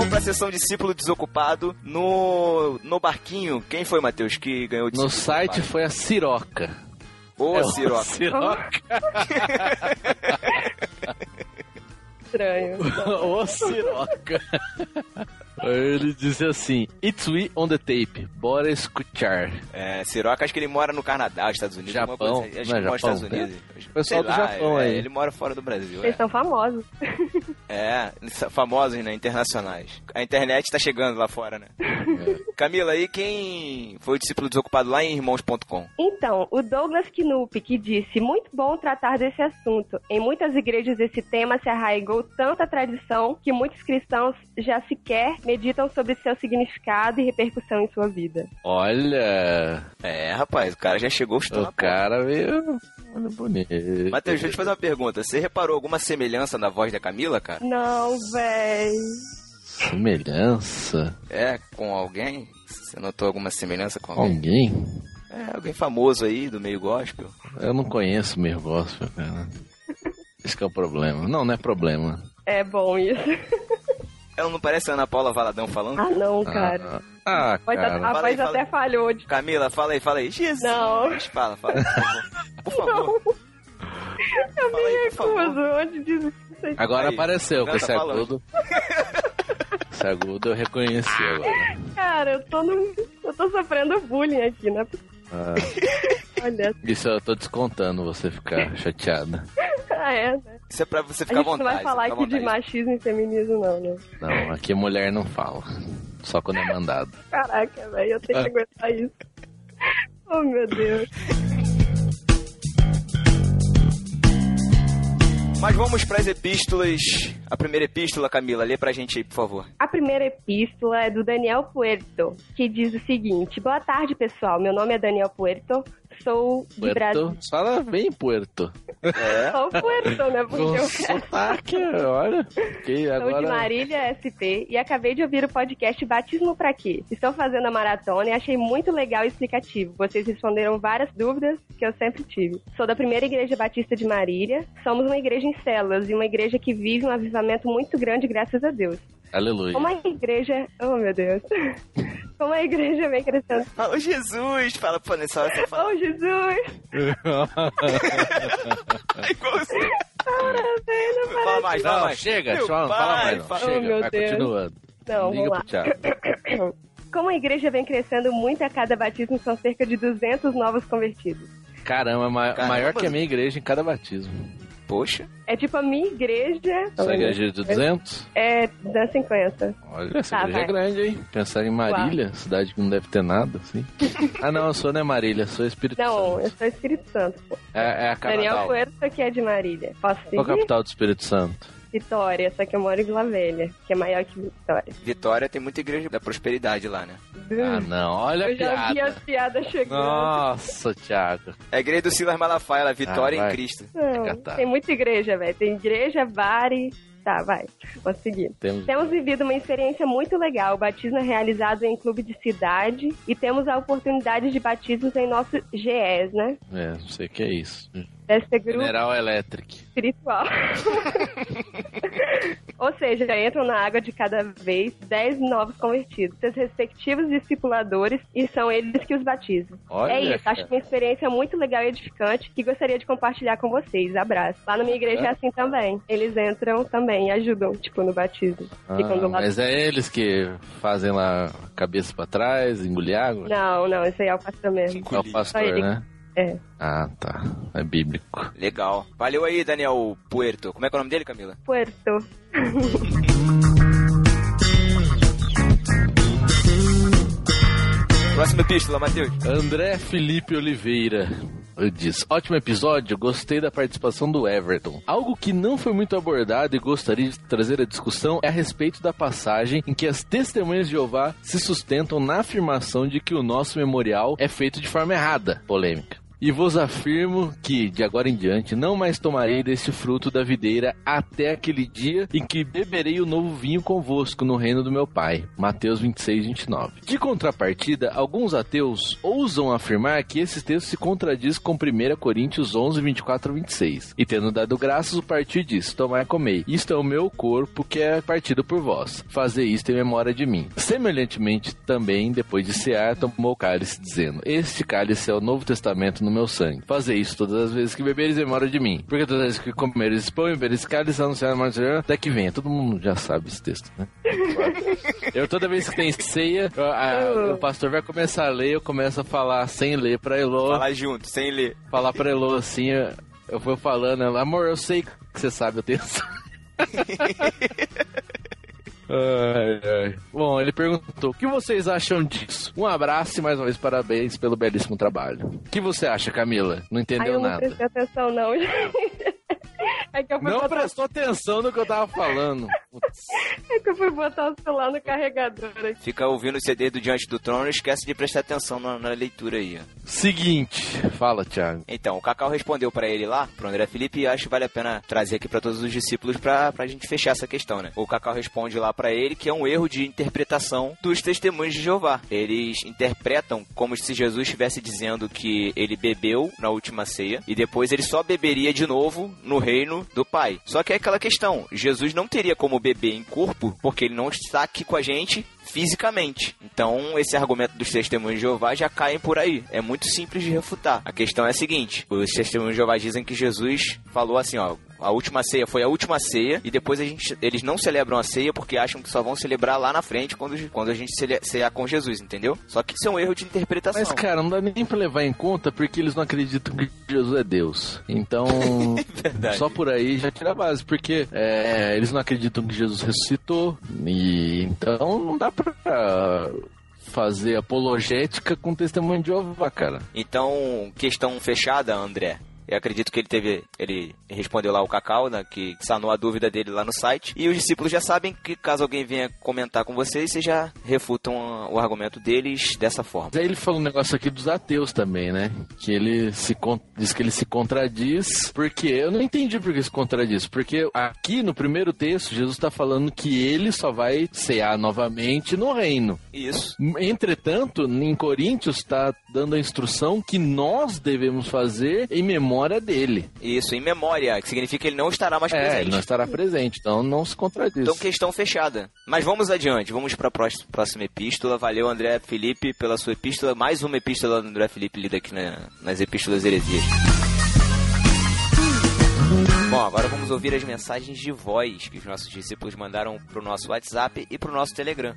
[SPEAKER 1] Vamos pra sessão discípulo desocupado no, no barquinho. Quem foi, Matheus, que ganhou o
[SPEAKER 2] No site foi a Siroca.
[SPEAKER 1] Ô,
[SPEAKER 2] É, o
[SPEAKER 1] Siroca.
[SPEAKER 2] Siroca.
[SPEAKER 11] Estranho.
[SPEAKER 2] Ô, Siroca. Ele disse assim: It's we on the tape, bora escutar.
[SPEAKER 1] É, Siroca, acho que ele mora no Canadá, Estados Unidos.
[SPEAKER 2] Japão,
[SPEAKER 1] coisa assim. Acho
[SPEAKER 2] não é
[SPEAKER 1] que mora nos
[SPEAKER 2] Japão,
[SPEAKER 1] Estados Unidos.
[SPEAKER 2] Pessoal
[SPEAKER 1] Sei
[SPEAKER 2] do
[SPEAKER 1] lá,
[SPEAKER 2] Japão
[SPEAKER 1] é,
[SPEAKER 2] aí.
[SPEAKER 1] Ele mora fora do Brasil.
[SPEAKER 11] Eles
[SPEAKER 1] É.
[SPEAKER 11] são famosos.
[SPEAKER 1] é, famosos, né? Internacionais. A internet tá chegando lá fora, né? Camila, aí quem foi o discípulo desocupado lá em irmãos.com?
[SPEAKER 11] Então, o Douglas Knupp, que disse, muito bom tratar desse assunto. Em muitas igrejas esse tema se arraigou tanta tradição que muitos cristãos já sequer meditam sobre seu significado e repercussão em sua vida.
[SPEAKER 2] Olha,
[SPEAKER 1] É, rapaz, o cara já chegou
[SPEAKER 2] o
[SPEAKER 1] chutando a
[SPEAKER 2] cara veio. Olha, bonito.
[SPEAKER 1] Matheus, deixa eu te fazer uma pergunta. Você reparou alguma semelhança na voz da Camila, cara?
[SPEAKER 11] Não, véi.
[SPEAKER 2] Semelhança?
[SPEAKER 1] É, com alguém? Você notou alguma semelhança com alguém?
[SPEAKER 2] Alguém?
[SPEAKER 1] É, alguém famoso aí do meio gospel.
[SPEAKER 2] Eu não conheço meio gospel, cara. Esse que é o problema. Não, não é problema.
[SPEAKER 11] É bom isso.
[SPEAKER 1] Ela não parece a Ana Paula Valadão falando?
[SPEAKER 11] Ah, não, cara.
[SPEAKER 2] Ah,
[SPEAKER 11] A voz,
[SPEAKER 2] cara.
[SPEAKER 11] a
[SPEAKER 1] Fala
[SPEAKER 11] voz
[SPEAKER 1] aí,
[SPEAKER 11] até
[SPEAKER 1] aí.
[SPEAKER 11] falhou. De...
[SPEAKER 1] Camila, fala aí, fala aí. Jesus!
[SPEAKER 11] Não.
[SPEAKER 1] Fala, fala, por favor. Por favor.
[SPEAKER 11] Eu
[SPEAKER 1] Fala aí,
[SPEAKER 11] me
[SPEAKER 1] favor.
[SPEAKER 11] recuso. Onde diz isso?
[SPEAKER 2] Agora
[SPEAKER 1] Aí,
[SPEAKER 2] apareceu, com esse agudo. Esse agudo eu reconheci agora.
[SPEAKER 11] Cara, eu tô no... Eu tô sofrendo bullying aqui, né?
[SPEAKER 2] Ah,
[SPEAKER 11] Olha.
[SPEAKER 2] isso eu tô descontando você ficar chateada.
[SPEAKER 11] Ah, é, né?
[SPEAKER 1] Isso é pra você
[SPEAKER 11] A
[SPEAKER 1] ficar à
[SPEAKER 11] gente não
[SPEAKER 1] vontade.
[SPEAKER 11] vai falar aqui de
[SPEAKER 1] vontade.
[SPEAKER 11] machismo e feminismo, não, né?
[SPEAKER 2] Não, aqui mulher não fala. Só quando é mandado.
[SPEAKER 11] Caraca, velho, eu tenho que aguentar isso. Oh, meu Deus.
[SPEAKER 1] Mas vamos pras epístolas. A primeira epístola, Camila, lê pra gente aí, por favor.
[SPEAKER 11] A primeira epístola é do Daniel Puerto, que diz o seguinte: Boa tarde, pessoal. Meu nome é Daniel Puerto. Sou de Brasil.
[SPEAKER 2] Puerto. Fala bem Puerto.
[SPEAKER 1] É.
[SPEAKER 11] Sou Puerto, né? Porque
[SPEAKER 2] Com
[SPEAKER 11] eu
[SPEAKER 2] sotaque, olha. Que
[SPEAKER 11] Sou de
[SPEAKER 2] agora...
[SPEAKER 11] Marília SP e acabei de ouvir o podcast Batismo Pra Quê? Estou fazendo a maratona e achei muito legal e explicativo. Vocês responderam várias dúvidas que eu sempre tive. Sou da primeira igreja batista de Marília. Somos uma igreja em células e uma igreja que vive um avivamento muito grande, graças a Deus.
[SPEAKER 2] Aleluia.
[SPEAKER 11] Como a igreja. Oh, meu Deus. Como a igreja vem crescendo.
[SPEAKER 1] Ô, Jesus! Fala, pô, nessa hora você fala.
[SPEAKER 11] Oh, Jesus!
[SPEAKER 1] Igual
[SPEAKER 11] não para.
[SPEAKER 1] Fala mais, fala
[SPEAKER 2] Não,
[SPEAKER 1] mais.
[SPEAKER 2] chega,
[SPEAKER 1] Meu
[SPEAKER 2] fala, fala mais
[SPEAKER 1] fala-
[SPEAKER 11] Oh,
[SPEAKER 2] Chega,
[SPEAKER 11] meu
[SPEAKER 2] vai
[SPEAKER 11] Deus.
[SPEAKER 2] continuando.
[SPEAKER 11] Não,
[SPEAKER 2] Liga
[SPEAKER 11] vamos lá. Como a igreja vem crescendo muito a cada batismo, são cerca de 200 novos convertidos.
[SPEAKER 2] Caramba, ma-
[SPEAKER 1] Caramba.
[SPEAKER 2] maior que a minha igreja em cada batismo.
[SPEAKER 1] Poxa.
[SPEAKER 11] É tipo a minha igreja.
[SPEAKER 2] Sua igreja de 200?
[SPEAKER 11] É da 50.
[SPEAKER 2] Olha, essa
[SPEAKER 11] Tá,
[SPEAKER 2] igreja é
[SPEAKER 11] vai.
[SPEAKER 2] grande, hein? Pensar em Marília, cidade que não deve ter nada, assim. ah, não, eu sou não é Marília, sou Espírito
[SPEAKER 11] Não,
[SPEAKER 2] Santo.
[SPEAKER 11] eu sou Espírito Santo. pô.
[SPEAKER 2] É, é a
[SPEAKER 11] Daniel
[SPEAKER 2] capital.
[SPEAKER 11] Puerto que é de Marília. Posso seguir?
[SPEAKER 2] Qual a capital do Espírito Santo?
[SPEAKER 11] Vitória, só que eu moro em Vila Velha, que é maior que Vitória.
[SPEAKER 1] Vitória tem muita igreja da prosperidade lá, né?
[SPEAKER 2] Ah, não, olha a
[SPEAKER 11] eu já vi
[SPEAKER 2] piada.
[SPEAKER 11] as piadas chegando.
[SPEAKER 2] Nossa, Thiago.
[SPEAKER 1] É a igreja do Silas Malafaia, lá, Vitória
[SPEAKER 2] Ah,
[SPEAKER 1] em Cristo.
[SPEAKER 11] Não,
[SPEAKER 2] catar.
[SPEAKER 11] tem muita igreja, velho. Tem igreja, bar e... Tá, vai. Posso seguir.
[SPEAKER 2] Temos...
[SPEAKER 11] Temos vivido uma experiência muito legal. O batismo é realizado em clube de cidade e temos a oportunidade de batismos em nosso GES, né?
[SPEAKER 2] É, não sei o que é isso.
[SPEAKER 11] Deve ser grupo
[SPEAKER 2] General Electric.
[SPEAKER 11] espiritual. Ou seja, entram na água de cada vez 10 novos convertidos, seus respectivos discipuladores, e são eles que os batizam.
[SPEAKER 2] Olha,
[SPEAKER 11] é isso,
[SPEAKER 2] cara.
[SPEAKER 11] acho uma experiência muito legal e edificante que gostaria de compartilhar com vocês. Abraço. Lá na minha igreja é assim também. Eles entram também e ajudam, tipo, no batismo.
[SPEAKER 2] Ah, mas é eles que fazem lá a cabeça pra trás, engolir água?
[SPEAKER 11] Não, não, esse aí é o pastor mesmo.
[SPEAKER 2] É o pastor, né?
[SPEAKER 11] É.
[SPEAKER 2] Ah, tá. É bíblico.
[SPEAKER 1] Legal. Valeu aí, Daniel Puerto. Como é que é o nome dele, Camila?
[SPEAKER 11] Puerto.
[SPEAKER 1] Próxima epístola, Matheus.
[SPEAKER 2] André Felipe Oliveira. Disse, ótimo episódio, gostei da participação do Everton. Algo que não foi muito abordado e gostaria de trazer a discussão é a respeito da passagem em que as testemunhas de Jeová se sustentam na afirmação de que o nosso memorial é feito de forma errada. Polêmica. E vos afirmo que, de agora em diante, não mais tomarei deste fruto da videira até aquele dia em que beberei o novo vinho convosco no reino do meu Pai. Mateus 26, 29. De contrapartida, alguns ateus ousam afirmar que esse texto se contradiz com 1 Coríntios 11, 24 a 26. E tendo dado graças, o partir diz, tomai e comei. Isto é o meu corpo que é partido por vós. Fazei isto em memória de mim. Semelhantemente, também, depois de cear, tomou o cálice, dizendo, este cálice é o Novo Testamento no meu sangue. Fazei isso todas as vezes que beberes em memória de mim. Porque todas as vezes que comeres pão e beberes cálice, anunciar a morte do Senhor, até que venha. Todo mundo já sabe esse texto, né? Eu toda vez que tem ceia, eu- a- o pastor vai começar a ler, eu começo a falar sem ler pra Elô.
[SPEAKER 1] Falar junto, sem ler.
[SPEAKER 2] Falar pra Elô assim, eu, eu vou falando, ela, amor, eu sei que você sabe o texto. Ai, ai. Bom, ele perguntou: o que vocês acham disso? Um abraço e mais uma vez parabéns pelo belíssimo trabalho. O que você acha, Camila? Não entendeu
[SPEAKER 11] eu não
[SPEAKER 2] nada.
[SPEAKER 11] prestei atenção, não. É que eu fui
[SPEAKER 2] Não
[SPEAKER 11] botar...
[SPEAKER 2] prestou atenção no que eu tava falando.
[SPEAKER 11] É que eu fui botar o celular no carregador aqui.
[SPEAKER 1] Fica ouvindo o CD do Diante do Trono e esquece de prestar atenção na, na leitura aí.
[SPEAKER 2] Seguinte, fala, Thiago.
[SPEAKER 1] Então, o Cacau respondeu pra ele lá, pro André Felipe, e acho que vale a pena trazer aqui pra todos os discípulos pra, pra gente fechar essa questão, né? O Cacau responde lá pra ele que é um erro de interpretação dos testemunhos de Jeová. Eles interpretam como se Jesus estivesse dizendo que ele bebeu na última ceia e depois ele só beberia de novo no reino do Pai. Só que é aquela questão, Jesus não teria como beber em corpo porque ele não está aqui com a gente fisicamente. Então, esse argumento dos testemunhos de Jeová já caem por aí. É muito simples de refutar. A questão é a seguinte: os testemunhos de Jeová dizem que Jesus falou assim, ó. A última ceia foi a última ceia e depois a gente, eles não celebram a ceia porque acham que só vão celebrar lá na frente quando, quando a gente cear com Jesus, entendeu? Só que isso é um erro de interpretação.
[SPEAKER 2] Mas, cara, não dá nem pra levar em conta porque eles não acreditam que Jesus é Deus. Então,
[SPEAKER 1] Verdade.
[SPEAKER 2] só por aí já tira a base, porque é, eles não acreditam que Jesus ressuscitou. E então não dá pra fazer apologética com testemunho de Jeová, cara.
[SPEAKER 1] Então, questão fechada, André. Eu acredito que ele teve. Ele respondeu lá o Cacau, né, que sanou a dúvida dele lá no site. E os discípulos já sabem que caso alguém venha comentar com vocês, vocês já refutam o argumento deles dessa forma.
[SPEAKER 2] Ele falou um negócio aqui dos ateus também, né? Que ele se diz que ele se contradiz. Porque eu não entendi por que se contradiz. Porque aqui no primeiro texto, Jesus está falando que ele só vai cear novamente no reino.
[SPEAKER 1] Isso.
[SPEAKER 2] Entretanto, em Coríntios está dando a instrução que nós devemos fazer em memória dele.
[SPEAKER 1] Isso, em memória, que significa que ele não estará mais
[SPEAKER 2] É,
[SPEAKER 1] presente.
[SPEAKER 2] ele não estará presente, então não se contradiz.
[SPEAKER 1] Então, questão fechada. Mas vamos adiante, vamos para a próxima epístola. Valeu, André Felipe, pela sua epístola. Mais uma epístola do André Felipe lida aqui na- nas epístolas heresias. Bom, agora vamos ouvir as mensagens de voz que os nossos discípulos mandaram pro nosso WhatsApp e pro nosso Telegram.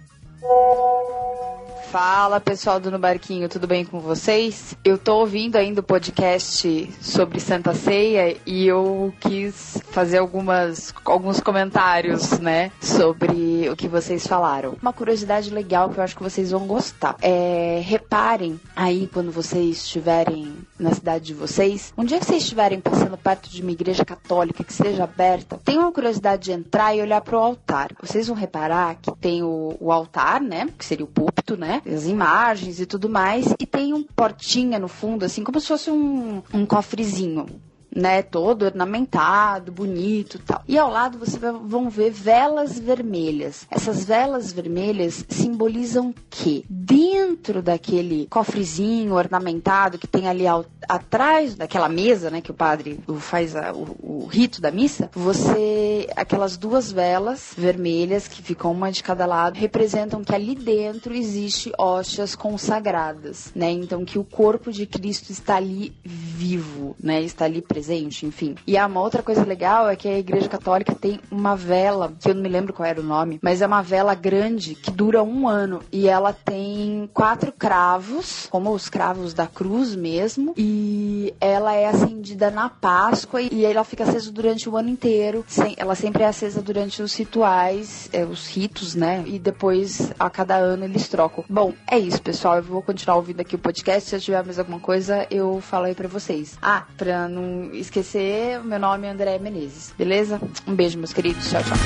[SPEAKER 12] Fala pessoal do No Barquinho, tudo bem com vocês? Eu tô ouvindo ainda o podcast sobre Santa Ceia e eu quis fazer algumas, alguns comentários, né, sobre o que vocês falaram. Uma curiosidade legal que eu acho que vocês vão gostar. É, reparem aí quando vocês estiverem na cidade de vocês, um dia que vocês estiverem passando perto de uma igreja católica que seja aberta, tenham uma curiosidade de entrar e olhar pro altar. Vocês vão reparar que tem o, o altar, né, que seria o púlpito, né, as imagens e tudo mais, e tem um portinha no fundo, assim, como se fosse um, um cofrezinho. Né, todo ornamentado, bonito tal. E ao lado vocês vão ver velas vermelhas. Essas velas vermelhas simbolizam que dentro daquele cofrezinho ornamentado que tem ali ao, atrás daquela mesa, né, que o padre faz a- o, o rito da missa, você aquelas duas velas vermelhas que ficam uma de cada lado representam que ali dentro existe hóstias consagradas, né? Então que o corpo de Cristo está ali vivo, né? Está ali presente, enfim. E há uma outra coisa legal é que a Igreja Católica tem uma vela, que eu não me lembro qual era o nome, mas é uma vela grande que dura um ano e ela tem quatro cravos, como os cravos da cruz mesmo, e ela é acendida na Páscoa e ela fica acesa durante o ano inteiro. Ela sempre é acesa durante os rituais, é, os ritos, né? E depois, a cada ano, eles trocam. Bom, é isso, pessoal. Eu vou continuar ouvindo aqui o podcast. Se eu tiver mais alguma coisa, eu falo aí pra vocês. Ah, pra não esquecer, meu nome é André Menezes, beleza? Um beijo, meus queridos. Tchau, tchau.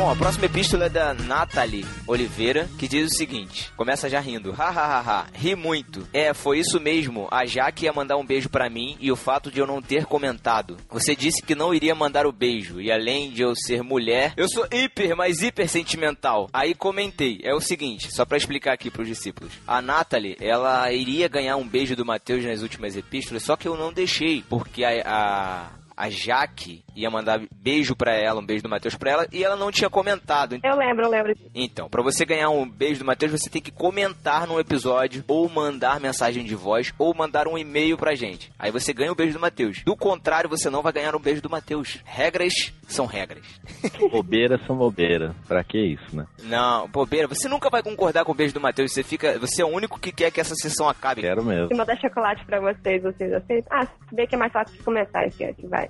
[SPEAKER 1] Bom, a próxima epístola é da Nathalie Oliveira, que diz o seguinte: começa já rindo. Ha, ha, ha, ha. Ri muito. É, foi isso mesmo. A Jaque ia mandar um beijo pra mim e o fato de eu não ter comentado. Você disse que não iria mandar o beijo. E além de eu ser mulher, eu sou hiper, mas hiper sentimental. Aí comentei. É o seguinte, só pra explicar aqui pros discípulos. A Nathalie, ela iria ganhar um beijo do Mateus nas últimas epístolas, só que eu não deixei. Porque a- a a Jaque ia mandar beijo pra ela, um beijo do Matheus pra ela, e ela não tinha comentado.
[SPEAKER 11] Eu lembro, eu lembro.
[SPEAKER 1] Então, pra você ganhar um beijo do Matheus, você tem que comentar num episódio, ou mandar mensagem de voz, ou mandar um e-mail pra gente. Aí você ganha o beijo do Matheus. Do contrário, você não vai ganhar um beijo do Matheus. Regras são regras.
[SPEAKER 2] Bobeiras são bobeiras. Pra que isso, né?
[SPEAKER 1] Não, bobeira, você nunca vai concordar com o beijo do Matheus, você fica, você é o único que quer que essa sessão acabe.
[SPEAKER 2] Quero mesmo.
[SPEAKER 11] Se mandar chocolate pra vocês, vocês aceitam? Ah, se bem que é mais fácil de comentar aqui, aqui vai.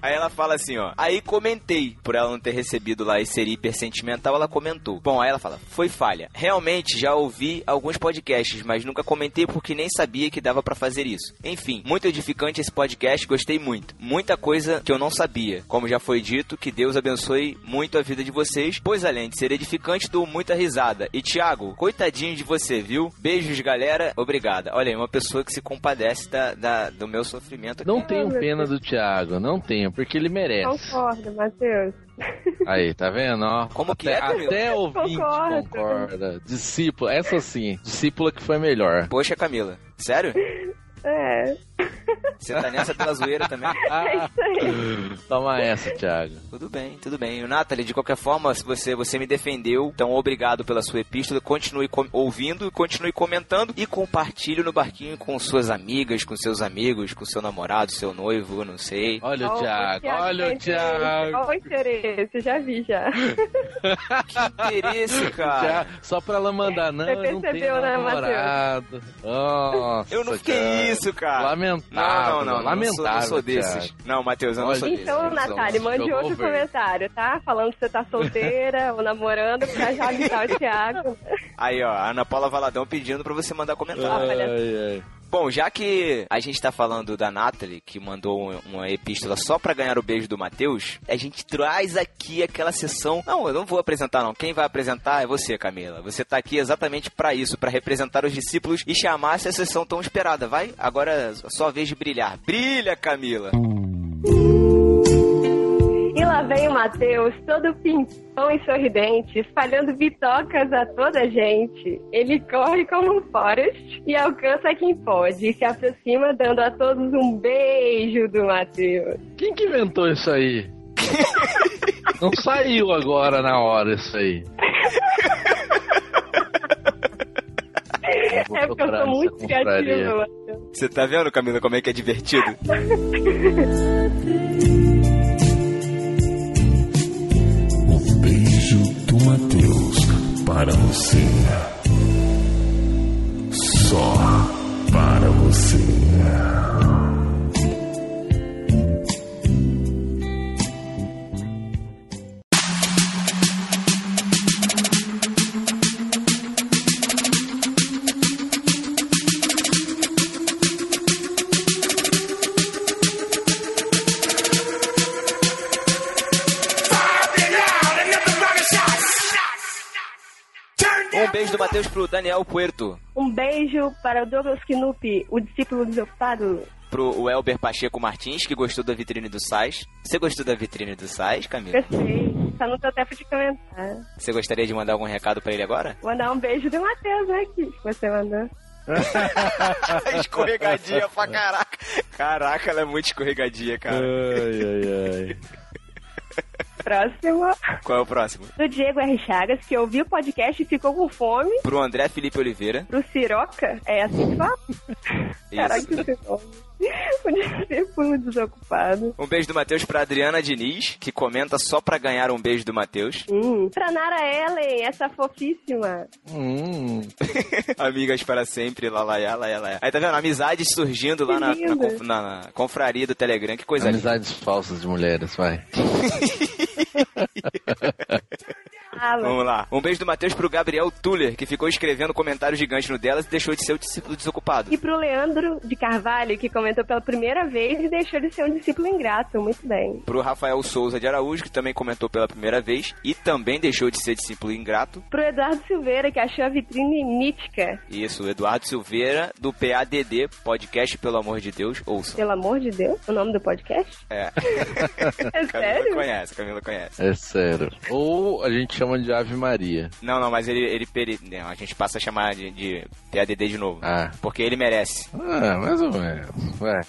[SPEAKER 1] Aí ela fala assim, ó. Aí comentei, por ela não ter recebido lá e ser hiper sentimental, ela comentou. Bom, aí ela fala, foi falha. Realmente já ouvi alguns podcasts, mas nunca comentei porque nem sabia que dava pra fazer isso. Enfim, muito edificante esse podcast, gostei muito. Muita coisa que eu não sabia. Como já foi dito, que Deus abençoe muito a vida de vocês, pois além de ser edificante, dou muita risada. E Thiago, coitadinho de você, viu? Beijos, galera. Obrigada. Olha aí, uma pessoa que se compadece da, da- do meu sofrimento aqui.
[SPEAKER 2] Não tenho pena do Thiago, não tenho, porque ele merece.
[SPEAKER 11] Concordo, Matheus.
[SPEAKER 2] Aí, tá vendo? Ó,
[SPEAKER 1] Como que
[SPEAKER 2] até,
[SPEAKER 1] é?
[SPEAKER 2] Até ouvinte
[SPEAKER 11] Concordo.
[SPEAKER 2] concorda. Discípulo, essa sim. Discípula que foi melhor.
[SPEAKER 1] Poxa, Camila. Sério?
[SPEAKER 11] É.
[SPEAKER 1] Você tá nessa pela zoeira também?
[SPEAKER 11] É isso aí.
[SPEAKER 2] Toma essa, Thiago.
[SPEAKER 1] Tudo bem, tudo bem. Nathalie, de qualquer forma, se você, você me defendeu, então obrigado pela sua epístola. Continue com- ouvindo, continue comentando e compartilhe no barquinho com suas amigas, com seus amigos, com seu namorado, seu noivo, não sei.
[SPEAKER 2] Olha o Thiago, olha o. Thiago.
[SPEAKER 11] Olha o interesse, já vi já.
[SPEAKER 1] Que interesse, cara.
[SPEAKER 2] Já, só pra ela mandar, não,
[SPEAKER 11] Você
[SPEAKER 2] eu não tenho
[SPEAKER 11] percebeu, né,
[SPEAKER 2] namorado. Nossa,
[SPEAKER 1] Eu não fiquei
[SPEAKER 2] cara.
[SPEAKER 1] isso, cara.
[SPEAKER 2] Lamentável.
[SPEAKER 1] Não, não, não,
[SPEAKER 2] lamentável.
[SPEAKER 1] sou, não sou
[SPEAKER 2] Thiago.
[SPEAKER 1] desses. Não, Matheus, eu não
[SPEAKER 2] Olha,
[SPEAKER 1] sou desses.
[SPEAKER 11] Então, Natália, mande outro
[SPEAKER 2] verde.
[SPEAKER 11] comentário, tá? Falando que você tá solteira ou namorando pra já avisar o Thiago.
[SPEAKER 1] Aí, ó, a Ana Paula Valadão pedindo pra você mandar comentário.
[SPEAKER 2] Ai, ai.
[SPEAKER 1] Bom, já que a gente tá falando da Natalie, que mandou um- uma epístola só pra ganhar o beijo do Matheus, a gente traz aqui aquela sessão. Não, eu não vou apresentar, não. Quem vai apresentar é você, Camila. Você tá aqui exatamente pra isso, pra representar os discípulos e chamar essa sessão tão esperada. Vai? Agora é só a vez de brilhar. Brilha, Camila!
[SPEAKER 11] Lá vem o Matheus, todo pimpão e sorridente, espalhando bitocas a toda a gente. Ele corre como um Forrest e alcança quem pode e se aproxima dando a todos um beijo do Matheus.
[SPEAKER 2] Quem que inventou isso aí? Não saiu agora na hora isso aí.
[SPEAKER 11] É porque eu sou muito criativa, Matheus.
[SPEAKER 1] Você tá vendo, Camila, como é que é divertido?
[SPEAKER 8] do Matheus para você. Só para você.
[SPEAKER 1] Daniel Puerto,
[SPEAKER 11] Um beijo para o Douglas Knupp, o discípulo desocupado.
[SPEAKER 1] pro Elber Pacheco Martins, que gostou da vitrine do Sais. Você gostou da vitrine do Sais, Camila?
[SPEAKER 11] Gostei. Só não deu tempo de comentar.
[SPEAKER 1] Você gostaria de mandar algum recado pra ele agora?
[SPEAKER 11] Mandar um beijo do Matheus, né, que você mandou.
[SPEAKER 1] escorregadia pra caraca. Caraca, ela é muito escorregadia, cara.
[SPEAKER 2] Ai, ai, ai.
[SPEAKER 11] Próximo.
[SPEAKER 1] Qual é o próximo?
[SPEAKER 11] Do Diego R. Chagas, que ouviu o podcast e ficou com fome.
[SPEAKER 1] Pro André Felipe Oliveira.
[SPEAKER 11] Pro Siroca, é assim que fala? Caraca, que nome. Discípulo desocupado.
[SPEAKER 1] Um beijo do Matheus pra Adriana Diniz, que comenta só pra ganhar um beijo do Matheus.
[SPEAKER 11] Hum. Pra Nara Ellen, essa fofíssima.
[SPEAKER 2] Hum.
[SPEAKER 1] Amigas para sempre, lalaiá, lalaiá. Aí tá vendo? Amizade surgindo lá na, na,
[SPEAKER 11] linda.
[SPEAKER 1] na- na confraria do Telegram. Que coisa linda.
[SPEAKER 2] Amizades falsas de mulheres, vai.
[SPEAKER 11] yeah.
[SPEAKER 1] Vamos lá. Um beijo do Matheus pro Gabriel Tuller, que ficou escrevendo comentários gigantes no delas e deixou de ser o discípulo desocupado.
[SPEAKER 11] E pro Leandro de Carvalho, que comentou pela primeira vez e deixou de ser um discípulo ingrato. Muito bem.
[SPEAKER 1] Pro Rafael Souza de Araújo, que também comentou pela primeira vez e também deixou de ser discípulo ingrato.
[SPEAKER 11] Pro Eduardo Silveira, que achou a vitrine mítica.
[SPEAKER 1] Isso, Eduardo Silveira, do PADD, podcast Pelo Amor de Deus, ouça.
[SPEAKER 11] Pelo amor de Deus, o nome do podcast?
[SPEAKER 1] É.
[SPEAKER 11] É
[SPEAKER 1] Camila
[SPEAKER 11] sério?
[SPEAKER 1] conhece, Camila conhece.
[SPEAKER 2] É sério. Ou a gente chama de Ave Maria.
[SPEAKER 1] Não, não, mas ele, ele, ele não, a gente passa a chamar de, de PADD de novo.
[SPEAKER 2] Ah.
[SPEAKER 1] Porque ele merece.
[SPEAKER 2] Ah, mais ou menos. Vai.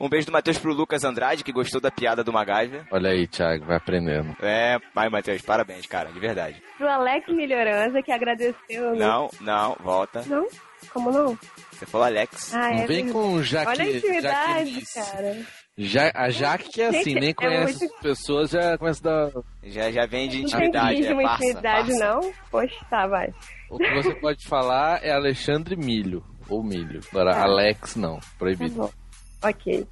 [SPEAKER 1] Um beijo do Matheus pro Lucas Andrade, que gostou da piada do MacGyver.
[SPEAKER 2] Olha aí, Thiago, vai aprendendo.
[SPEAKER 1] É, vai, Matheus, parabéns, cara, de verdade.
[SPEAKER 11] Pro Alex Melhorança, que agradeceu. no-
[SPEAKER 1] Não, não, volta.
[SPEAKER 11] Não? Como não?
[SPEAKER 1] Você falou Alex.
[SPEAKER 11] Ah,
[SPEAKER 2] Não
[SPEAKER 11] é
[SPEAKER 2] vem
[SPEAKER 11] verdade.
[SPEAKER 2] com Jaque.
[SPEAKER 11] Olha a intimidade, cara.
[SPEAKER 2] Ja, a Jaque que é assim,
[SPEAKER 11] Gente,
[SPEAKER 2] nem
[SPEAKER 11] é
[SPEAKER 2] conhece
[SPEAKER 11] muito-
[SPEAKER 2] as pessoas, já começa a dar.
[SPEAKER 1] Já, já vem de
[SPEAKER 11] Não tem
[SPEAKER 1] intimidade,
[SPEAKER 11] que
[SPEAKER 1] é
[SPEAKER 11] uma
[SPEAKER 1] parça,
[SPEAKER 11] intimidade,
[SPEAKER 1] parça.
[SPEAKER 11] não? Poxa, tá, vai.
[SPEAKER 2] O que você pode falar é Alexandre Milho. Ou Milho. Agora,
[SPEAKER 11] Tá.
[SPEAKER 2] Alex, não.
[SPEAKER 11] Tá
[SPEAKER 2] Proibido.
[SPEAKER 11] bom. Ok.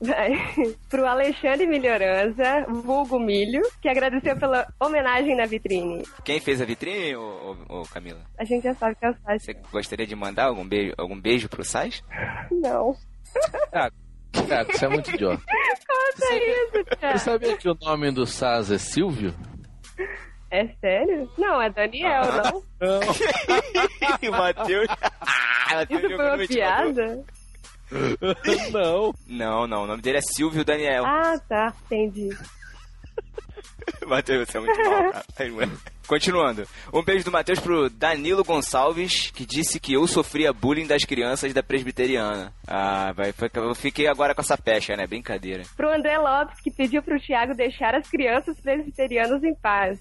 [SPEAKER 11] Vai. Pro Alexandre Melhorança, vulgo Milho, que agradeceu pela homenagem na vitrine.
[SPEAKER 1] Quem fez a vitrine, ô, ô, ô, Camila?
[SPEAKER 11] A gente já sabe que é o site.
[SPEAKER 1] Você gostaria de mandar algum beijo, algum beijo pro Sais?
[SPEAKER 11] Não.
[SPEAKER 2] Thiago, Thiago, você é muito idiota.
[SPEAKER 11] Conta isso,
[SPEAKER 2] Você
[SPEAKER 11] cara.
[SPEAKER 2] sabia que o nome do Saz é Silvio?
[SPEAKER 11] É sério? Não, é Daniel, não?
[SPEAKER 1] Matheus. Matheus
[SPEAKER 11] Isso foi uma piada?
[SPEAKER 2] não.
[SPEAKER 1] Não, não, o nome dele é Silvio Daniel.
[SPEAKER 11] Ah, tá. Entendi.
[SPEAKER 1] Matheus, você é muito mal, cara. Continuando. Um beijo do Matheus pro Danilo Gonçalves, que disse que eu sofria bullying das crianças da presbiteriana. Ah, vai, eu fiquei agora com essa pecha, né? Brincadeira.
[SPEAKER 11] Pro André Lopes, que pediu pro Thiago deixar as crianças presbiterianas em paz.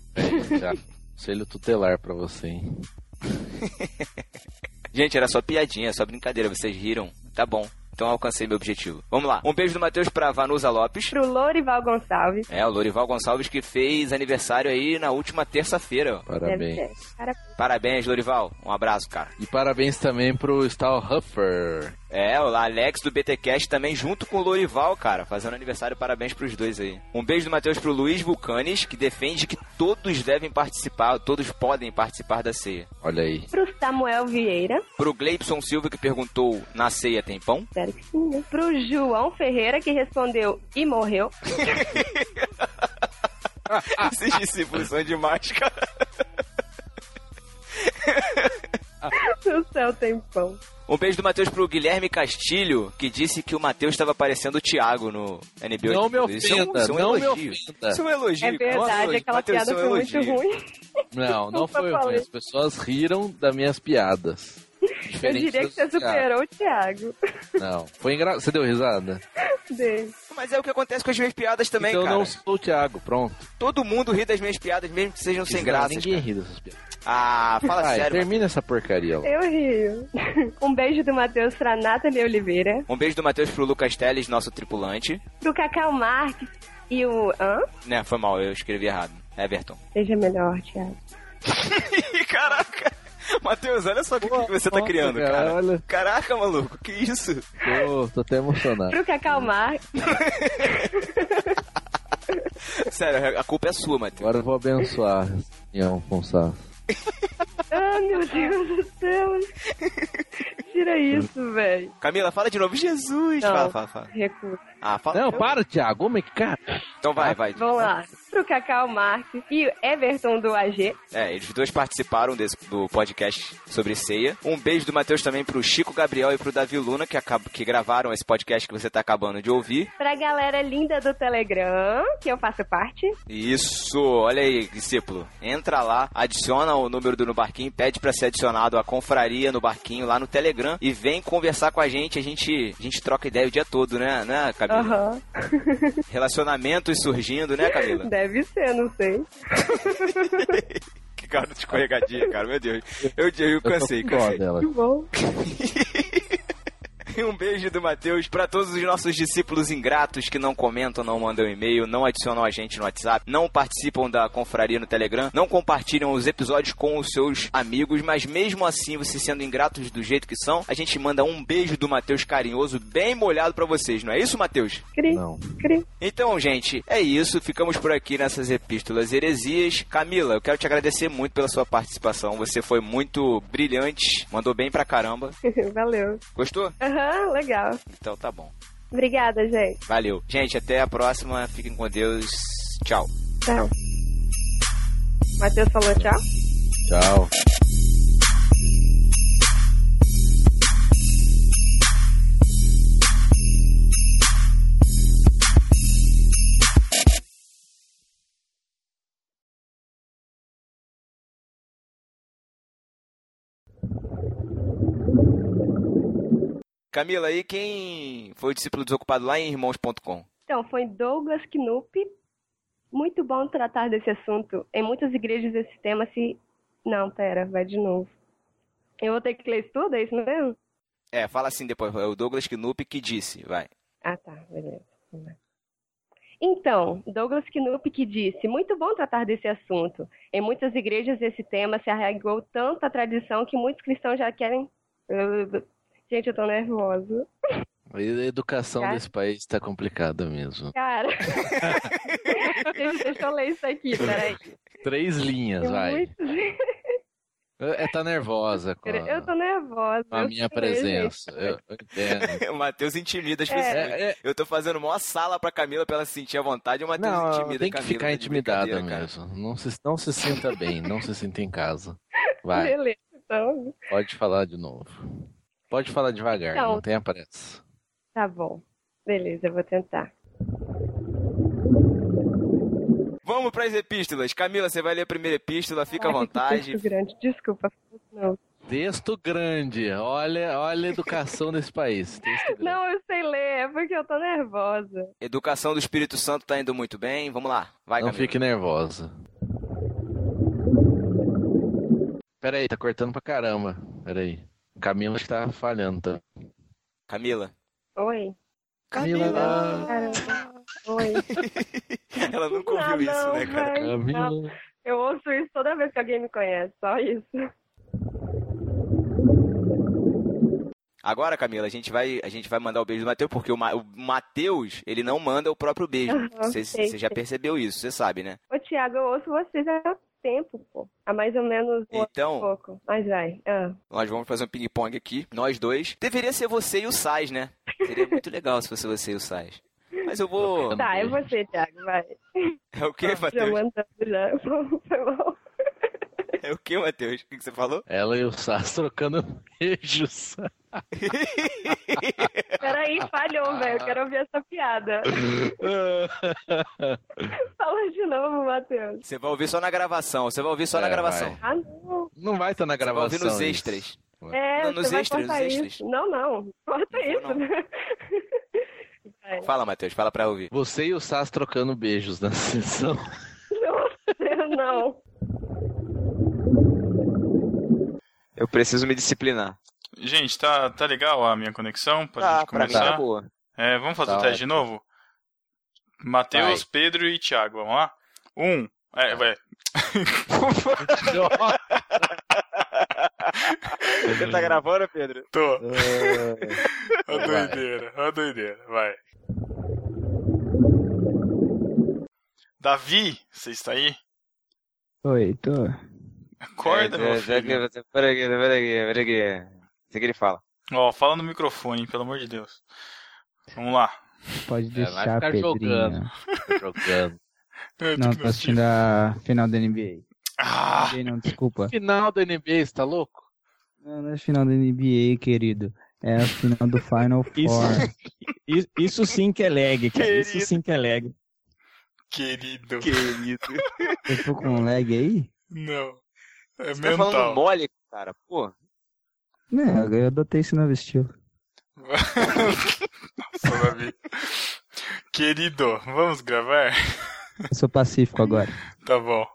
[SPEAKER 2] Já. Conselho tutelar pra você, hein?
[SPEAKER 1] Gente, era só piadinha, só brincadeira, vocês riram. Tá bom. Então alcancei meu objetivo. Vamos lá. Um beijo do Matheus pra Vanusa Lopes.
[SPEAKER 11] Pro Lorival Gonçalves.
[SPEAKER 1] É, o Lorival Gonçalves que fez aniversário aí na última terça-feira.
[SPEAKER 2] Parabéns.
[SPEAKER 11] Parabéns.
[SPEAKER 1] Parabéns, Lorival. Um abraço, cara.
[SPEAKER 2] E parabéns também pro Stahlhuffer.
[SPEAKER 1] É, o Alex do BTcast também junto com o Lorival, cara, fazendo aniversário. Parabéns pros dois aí. Um beijo do Matheus pro Luiz Vulcanes, que defende que todos devem participar, todos podem participar da ceia.
[SPEAKER 2] Olha aí.
[SPEAKER 11] Pro Samuel Vieira.
[SPEAKER 1] Pro Gleibson Silva, que perguntou, na ceia tem pão?
[SPEAKER 11] Espero que sim, né? Pro João Ferreira, que respondeu e morreu.
[SPEAKER 1] Esses discípulos são demais, cara.
[SPEAKER 11] No céu tem pão.
[SPEAKER 1] Um beijo do Matheus pro Guilherme Castilho, que disse que o Matheus estava parecendo o Thiago no NBA.
[SPEAKER 2] Não me
[SPEAKER 1] Isso é um-
[SPEAKER 2] ofenda,
[SPEAKER 1] isso é um
[SPEAKER 2] não me
[SPEAKER 1] elogio.
[SPEAKER 2] ofenda.
[SPEAKER 1] Isso é um elogio.
[SPEAKER 11] É verdade,
[SPEAKER 1] Nossa,
[SPEAKER 11] aquela
[SPEAKER 1] Matheus,
[SPEAKER 11] piada
[SPEAKER 1] é um
[SPEAKER 11] foi muito ruim.
[SPEAKER 2] Não, não foi ruim. As pessoas riram das minhas piadas.
[SPEAKER 11] Eu diria que você superou o Thiago.
[SPEAKER 2] Não, foi engraçado. Você deu risada?
[SPEAKER 11] Dele.
[SPEAKER 1] Mas é o que acontece com as minhas piadas também,
[SPEAKER 2] então eu
[SPEAKER 1] cara.
[SPEAKER 2] não sou o Thiago, pronto.
[SPEAKER 1] Todo mundo ri das minhas piadas, mesmo que sejam sem graça.
[SPEAKER 2] Ninguém ri dessas piadas.
[SPEAKER 1] Ah, fala
[SPEAKER 2] Vai,
[SPEAKER 1] sério. mano.
[SPEAKER 2] termina essa porcaria lá.
[SPEAKER 11] Eu rio. Um beijo do Matheus pra Nathalie Oliveira.
[SPEAKER 1] Um beijo do Matheus pro Lucas Teles, nosso tripulante.
[SPEAKER 11] Pro Cacau Marques e o... Hã?
[SPEAKER 1] Né, foi mal, eu escrevi errado. Everton.
[SPEAKER 11] Seja melhor, Thiago.
[SPEAKER 1] Caraca! Matheus, olha só o que, que você tá criando,
[SPEAKER 2] cara,
[SPEAKER 1] cara.
[SPEAKER 2] olha.
[SPEAKER 1] Caraca, maluco, que isso?
[SPEAKER 2] Tô, tô até emocionado.
[SPEAKER 11] Pro Cacau Marques.
[SPEAKER 1] Sério, a culpa é sua, Matheus.
[SPEAKER 2] Agora eu vou abençoar a reunião com o Sá.
[SPEAKER 11] Ah, meu Deus do céu. Tira isso, velho.
[SPEAKER 1] Camila, fala de novo. Jesus!
[SPEAKER 11] Não.
[SPEAKER 1] Fala, fala, fala.
[SPEAKER 11] Recuso.
[SPEAKER 1] Ah, fala.
[SPEAKER 2] Não, para, Thiago. Como é que cara?
[SPEAKER 1] Então vai, vai.
[SPEAKER 11] Vamos lá. Pro Cacau Marques e Everton do AG.
[SPEAKER 1] É, eles dois participaram desse, do podcast sobre ceia. Um beijo do Matheus também pro Chico Gabriel e pro Davi Luna, que, acab- que gravaram esse podcast que você tá acabando de ouvir.
[SPEAKER 11] Pra galera linda do Telegram, que eu faço parte.
[SPEAKER 1] Isso, olha aí, discípulo. Entra lá, adiciona o número do No Barquinho, pede pra ser adicionado à confraria no Barquinho lá no Telegram e vem conversar com a gente. A gente, a gente troca ideia o dia todo, né, né, Camila?
[SPEAKER 11] Aham.
[SPEAKER 1] Relacionamentos surgindo, né, Camila?
[SPEAKER 11] Deve ser, não sei.
[SPEAKER 1] que cara de escorregadia, cara, meu Deus. Eu, eu,
[SPEAKER 2] Eu
[SPEAKER 1] cansei, cansei.
[SPEAKER 2] dela.
[SPEAKER 11] Que bom.
[SPEAKER 1] E um beijo do Matheus pra todos os nossos discípulos ingratos que não comentam, não mandam e-mail, não adicionam a gente no WhatsApp, não participam da confraria no Telegram, não compartilham os episódios com os seus amigos, mas mesmo assim, vocês sendo ingratos do jeito que são, a gente manda um beijo do Matheus carinhoso, bem molhado pra vocês, não é isso, Matheus?
[SPEAKER 11] Cri,
[SPEAKER 2] Não.
[SPEAKER 11] cri.
[SPEAKER 1] Então, gente, é isso. Ficamos por aqui nessas epístolas heresias. Camila, eu quero te agradecer muito pela sua participação. Você foi muito brilhante, mandou bem pra caramba.
[SPEAKER 11] Valeu.
[SPEAKER 1] Gostou?
[SPEAKER 11] Aham, legal.
[SPEAKER 1] Então tá bom.
[SPEAKER 11] Obrigada, gente.
[SPEAKER 1] Valeu. Gente, até a próxima. Fiquem com Deus. Tchau.
[SPEAKER 11] Tchau. Matheus falou tchau.
[SPEAKER 2] Tchau.
[SPEAKER 1] Camila, aí quem foi o discípulo desocupado lá em irmãos.com?
[SPEAKER 11] Então, foi Douglas Knupp. Muito bom tratar desse assunto. Em muitas igrejas esse tema se... Não, pera, vai de novo. Eu vou ter que ler isso tudo, é isso mesmo?
[SPEAKER 1] É, fala assim depois. É o Douglas Knupp que disse. Vai.
[SPEAKER 11] Ah, tá, beleza. Então, Douglas Knupp que disse, muito bom tratar desse assunto. Em muitas igrejas esse tema se arraigou tanto à tradição que muitos cristãos já querem... Gente, eu tô nervosa.
[SPEAKER 2] A educação
[SPEAKER 11] Cara.
[SPEAKER 2] desse país tá complicada mesmo.
[SPEAKER 11] Cara. Deixa eu ler isso aqui, peraí.
[SPEAKER 2] Três linhas,
[SPEAKER 11] Tem
[SPEAKER 2] vai.
[SPEAKER 11] muitos-
[SPEAKER 2] É, tá nervosa com a,
[SPEAKER 11] Eu tô nervosa.
[SPEAKER 2] com a
[SPEAKER 11] eu
[SPEAKER 2] minha
[SPEAKER 11] sei,
[SPEAKER 2] presença. Eu, eu entendo.
[SPEAKER 1] Matheus intimida as
[SPEAKER 11] É.
[SPEAKER 1] pessoas.
[SPEAKER 2] É, é.
[SPEAKER 1] Eu tô fazendo uma sala pra Camila pra ela se sentir à vontade e o Matheus
[SPEAKER 2] Não,
[SPEAKER 1] intimida
[SPEAKER 2] tem
[SPEAKER 1] a
[SPEAKER 2] que
[SPEAKER 1] Camila.
[SPEAKER 2] ficar intimidada
[SPEAKER 1] cara.
[SPEAKER 2] mesmo. Não se, não se sinta bem, não se sinta em casa. Vai,
[SPEAKER 11] Beleza, então.
[SPEAKER 2] pode falar de novo. Pode falar devagar,
[SPEAKER 11] Então.
[SPEAKER 2] não tenha pressa.
[SPEAKER 11] Tá bom. Beleza, eu vou tentar.
[SPEAKER 1] Vamos pras epístolas. Camila, você vai ler a primeira epístola, fica à
[SPEAKER 11] Ai, que
[SPEAKER 1] vontade.
[SPEAKER 11] texto grande. Desculpa. Não.
[SPEAKER 2] Texto grande, olha, olha a educação desse país.
[SPEAKER 11] Não, eu sei ler, é porque eu tô nervosa.
[SPEAKER 1] Educação do Espírito Santo tá indo muito bem. Vamos lá. Vai,
[SPEAKER 2] não
[SPEAKER 1] Camila.
[SPEAKER 2] fique nervosa. Pera aí, tá cortando pra caramba. Pera aí. O Camilo acho que tá falhando, tá?
[SPEAKER 1] Camila,
[SPEAKER 11] Oi.
[SPEAKER 4] Camila.
[SPEAKER 11] Oi.
[SPEAKER 1] Ela nunca ouviu
[SPEAKER 11] Ah,
[SPEAKER 1] isso,
[SPEAKER 11] não,
[SPEAKER 1] né, cara?
[SPEAKER 11] véi, não. Eu ouço isso toda vez que alguém me conhece, só isso.
[SPEAKER 1] Agora, Camila, a gente vai, a gente vai mandar o beijo do Matheus, porque o, Ma- o Matheus, ele não manda o próprio beijo. Você você já percebeu isso, você sabe, né?
[SPEAKER 11] Ô, Thiago, eu ouço vocês há tempo, pô. Há mais ou menos um
[SPEAKER 1] Então-
[SPEAKER 11] pouco. Mas vai. Ah.
[SPEAKER 1] Nós vamos fazer um ping-pong aqui, nós dois. Deveria ser você e o Sais, né? Seria muito legal se fosse você e o Sais. Mas eu vou.
[SPEAKER 11] Tá, é você, Thiago, vai.
[SPEAKER 1] É o
[SPEAKER 11] Já
[SPEAKER 1] Matheus?
[SPEAKER 11] mandando já. Foi mal.
[SPEAKER 1] É o que, Matheus? O que você falou?
[SPEAKER 2] Ela e o Sass trocando beijos.
[SPEAKER 11] Peraí, falhou, velho. Eu quero ouvir essa piada. Fala de novo, Matheus.
[SPEAKER 1] Você vai ouvir só na gravação, você vai ouvir só
[SPEAKER 2] É,
[SPEAKER 1] na gravação.
[SPEAKER 2] vai.
[SPEAKER 11] Ah, não.
[SPEAKER 2] Não vai estar na
[SPEAKER 1] Você vai
[SPEAKER 2] gravação.
[SPEAKER 1] ouvir nos
[SPEAKER 2] isso.
[SPEAKER 1] extras.
[SPEAKER 11] É,
[SPEAKER 1] Não, nos extras, nos
[SPEAKER 11] isso.
[SPEAKER 1] extras.
[SPEAKER 11] Não, não. Corta
[SPEAKER 1] Não
[SPEAKER 11] isso.
[SPEAKER 1] vou,
[SPEAKER 11] Vai.
[SPEAKER 1] Fala, Matheus, fala pra ouvir.
[SPEAKER 2] Você e o Sass trocando beijos na sessão.
[SPEAKER 11] Não, não.
[SPEAKER 1] Preciso me disciplinar.
[SPEAKER 3] Gente, tá, tá legal a minha conexão pra
[SPEAKER 1] Tá,
[SPEAKER 3] gente
[SPEAKER 1] pra mim
[SPEAKER 3] começar?
[SPEAKER 1] tá boa.
[SPEAKER 3] É, vamos fazer
[SPEAKER 2] Tá
[SPEAKER 3] o teste de novo? Matheus, Pedro e Thiago, vamos lá? Um. É, vai.
[SPEAKER 1] Você tá gravando, Pedro?
[SPEAKER 3] Tô.
[SPEAKER 2] É.
[SPEAKER 3] Ó a doideira, ó doideira, vai. Davi, você está aí?
[SPEAKER 4] Oi, tô.
[SPEAKER 3] Acorda, meu filho.
[SPEAKER 1] Pera aqui, pera aqui, pera aqui. Isso que ele fala.
[SPEAKER 3] Ó, fala no microfone, hein, pelo amor de Deus. Vamos lá.
[SPEAKER 4] Pode
[SPEAKER 2] É, vai
[SPEAKER 4] deixar,
[SPEAKER 2] ficar
[SPEAKER 4] Pedrinho.
[SPEAKER 2] jogando. jogando.
[SPEAKER 4] Não,
[SPEAKER 3] tô
[SPEAKER 4] assistindo a final da NBA.
[SPEAKER 3] Ah,
[SPEAKER 4] NBA não, desculpa.
[SPEAKER 2] Final da NBA, você tá louco?
[SPEAKER 4] Não, não é a final da NBA, querido. É a final do Final
[SPEAKER 5] Isso,
[SPEAKER 4] Four.
[SPEAKER 5] isso, isso sim que é lag, cara. Isso
[SPEAKER 3] Querido.
[SPEAKER 5] sim que é lag.
[SPEAKER 3] querido.
[SPEAKER 1] Querido.
[SPEAKER 4] Eu tô com um lag aí?
[SPEAKER 3] Não. É
[SPEAKER 1] Você tá falando
[SPEAKER 3] mental.
[SPEAKER 1] mole, cara. Pô.
[SPEAKER 4] Não, eu adotei esse novo estilo.
[SPEAKER 3] Nossa, Davi. Querido, vamos gravar?
[SPEAKER 4] Eu sou pacífico agora.
[SPEAKER 3] Tá bom.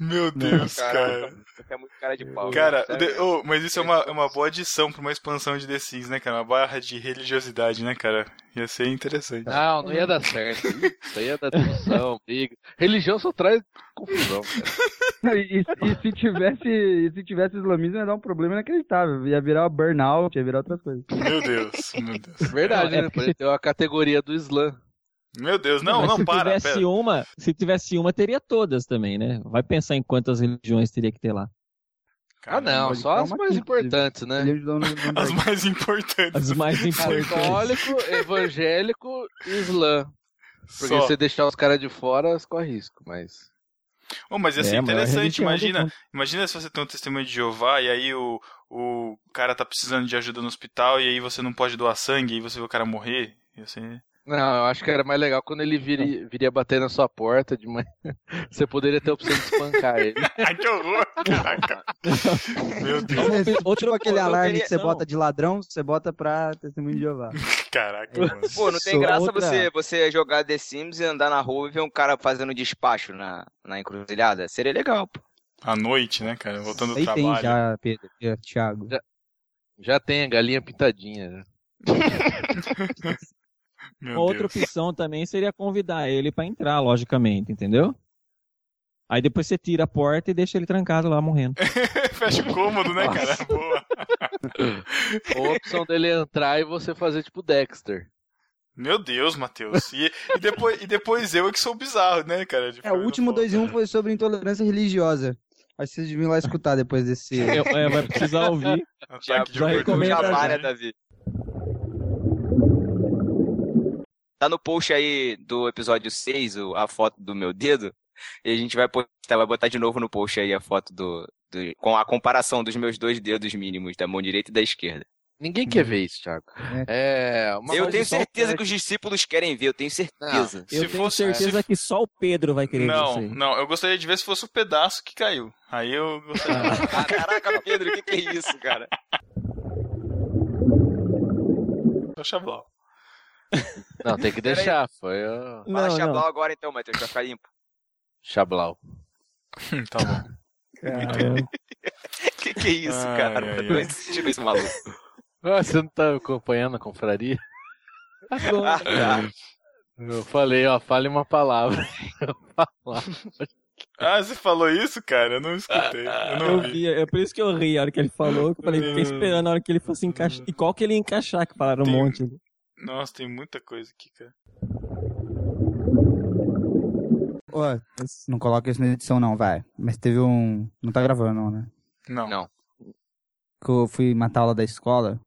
[SPEAKER 3] Meu Deus, cara.
[SPEAKER 1] É muito cara de pau.
[SPEAKER 3] Cara, de- ô, mas isso é uma, é uma boa adição pra uma expansão de The Sims, né, cara? Uma barra de religiosidade, né, cara? Ia ser interessante.
[SPEAKER 2] Não, não ia dar certo. Isso aí ia dar discussão, briga. Religião só traz confusão, cara.
[SPEAKER 4] E, e se tivesse e se tivesse islamismo ia dar um problema inacreditável. Ia virar burnout, ia virar outras coisas.
[SPEAKER 3] Meu Deus, meu Deus.
[SPEAKER 2] Verdade,
[SPEAKER 5] é
[SPEAKER 2] né?
[SPEAKER 5] porque
[SPEAKER 2] ter uma categoria do Islã.
[SPEAKER 3] Meu Deus, não, não,
[SPEAKER 5] se
[SPEAKER 3] para,
[SPEAKER 5] tivesse
[SPEAKER 3] pera.
[SPEAKER 5] uma, se tivesse uma, teria todas também, né? Vai pensar em quantas religiões teria que ter lá.
[SPEAKER 2] Ah, não, só as mais importantes, né?
[SPEAKER 3] As mais importantes.
[SPEAKER 5] As mais importantes.
[SPEAKER 2] Católico, evangélico e Islã. Porque
[SPEAKER 3] Só.
[SPEAKER 2] se você deixar os caras de fora, corre risco, mas.
[SPEAKER 3] Oh, mas ia ser
[SPEAKER 5] É, a maior
[SPEAKER 3] interessante, imagina,
[SPEAKER 5] mundo.
[SPEAKER 3] imagina se você tem um testemunho de Jeová e aí o, o cara tá precisando de ajuda no hospital e aí você não pode doar sangue e aí você vê o cara morrer. Ia ser...
[SPEAKER 2] Não, eu acho que era mais legal quando ele viria, viria bater na sua porta de manhã. Você poderia ter a opção de espancar ele.
[SPEAKER 3] Ai, que horror! Caraca! Meu Deus,
[SPEAKER 5] Outro,
[SPEAKER 4] Tipo aquele
[SPEAKER 5] outra
[SPEAKER 4] alarme que você
[SPEAKER 5] opção.
[SPEAKER 4] bota de ladrão, você bota pra testemunho de Jeová.
[SPEAKER 3] caraca, mano.
[SPEAKER 1] Pô, não tem
[SPEAKER 5] Sou
[SPEAKER 1] graça
[SPEAKER 5] outra-
[SPEAKER 1] você, você jogar The Sims e andar na rua e ver um cara fazendo despacho na, na encruzilhada? Seria legal, pô.
[SPEAKER 3] À noite, né, cara? Voltando do
[SPEAKER 4] Aí tem
[SPEAKER 3] trabalho.
[SPEAKER 4] já, Pedro, já, Thiago.
[SPEAKER 2] Já tem a galinha pintadinha.
[SPEAKER 3] Meu
[SPEAKER 5] Outra
[SPEAKER 3] Deus.
[SPEAKER 5] opção também seria convidar ele pra entrar, logicamente, entendeu? Aí depois você tira a porta e deixa ele trancado lá morrendo.
[SPEAKER 3] Fecha o cômodo, né, cara? Boa.
[SPEAKER 2] Ou a opção dele entrar e você fazer tipo Dexter.
[SPEAKER 3] Meu Deus, Matheus. E, e, depois, e depois eu é que sou bizarro, né, cara? De
[SPEAKER 4] É, o último 2 em 1 um foi sobre intolerância religiosa. Acho que vocês deviam ir lá escutar depois desse.
[SPEAKER 5] É, vai precisar ouvir.
[SPEAKER 3] De
[SPEAKER 5] já
[SPEAKER 3] oportunidade.
[SPEAKER 5] recomendo já.
[SPEAKER 1] né, Davi? Tá no post aí do episódio 6, o- a foto do meu dedo. E a gente vai postar, vai botar de novo no post aí a foto do, do- com a comparação dos meus dois dedos mínimos, da mão direita e da esquerda.
[SPEAKER 2] Ninguém quer ver isso, Thiago. É, uma
[SPEAKER 1] eu tenho certeza que os discípulos querem ver, eu tenho certeza.
[SPEAKER 3] Se
[SPEAKER 5] Eu tenho
[SPEAKER 3] fosse-
[SPEAKER 5] certeza
[SPEAKER 3] se-
[SPEAKER 5] que só o Pedro vai querer ver isso
[SPEAKER 3] Não,
[SPEAKER 5] aí.
[SPEAKER 3] não, eu gostaria de ver se fosse o pedaço que caiu. Aí eu gostaria.
[SPEAKER 1] Ah, caraca, Pedro, o que, que é isso, cara?
[SPEAKER 3] Só Chablau.
[SPEAKER 2] Não, tem que deixar. Foi o
[SPEAKER 1] Fala
[SPEAKER 5] Não, não.
[SPEAKER 1] agora então, Matheus, pra ficar limpo.
[SPEAKER 2] Chablau.
[SPEAKER 3] tá bom.
[SPEAKER 5] Caramba.
[SPEAKER 1] que que é isso,
[SPEAKER 3] Ai,
[SPEAKER 1] cara?
[SPEAKER 3] ai,
[SPEAKER 1] Não
[SPEAKER 3] ai.
[SPEAKER 1] existe esse maluco.
[SPEAKER 2] Ah, você não tá acompanhando a confraria?
[SPEAKER 1] Agora.
[SPEAKER 2] Eu falei, ó, fale uma palavra.
[SPEAKER 3] Ah, você falou isso, cara? Eu não escutei. Eu não
[SPEAKER 5] Eu
[SPEAKER 3] vi.
[SPEAKER 5] vi, é por isso que eu ri a hora que ele falou. Que eu falei, fiquei esperando a hora que ele fosse encaixar. E qual que ele ia encaixar, que falaram um
[SPEAKER 3] Tem-
[SPEAKER 5] monte.
[SPEAKER 3] Nossa, tem muita coisa aqui, cara.
[SPEAKER 4] Ô, não coloca isso na edição não, vai. Mas teve um... Não tá gravando não, né?
[SPEAKER 3] Não.
[SPEAKER 1] Não.
[SPEAKER 4] Que eu fui matar aula da escola.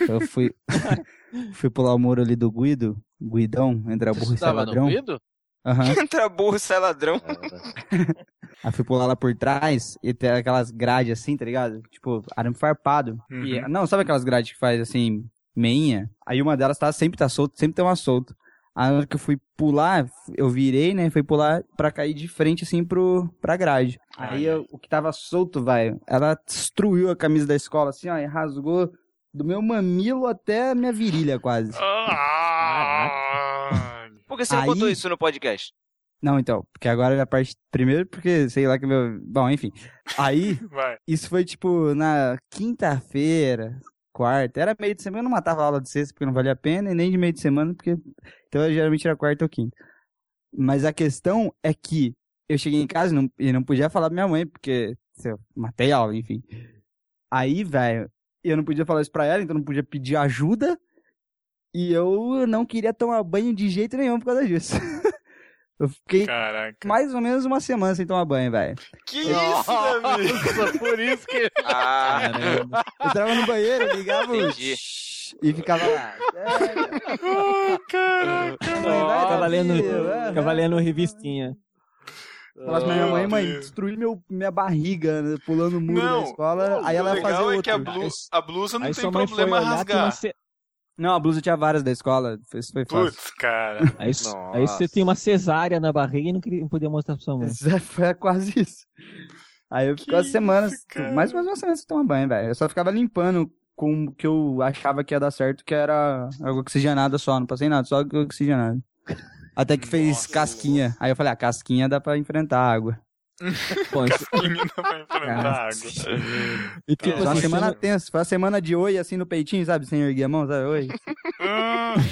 [SPEAKER 4] Eu fui... fui pular o muro ali do Guido. Guidão, entre a burro e sai
[SPEAKER 2] no
[SPEAKER 4] ladrão.
[SPEAKER 2] Guido?
[SPEAKER 4] Aham.
[SPEAKER 1] Entra burro e sai ladrão.
[SPEAKER 4] Aí fui pular lá por trás e tem aquelas grades assim, tá ligado? Tipo, arame farpado. E,
[SPEAKER 3] Uhum.
[SPEAKER 4] não, sabe aquelas grades que faz assim, meinha? Aí uma delas tá, sempre tá solta, sempre tem uma solta. Aí na hora que eu fui pular, eu virei, né? Fui pular pra cair de frente assim pro, pra grade. Aí eu- o que tava solto, vai, ela destruiu a camisa da escola assim, ó, e rasgou do meu mamilo até a minha virilha quase.
[SPEAKER 1] Por que você não
[SPEAKER 4] Aí-
[SPEAKER 1] contou isso no podcast?
[SPEAKER 4] Não, então, porque agora é a parte. Primeiro, porque sei lá que meu. Bom, enfim. Aí,
[SPEAKER 3] Vai.
[SPEAKER 4] isso foi tipo na quinta-feira, quarta. Era meio de semana, eu não matava aula de sexta porque não valia a pena, e nem de meio de semana, porque. Então geralmente era quarta ou quinta. Mas a questão é que eu cheguei em casa e não, e não podia falar pra minha mãe, porque se eu matei aula, enfim. Aí, velho, eu não podia falar isso pra ela, então não podia pedir ajuda. E eu não queria tomar banho de jeito nenhum por causa disso. eu fiquei
[SPEAKER 3] Caraca.
[SPEAKER 4] mais ou menos uma semana sem tomar banho, velho.
[SPEAKER 3] Que isso, Davi?
[SPEAKER 2] Nossa, por isso que.
[SPEAKER 1] Ah,
[SPEAKER 4] Eu entrava no banheiro, ligava o
[SPEAKER 1] Entendi.
[SPEAKER 4] e ficava lá.
[SPEAKER 3] Oh, caraca.
[SPEAKER 4] Vai,
[SPEAKER 5] Ficava
[SPEAKER 4] Davi,
[SPEAKER 5] lendo,
[SPEAKER 4] é.
[SPEAKER 5] ficava lendo revistinha.
[SPEAKER 4] Falasse pra minha mãe, mãe, destruí meu, minha barriga, né, pulando o muro
[SPEAKER 3] Não,
[SPEAKER 4] da escola. Aí ela ia fazer
[SPEAKER 3] é
[SPEAKER 4] outro.
[SPEAKER 3] que a, blu- a blusa não
[SPEAKER 5] Aí
[SPEAKER 3] tem problema rasgar.
[SPEAKER 4] Não, a blusa tinha várias da escola. Isso foi fácil.
[SPEAKER 3] Putz, cara.
[SPEAKER 5] Aí, aí você tem uma cesárea na barriga e não, queria, não podia mostrar pra sua mãe.
[SPEAKER 4] Isso Foi quase isso. Aí eu fiquei as semanas,
[SPEAKER 3] cara?
[SPEAKER 4] mais ou menos uma semana sem tomar banho, velho. Eu só ficava limpando com o que eu achava que ia dar certo, que era água oxigenada só, não passei nada, só água oxigenada. Até que fez
[SPEAKER 3] Nossa.
[SPEAKER 4] casquinha. Aí eu falei, ah, casquinha dá pra enfrentar a água.
[SPEAKER 5] Bom, isso-
[SPEAKER 3] Menina vai enfrentar
[SPEAKER 5] Cara.
[SPEAKER 3] água.
[SPEAKER 5] e tipo
[SPEAKER 4] Foi uma
[SPEAKER 5] assim,
[SPEAKER 4] semana
[SPEAKER 5] não-
[SPEAKER 4] tensa, foi uma semana de oi assim no peitinho, sabe? Sem erguer a mão, sabe? Oi.
[SPEAKER 3] Ah.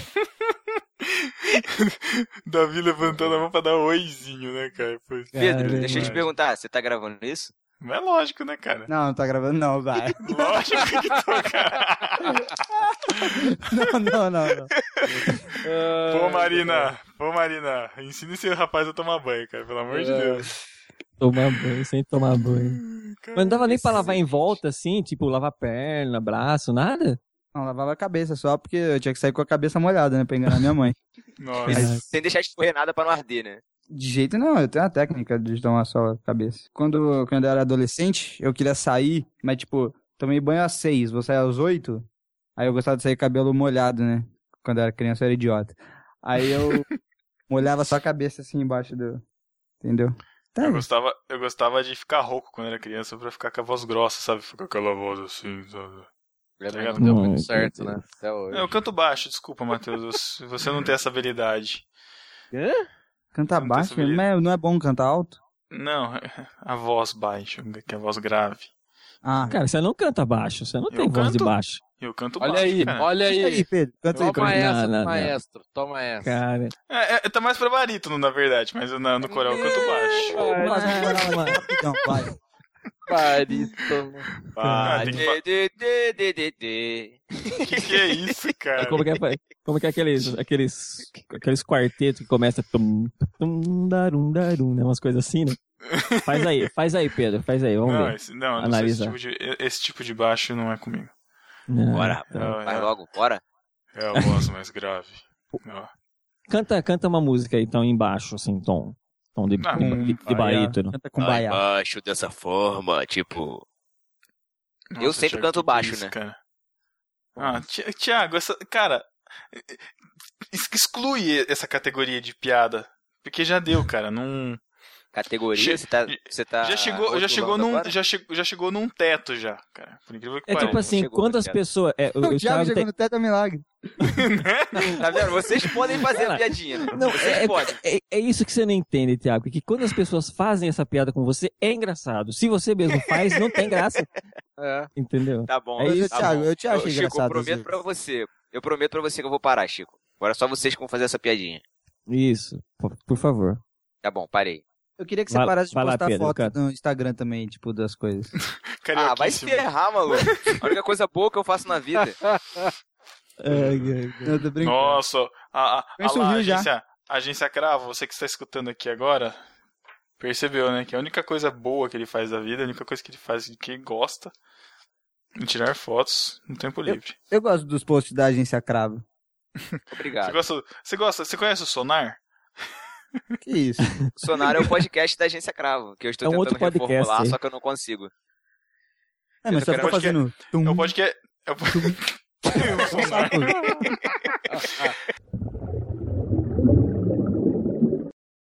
[SPEAKER 3] Davi levantando a mão pra dar oizinho, né, cara? Foi...
[SPEAKER 1] Pedro,
[SPEAKER 5] Caramba.
[SPEAKER 1] deixa eu te perguntar, você tá gravando isso?
[SPEAKER 3] Mas é lógico, né, cara?
[SPEAKER 4] Não, não tá gravando não, vai.
[SPEAKER 3] Lógico que tô, cara.
[SPEAKER 4] Não, não, não, não.
[SPEAKER 3] Pô, Marina. Pô, Marina. Ensina esse rapaz a tomar banho, cara. Pelo amor de Deus.
[SPEAKER 5] Tomar banho, sem tomar banho. Mas não dava nem pra lavar em volta, assim, tipo, lavar perna, braço, nada?
[SPEAKER 4] Não, lavava a cabeça só porque eu tinha que sair com a cabeça molhada, né? Pra enganar minha mãe.
[SPEAKER 3] Nossa.
[SPEAKER 1] Sem deixar de escorrer nada pra não arder, né?
[SPEAKER 4] De jeito não, eu tenho uma técnica de tomar só a cabeça. Quando, quando eu era adolescente, eu queria sair, mas tipo, tomei banho às seis, vou sair às oito. Aí eu gostava de sair cabelo molhado, né? Quando eu era criança eu era idiota. Aí eu molhava só a cabeça assim embaixo do. Entendeu? Tá.
[SPEAKER 3] Eu gostava, eu gostava de ficar rouco quando era criança pra ficar com a voz grossa, sabe? Ficar com aquela voz assim, sabe?
[SPEAKER 2] Não
[SPEAKER 3] ligado?
[SPEAKER 2] deu muito certo, né? Até hoje.
[SPEAKER 3] É, Eu canto baixo, desculpa, Matheus. eu- Você não tem essa habilidade.
[SPEAKER 4] Cantar
[SPEAKER 3] Não tem
[SPEAKER 4] baixo, mas não é bom cantar alto?
[SPEAKER 3] Não, a voz baixa, que é a voz grave.
[SPEAKER 4] Ah,
[SPEAKER 5] Cara, você não canta baixo, você não
[SPEAKER 3] Eu
[SPEAKER 5] tem voz de
[SPEAKER 3] canto.
[SPEAKER 5] baixo.
[SPEAKER 3] Eu canto
[SPEAKER 2] Olha
[SPEAKER 3] baixo,
[SPEAKER 2] aí,
[SPEAKER 3] cara.
[SPEAKER 2] olha
[SPEAKER 4] canta aí,
[SPEAKER 2] aí.
[SPEAKER 4] Pedro. Canta aí,
[SPEAKER 2] Toma
[SPEAKER 4] pra mim.
[SPEAKER 2] essa,
[SPEAKER 5] Não, não,
[SPEAKER 2] maestro. Toma essa.
[SPEAKER 5] Cara,
[SPEAKER 3] É, é, tá mais pra barítono, na verdade, mas eu, na- no coral eu canto baixo.
[SPEAKER 4] Mas, mas, mas, rapidão, vai.
[SPEAKER 2] Barítono.
[SPEAKER 3] Ah, que que, que é isso, cara?
[SPEAKER 5] como que é, como que é aqueles, aqueles, aqueles quartetos que começa tum, tum, darum, darum, né? Umas coisas assim, né? Faz aí, faz aí, Pedro, faz aí, vamos
[SPEAKER 3] Não,
[SPEAKER 5] ver.
[SPEAKER 3] esse, não, não sei, esse, tipo de, esse tipo de baixo não é comigo.
[SPEAKER 5] Não,
[SPEAKER 1] Bora.
[SPEAKER 3] Não,
[SPEAKER 1] vai
[SPEAKER 3] é,
[SPEAKER 1] logo, bora.
[SPEAKER 3] é a voz mais grave.
[SPEAKER 5] Canta, canta uma música aí, então, embaixo, assim, tom. Tom de,
[SPEAKER 3] Ah,
[SPEAKER 5] de, de barítono.
[SPEAKER 4] Canta com
[SPEAKER 1] Lá
[SPEAKER 4] baia.
[SPEAKER 1] embaixo dessa forma, tipo.
[SPEAKER 3] Nossa,
[SPEAKER 1] Eu sempre
[SPEAKER 3] Thiago,
[SPEAKER 1] canto
[SPEAKER 3] é
[SPEAKER 1] baixo,
[SPEAKER 3] isso,
[SPEAKER 1] né?
[SPEAKER 3] Cara? Ah, Ti- Thiago, essa, cara, exclui essa categoria de piada. Porque já deu, cara. Não,
[SPEAKER 1] Categoria,
[SPEAKER 3] Che-
[SPEAKER 1] você tá. Você tá
[SPEAKER 3] já chegou, já chegou num,
[SPEAKER 1] agora?
[SPEAKER 3] já chegou, já chegou num teto já, cara. Por incrível que
[SPEAKER 5] É tipo
[SPEAKER 3] pareça.
[SPEAKER 5] assim,
[SPEAKER 1] chegou,
[SPEAKER 5] quantas pessoas. É, o,
[SPEAKER 4] O Thiago
[SPEAKER 5] Thiago
[SPEAKER 4] chegou
[SPEAKER 5] tem,
[SPEAKER 4] no teto é milagre.
[SPEAKER 1] Tá vendo? Vocês podem fazer
[SPEAKER 5] Cara,
[SPEAKER 1] piadinha, né?
[SPEAKER 5] Não,
[SPEAKER 1] Vocês
[SPEAKER 5] é,
[SPEAKER 1] podem.
[SPEAKER 5] é, é isso que você não entende, Thiago. Que quando as pessoas fazem essa piada com você, é engraçado. Se você mesmo faz, não tem graça.
[SPEAKER 1] É.
[SPEAKER 5] Entendeu?
[SPEAKER 1] Tá bom.
[SPEAKER 5] É isso,
[SPEAKER 1] tá
[SPEAKER 5] Thiago,
[SPEAKER 1] bom.
[SPEAKER 5] eu te achei
[SPEAKER 1] Chico,
[SPEAKER 5] engraçado,
[SPEAKER 1] eu prometo pra você. Eu prometo pra você que eu vou parar, Chico. Agora é só vocês que vão fazer essa piadinha.
[SPEAKER 5] Isso, por favor.
[SPEAKER 1] Tá bom, parei.
[SPEAKER 4] Eu queria que você
[SPEAKER 5] Vai-
[SPEAKER 4] parasse de
[SPEAKER 5] lá,
[SPEAKER 4] postar
[SPEAKER 5] Pedro,
[SPEAKER 4] foto
[SPEAKER 5] cara.
[SPEAKER 4] no Instagram também, tipo, das coisas.
[SPEAKER 1] Ah, vai se ferrar, maluco. A única coisa boa que eu faço na vida.
[SPEAKER 4] Eu tô brincando.
[SPEAKER 3] Nossa, a, a, a, lá, agência, a agência Cravo, você que está escutando aqui agora, percebeu, né? Que a única coisa boa que ele faz da vida, a única coisa que ele faz que ele gosta é tirar fotos no tempo livre.
[SPEAKER 4] Eu gosto dos posts da agência Cravo.
[SPEAKER 3] Você
[SPEAKER 1] Obrigado.
[SPEAKER 3] gosta, você gosta, você conhece o Sonar?
[SPEAKER 4] Que isso?
[SPEAKER 1] Sonar é o podcast da agência Cravo, que eu estou
[SPEAKER 5] É um
[SPEAKER 1] tentando
[SPEAKER 5] outro podcast,
[SPEAKER 1] reformular,
[SPEAKER 5] hein?
[SPEAKER 1] só que eu não consigo.
[SPEAKER 4] É, mas
[SPEAKER 1] Eu
[SPEAKER 4] só
[SPEAKER 1] quero
[SPEAKER 4] fica fazendo.
[SPEAKER 3] É o podcast. É o... o Sonar.